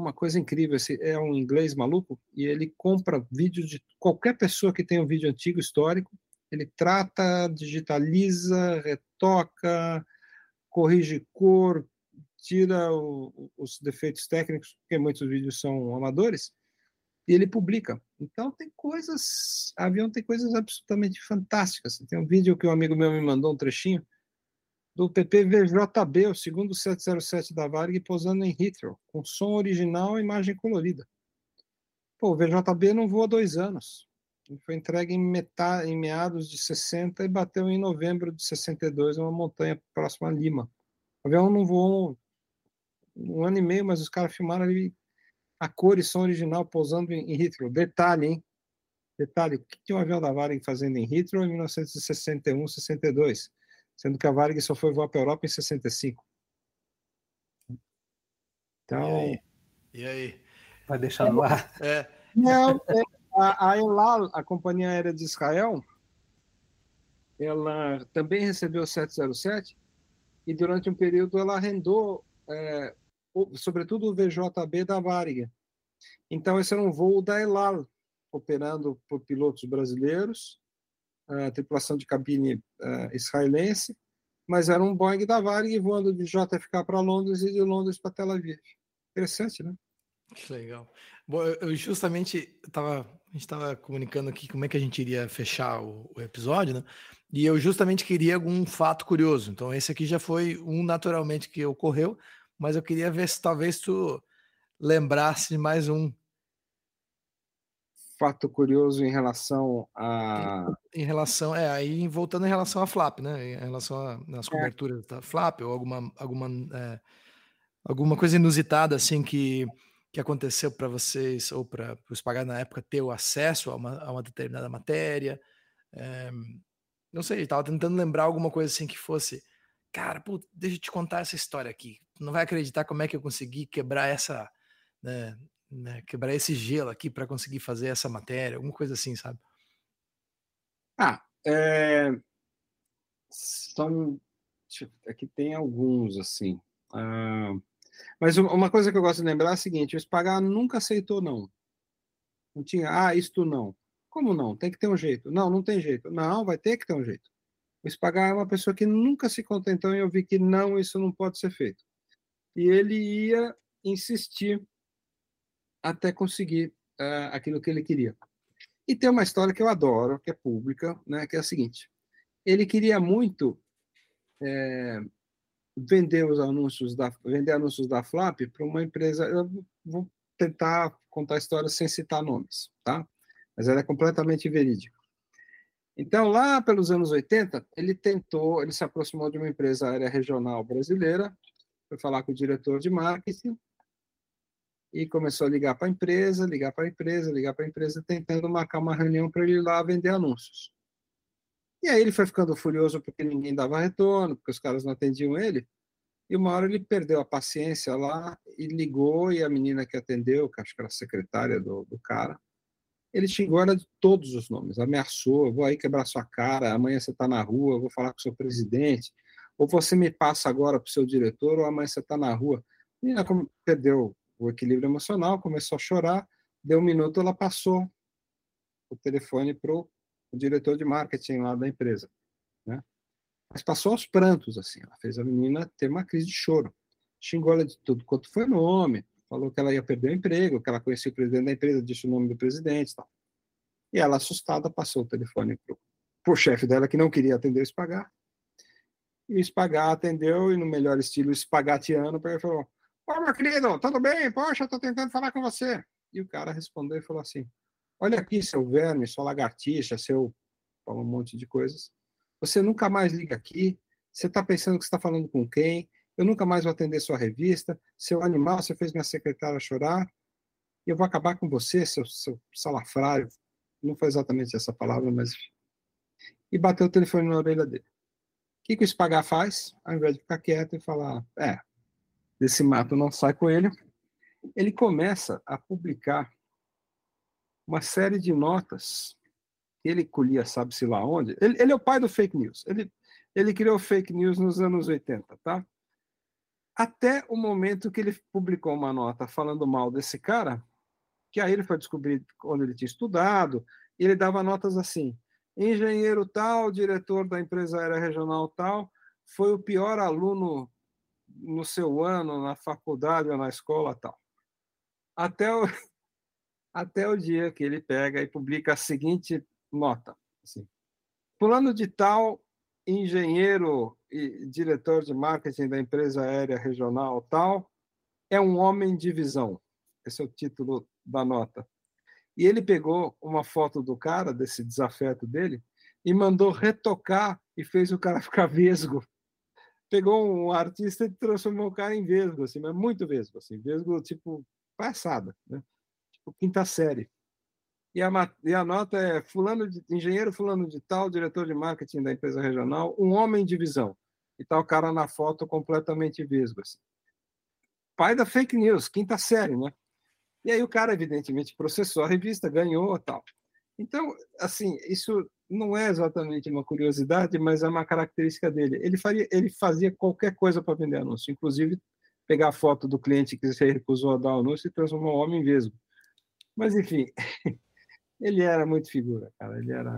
uma coisa incrível, esse é um inglês maluco e ele compra vídeos de qualquer pessoa que tem um vídeo antigo histórico, ele trata, digitaliza, retoca, corrige cor, tira o, os defeitos técnicos, porque muitos vídeos são amadores, e ele publica. Então tem coisas, avião tem coisas absolutamente fantásticas. Tem um vídeo que um amigo meu me mandou um trechinho do PPVJB, o segundo 707 da Varg, posando em Heathrow, com som original e imagem colorida. Pô, o VJB não voa dois anos. Ele foi entregue em, metade, em meados de 60 e bateu em novembro de 62 numa montanha próxima a Lima. O avião não voou um, ano e meio, mas os caras filmaram ali a cor e som original pousando em, em Heathrow. Detalhe, hein? Detalhe, o que tinha um avião da Varig fazendo em Heathrow em 1961, 62? Sendo que a Varig só foi voar para a Europa em 65. Então... E aí? E aí? Vai deixar no ar? É. Não, é, a, a Elal, a companhia aérea de Israel, ela também recebeu 707 e durante um período ela arrendou é, sobretudo o VJB da Varig. Então, esse era um voo da Elal, operando por pilotos brasileiros, a tripulação de cabine uh, israelense, mas era um Boeing da Varig voando de JFK para Londres e de Londres para Tel Aviv. Interessante, né? Que legal. Bom, eu justamente tava, a gente estava comunicando aqui como é que a gente iria fechar o, o, episódio, né? E eu justamente queria algum fato curioso. Então, esse aqui já foi um naturalmente que ocorreu, mas eu queria ver se talvez tu lembrasse mais um. Fato curioso em relação a. Em, relação, é, aí voltando em relação a Flap, né? Em relação às é. coberturas da Flap, ou alguma, alguma, é, alguma coisa inusitada assim que, que aconteceu para vocês, ou para os Spagar na época ter o acesso a uma, a uma determinada matéria. É, não sei, estava tentando lembrar alguma coisa assim que fosse cara, pô, deixa eu te contar essa história aqui. Não vai acreditar como é que eu consegui quebrar essa, né, né quebrar esse gelo aqui para conseguir fazer essa matéria, alguma coisa assim, sabe? Ah, é... são aqui tem alguns assim. Ah, mas uma coisa que eu gosto de lembrar é a seguinte: o Spagar nunca aceitou não. Não tinha, ah, isto não. Como não? Tem que ter um jeito. Não, não tem jeito. Não, vai ter que ter um jeito. O Spagar é uma pessoa que nunca se contentou em ouvir que não, isso não pode ser feito. E ele ia insistir até conseguir uh, aquilo que ele queria. E tem uma história que eu adoro, que é pública, né, que é a seguinte: ele queria muito é, vender os anúncios da vender anúncios da Flap para uma empresa. Eu vou tentar contar a história sem citar nomes, tá? Mas ela é completamente verídica. Então, lá pelos anos 80, ele tentou, ele se aproximou de uma empresa aérea regional brasileira, foi falar com o diretor de marketing e começou a ligar para a empresa, ligar para a empresa, ligar para a empresa, tentando marcar uma reunião para ele ir lá vender anúncios. E aí ele foi ficando furioso porque ninguém dava retorno, porque os caras não atendiam ele. E uma hora ele perdeu a paciência lá e ligou, e a menina que atendeu, que acho que era a secretária do, do cara, ele xingou ela de todos os nomes, ameaçou, vou aí quebrar sua cara, amanhã você está na rua, vou falar com o seu presidente, ou você me passa agora para o seu diretor, ou amanhã você está na rua. E ela perdeu o equilíbrio emocional, começou a chorar, deu um minuto, ela passou o telefone para o diretor de marketing lá da empresa. Né? Mas passou aos prantos, assim, ela fez a menina ter uma crise de choro. Xingou ela de tudo quanto foi nome, falou que ela ia perder o emprego, que ela conhecia o presidente da empresa, disse o nome do presidente e tal. E ela, assustada, passou o telefone para o chefe dela, que não queria atender o Spagar. E o Spagar atendeu, e no melhor estilo espagatiano, ele falou, Ô, meu querido, tudo bem? Poxa, estou tentando falar com você. E o cara respondeu e falou assim, olha aqui, seu verme, sua lagartixa, seu... falou um monte de coisas. Você nunca mais liga aqui, Você está pensando que está falando com quem? Eu nunca mais vou atender sua revista. Seu animal, você fez minha secretária chorar. Eu vou acabar com você, seu, seu salafrário. Não foi exatamente essa palavra, mas. E bateu o telefone na orelha dele. O que, que o Spagar faz? Ao invés de ficar quieto e falar, é, desse mato não sai coelho, ele começa a publicar uma série de notas que ele colhia, sabe-se lá onde. Ele, ele, é o pai do fake news. Ele, ele criou fake news nos anos 80, tá? Até o momento que ele publicou uma nota falando mal desse cara, que aí ele foi descobrir onde ele tinha estudado, e ele dava notas assim: engenheiro tal, diretor da empresa aérea regional tal, foi o pior aluno no seu ano, na faculdade ou na escola tal. Até o, até o dia que ele pega e publica a seguinte nota. Assim, de tal, engenheiro e diretor de marketing da empresa aérea regional tal, é um homem de visão. Esse é o título da nota. E ele pegou uma foto do cara, desse desafeto dele, e mandou retocar e fez o cara ficar vesgo. Pegou um artista e transformou o cara em vesgo, assim, mas muito vesgo, assim, vesgo tipo passada, né? tipo quinta série. E a, e a nota é fulano de, engenheiro fulano de tal, diretor de marketing da empresa regional, um homem de visão. E tá o cara na foto completamente vesgo. Assim. Pai da fake news, quinta série, né? E aí o cara, evidentemente, processou a revista, ganhou tal. Então, assim, isso não é exatamente uma curiosidade, mas é uma característica dele. Ele, faria, ele fazia qualquer coisa para vender anúncio, inclusive pegar a foto do cliente que se recusou a dar o anúncio e transformar o homem em vesgo. Mas, enfim, ele era muito figura, cara. Ele era.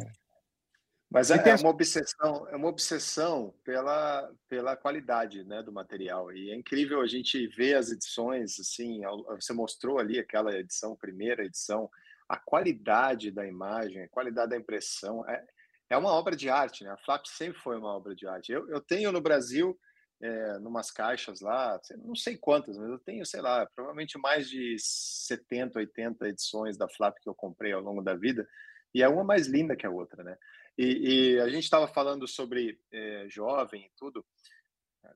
Mas é, é, uma obsessão, é uma obsessão pela, pela qualidade né, do material. E é incrível a gente ver as edições, assim, você mostrou ali aquela edição, primeira edição, a qualidade da imagem, a qualidade da impressão. É, é uma obra de arte, né? A Flap sempre foi uma obra de arte. Eu, eu tenho no Brasil, é, numas caixas lá, não sei quantas, mas eu tenho, sei lá, provavelmente mais de 70, 80 edições da Flap que eu comprei ao longo da vida, e é uma mais linda que a outra, né? E, e a gente estava falando sobre é, jovem e tudo.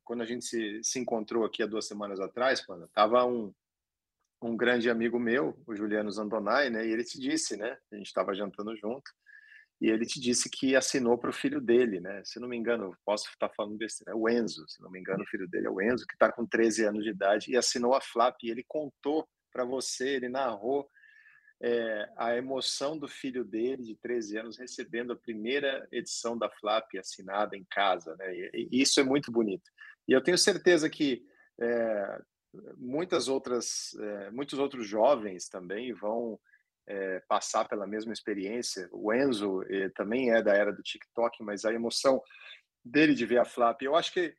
Quando a gente se, se encontrou aqui há duas semanas atrás, quando tava um, um grande amigo meu, o Juliano Zandonai, né? E ele te disse, né? A gente estava jantando junto e ele te disse que assinou para o filho dele, né? Se não me engano, posso estar falando besteira, é o Enzo, se não me engano, o filho dele é o Enzo, que está com 13 anos de idade e assinou a Flap. E ele contou para você, ele narrou é, a emoção do filho dele, de 13 anos, recebendo a primeira edição da Flap assinada em casa. Né? E, e isso é muito bonito. E eu tenho certeza que é, muitas outras, é, muitos outros jovens também vão é, passar pela mesma experiência. O Enzo eh, também é da era do TikTok, mas a emoção dele de ver a Flap, eu acho que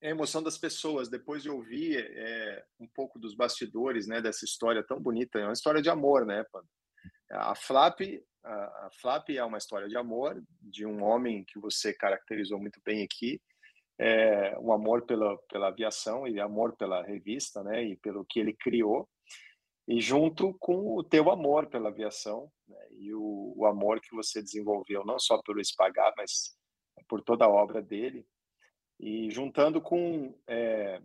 é a emoção das pessoas depois de ouvir é, um pouco dos bastidores, né, dessa história tão bonita, é uma história de amor, né? A Flap, a, a Flap é uma história de amor de um homem que você caracterizou muito bem aqui, é, um amor pela pela aviação e amor pela revista, né, e pelo que ele criou e junto com o teu amor pela aviação né, e o, o, amor que você desenvolveu não só pelo Espagar, mas por toda a obra dele e juntando com é,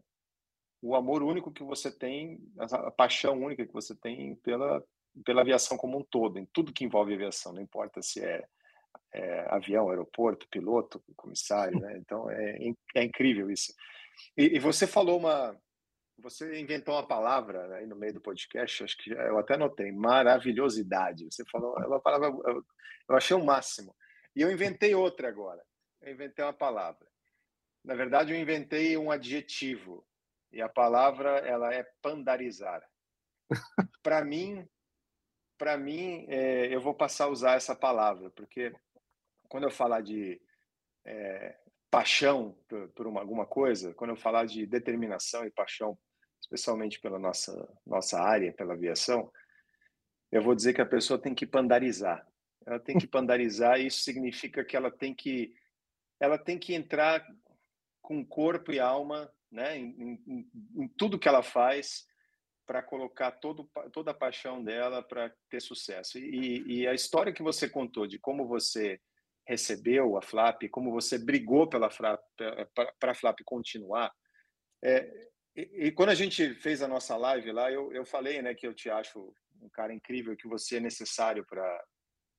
o amor único que você tem, a, paixão única que você tem pela pela aviação como um todo, em tudo que envolve aviação, não importa se é, é avião, aeroporto, piloto, comissário, né? Então é, é incrível isso. E, e você falou uma você inventou uma palavra aí no meio do podcast, acho que eu até notei, maravilhosidade. Você falou, é uma palavra, eu, eu achei o máximo. E eu inventei outra agora. Eu inventei uma palavra. Na verdade, eu inventei um adjetivo. E a palavra ela é pandarizar. para mim, para mim, é, eu vou passar a usar essa palavra, porque quando eu falar de é, paixão por, por uma, alguma coisa, quando eu falar de determinação e paixão especialmente pela nossa, nossa área, pela aviação, eu vou dizer que a pessoa tem que pandarizar. Ela tem que pandarizar e isso significa que ela tem que, ela tem que entrar com corpo e alma né, em, em, em tudo que ela faz para colocar todo, toda a paixão dela para ter sucesso. E, e, a história que você contou de como você recebeu a Flap, como você brigou pela Flap, para a Flap continuar. É, e, e, quando a gente fez a nossa live lá, eu, eu falei né, que eu te acho um cara incrível, que você é necessário para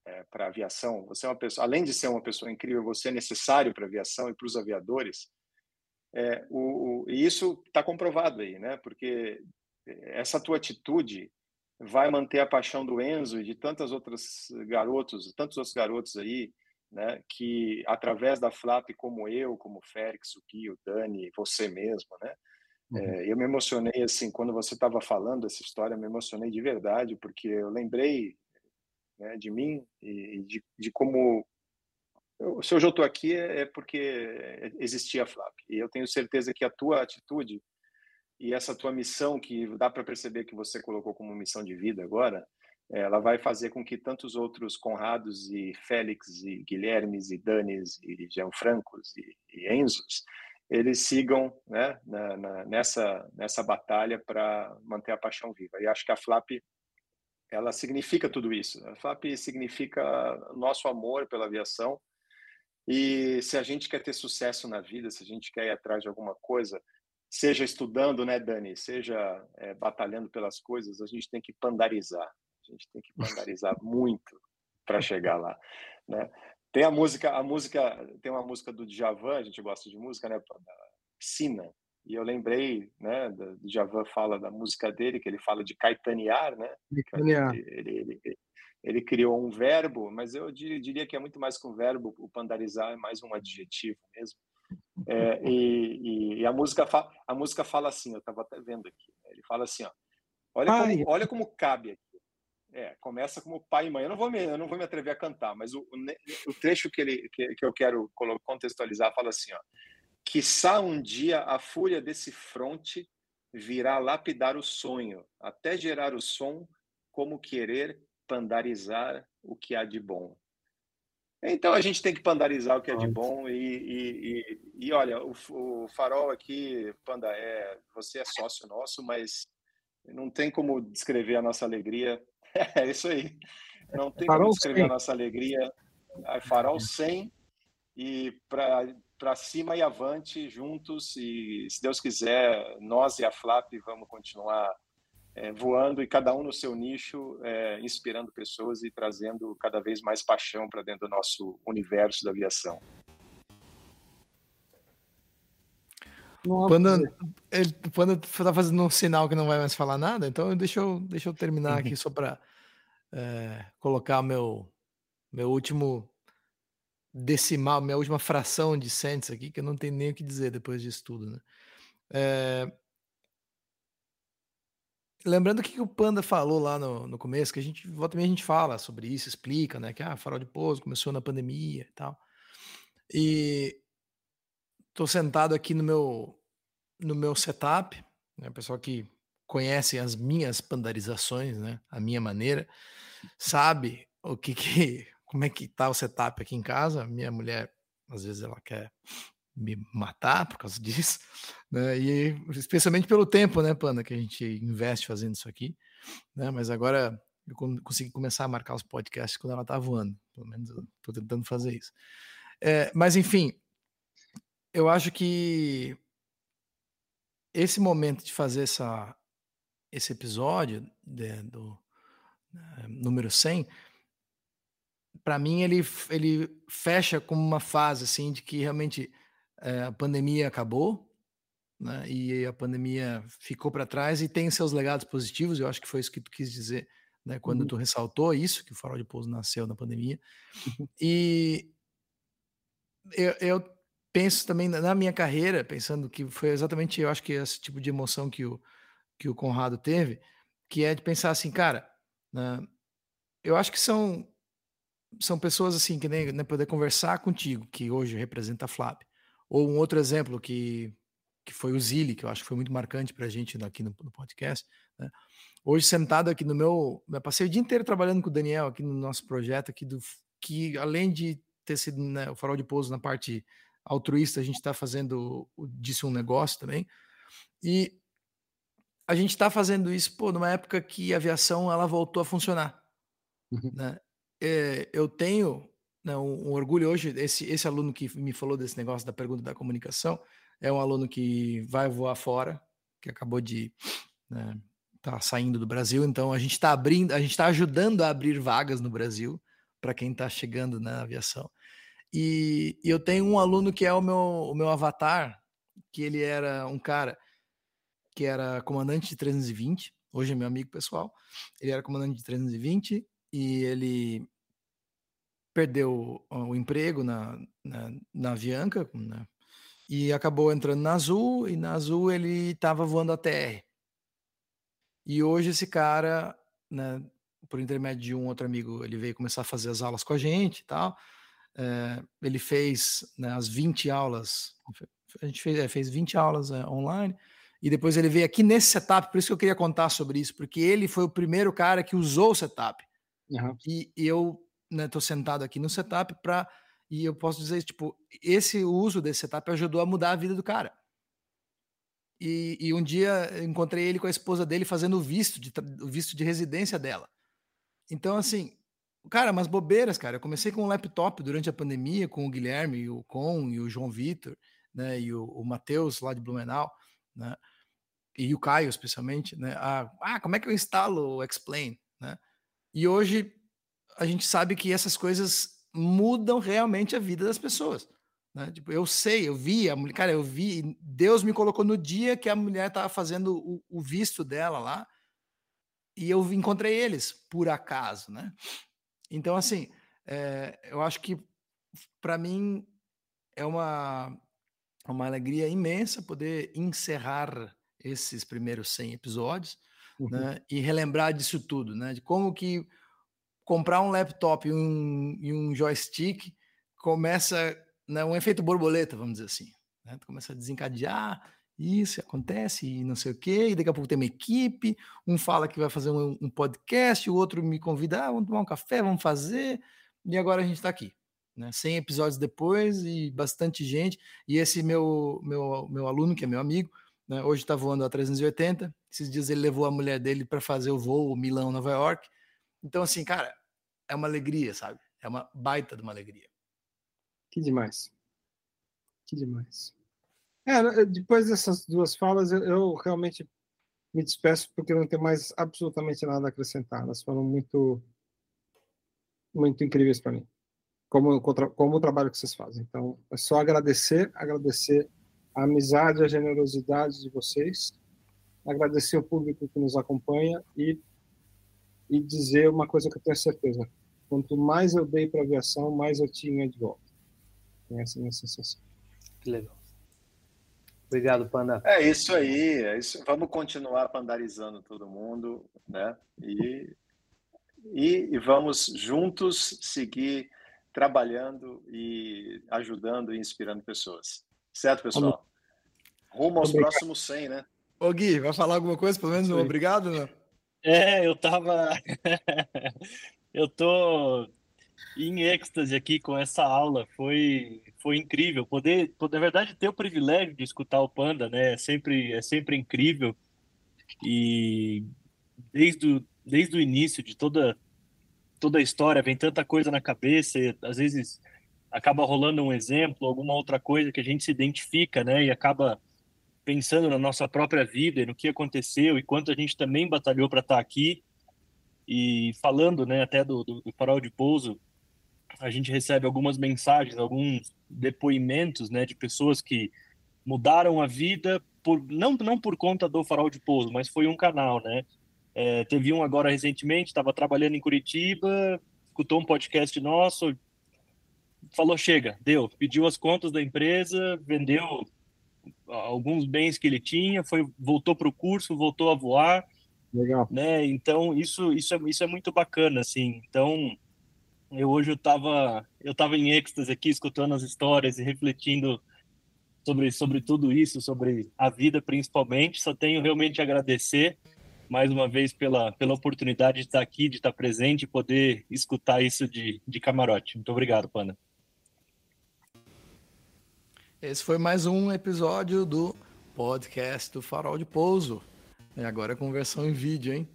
é, para aviação. Você é uma pessoa, além de ser uma pessoa incrível, você é necessário para aviação e para os aviadores. É, o, o, e isso está comprovado aí, né? Porque essa tua atitude vai manter a paixão do Enzo e de tantas outras garotos, tantos outros garotos aí, né? Que através da Flap, como eu, como o Félix, o Gui, o Dani, você mesmo, né? Uhum. É, eu me emocionei assim quando você estava falando essa história, me emocionei de verdade porque eu lembrei né, de mim e de, de como eu, se hoje eu estou aqui é, é porque existia a Flap e eu tenho certeza que a tua atitude e essa tua missão que dá para perceber que você colocou como missão de vida agora ela vai fazer com que tantos outros Conrados e Félix e Guilhermes e Danis e Gianfrancos e, e Enzos eles sigam né, na, na, nessa nessa batalha para manter a paixão viva e acho que a Flap ela significa tudo isso. A FAP significa nosso amor pela aviação. E se a gente quer ter sucesso na vida, se a gente quer ir atrás de alguma coisa, seja estudando, né, Dani, seja é, batalhando pelas coisas, a gente tem que pandarizar. A gente tem que pandarizar muito para chegar lá, né? Tem a música, a música, tem uma música do Djavan, a gente gosta de música, né, Piscina, e eu lembrei, né, do Javan fala da música dele, que ele fala de caetanear, né? Caetanear. Ele, ele, ele, ele, criou um verbo, mas eu diria que é muito mais que um verbo, o pandarizar é mais um adjetivo mesmo. É, e, e, a música fala, a música fala assim, eu estava até vendo aqui, né? ele fala assim, ó, olha, como, olha como cabe aqui. É, começa como pai e mãe. Eu não vou me, eu não vou me atrever a cantar, mas o, o, o trecho que, ele, que, que eu quero contextualizar fala assim, ó, Quiçá um dia a fúria desse fronte virá lapidar o sonho, até gerar o som, como querer pandarizar o que há de bom. Então a gente tem que pandarizar o que é de bom e, e, e, e olha, o, o, farol aqui, Panda, é, você é sócio nosso, mas não tem como descrever a nossa alegria. É isso aí. Não tem farol como descrever 100. a nossa alegria. Farol 100 e para para cima e avante juntos e se Deus quiser nós e a Flap vamos continuar é, voando e cada um no seu nicho é, inspirando pessoas e trazendo cada vez mais paixão para dentro do nosso universo da aviação. Quando ele, quando está fazendo um sinal que não vai mais falar nada, então deixa eu, deixa eu terminar aqui só para é, colocar meu, meu último decimal, minha última fração de cents aqui, que eu não tenho nem o que dizer depois disso tudo, né? É... Lembrando o que o Panda falou lá no, no começo, que a gente volta também a gente fala sobre isso, explica, né? Que ah, farol de pouso começou na pandemia e tal. E tô sentado aqui no meu no meu setup, né? Pessoal que conhece as minhas pandarizações, né? A minha maneira, sabe o que que como é que tá o setup aqui em casa. Minha mulher, às vezes, ela quer me matar por causa disso, né? E especialmente pelo tempo, né, Panda, que a gente investe fazendo isso aqui, né? Mas agora eu consegui começar a marcar os podcasts quando ela tá voando. Pelo menos eu tô tentando fazer isso. É, mas enfim, eu acho que esse momento de fazer essa, esse episódio de, do uh, número 100 para mim ele, ele fecha como uma fase assim de que realmente é, a pandemia acabou, né? E a pandemia ficou para trás e tem seus legados positivos. Eu acho que foi isso que tu quis dizer, né? Quando uhum. tu ressaltou isso que o Farol de Pouso nasceu na pandemia. Uhum. E eu, eu, penso também na minha carreira, pensando que foi exatamente, eu acho que esse tipo de emoção que o que o Conrado teve, que é de pensar assim, cara, né? eu acho que são são pessoas assim que nem, nem poder conversar contigo, que hoje representa a Flap. Ou um outro exemplo que, que foi o Zili, que eu acho que foi muito marcante para a gente aqui no, no podcast. Né? Hoje, sentado aqui no meu. Eu passei o dia inteiro trabalhando com o Daniel aqui no nosso projeto, aqui do, que além de ter sido né, o farol de pouso na parte altruísta, a gente está fazendo o Disse um Negócio também. E a gente está fazendo isso pô, numa época que a aviação ela voltou a funcionar. Uhum. Né? é, eu tenho não, um orgulho hoje. Esse, esse aluno que me falou desse negócio da pergunta da comunicação é um aluno que vai voar fora, que acabou de né, tá saindo do Brasil. Então a gente está abrindo, a gente está ajudando a abrir vagas no Brasil para quem está chegando na aviação. E, e, eu tenho um aluno que é o meu, o meu avatar, que ele era um cara que era comandante de 320, hoje é meu amigo pessoal. Ele era comandante de 320 e ele perdeu o emprego na, na, na Avianca né? e acabou entrando na Azul, e na Azul ele estava voando a TR. E hoje esse cara, né, por intermédio de um outro amigo, ele veio começar a fazer as aulas com a gente e tal. É, ele fez né, as 20 aulas, a gente fez, é, fez 20 aulas é, online, e depois ele veio aqui nesse setup, por isso que eu queria contar sobre isso, porque ele foi o primeiro cara que usou o setup. Uhum. E, e eu né, sentado aqui no setup para. E eu posso dizer, tipo, esse uso desse setup ajudou a mudar a vida do cara. E, e um dia encontrei ele com a esposa dele fazendo o visto de, o visto de residência dela. Então, assim, cara, umas bobeiras, cara. Eu comecei com um laptop durante a pandemia, com o Guilherme, e o Com e o João Vitor, né? E o, o Matheus lá de Blumenau, né? E o Caio, especialmente, né? Ah, ah, como é que eu instalo o Explain, né? E hoje a gente sabe que essas coisas mudam realmente a vida das pessoas. Né? Tipo, eu sei, eu vi, a mulher, cara, eu vi, Deus me colocou no dia que a mulher estava fazendo o, o, visto dela lá, e eu encontrei eles, por acaso, né? Então, assim, é, eu acho que para mim é uma, uma alegria imensa poder encerrar esses primeiros 100 episódios uhum. né, e relembrar disso tudo, né? De como que comprar um laptop e um, e um joystick começa né, um efeito borboleta, vamos dizer assim. Né? Tu começa a desencadear, isso acontece e não sei o quê, e daqui a pouco tem uma equipe, um fala que vai fazer um, um podcast, o outro me convida, ah, vamos tomar um café, vamos fazer, e agora a gente está aqui. Né, 100 episódios depois e bastante gente, e esse meu, meu, meu aluno, que é meu amigo, né, hoje está voando a 380, esses dias ele levou a mulher dele para fazer o voo Milão-Nova York, então, assim, cara, é uma alegria, sabe? É uma baita de uma alegria. Que demais. Que demais. É, depois dessas duas falas, eu, realmente me despeço porque não tenho mais absolutamente nada a acrescentar. Elas foram muito, muito incríveis para mim, como, como o trabalho que vocês fazem. Então, é só agradecer, agradecer a amizade, a generosidade de vocês, agradecer o público que nos acompanha e e dizer uma coisa que eu tenho certeza: quanto mais eu dei para a aviação, mais eu tinha de volta. Essa é a minha sensação. Que legal. Obrigado, Panda. É isso aí. É isso. Vamos continuar pandarizando todo mundo, né? E, e, e vamos juntos seguir trabalhando e ajudando e inspirando pessoas. Certo, pessoal? Rumo aos obrigado. próximos 100, né? Ô Gui, vai falar alguma coisa? Pelo menos um obrigado, né? É, eu tava. eu tô em êxtase aqui com essa aula. Foi, foi incrível. Poder, na verdade, ter o privilégio de escutar o Panda, né? É sempre, é sempre incrível. E desde o, desde o início de toda, toda a história, vem tanta coisa na cabeça, e, às vezes acaba rolando um exemplo, alguma outra coisa que a gente se identifica, né? E acaba pensando na nossa própria vida e no que aconteceu e quanto a gente também batalhou para estar tá aqui. E falando né, até do, do, do, farol de pouso, a gente recebe algumas mensagens, alguns depoimentos né, de pessoas que mudaram a vida, por não, não por conta do farol de pouso, mas foi um canal. Né? É, teve um agora recentemente, estava trabalhando em Curitiba, escutou um podcast nosso, falou: chega, deu, pediu as contas da empresa, vendeu alguns bens que ele tinha, foi voltou para o curso, voltou a voar. Legal. Né? Então isso isso é, isso é muito bacana assim. Então eu hoje eu estava eu tava em êxtase aqui escutando as histórias e refletindo sobre sobre tudo isso, sobre a vida principalmente. Só tenho realmente a agradecer mais uma vez pela pela oportunidade de estar aqui, de estar presente e poder escutar isso de, de camarote. Muito obrigado, Pana. Esse foi mais um episódio do podcast do Farol de Pouso. E agora com versão em vídeo, hein?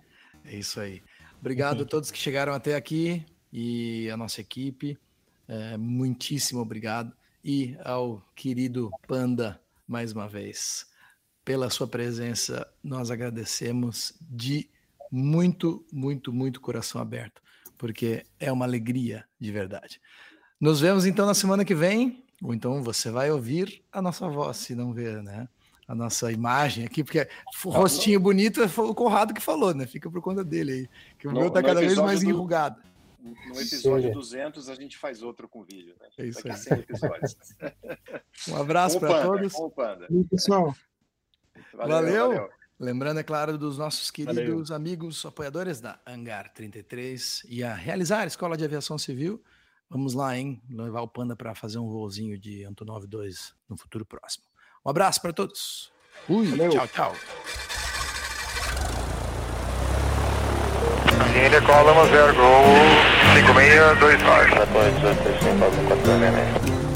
É isso aí. Obrigado a todos que chegaram até aqui e a nossa equipe. É, muitíssimo obrigado. E ao querido Panda, mais uma vez, pela sua presença, nós agradecemos de muito, muito, muito coração aberto, porque é uma alegria de verdade. Nos vemos então na semana que vem, ou então você vai ouvir a nossa voz, se não ver, né? A nossa imagem aqui, porque o rostinho bonito foi o Conrado que falou, né? Fica por conta dele aí, que o No- meu tá cada vez mais do- enrugado. No episódio Sim. 200 a gente faz outro com vídeo, né? É isso Daqui aí. 100 episódios. Um abraço para todos. com o Panda. E, pessoal, Valeu. Lembrando, é claro, dos nossos queridos amigos apoiadores da Hangar 33 e a realizar a Escola de Aviação Civil. Vamos lá, hein? Levar o Panda para fazer um voozinho de Antonov 2 no futuro próximo. Um abraço para todos. Fui. Valeu. Tchau, tchau. Ainda cola 1 0 Gol 5629.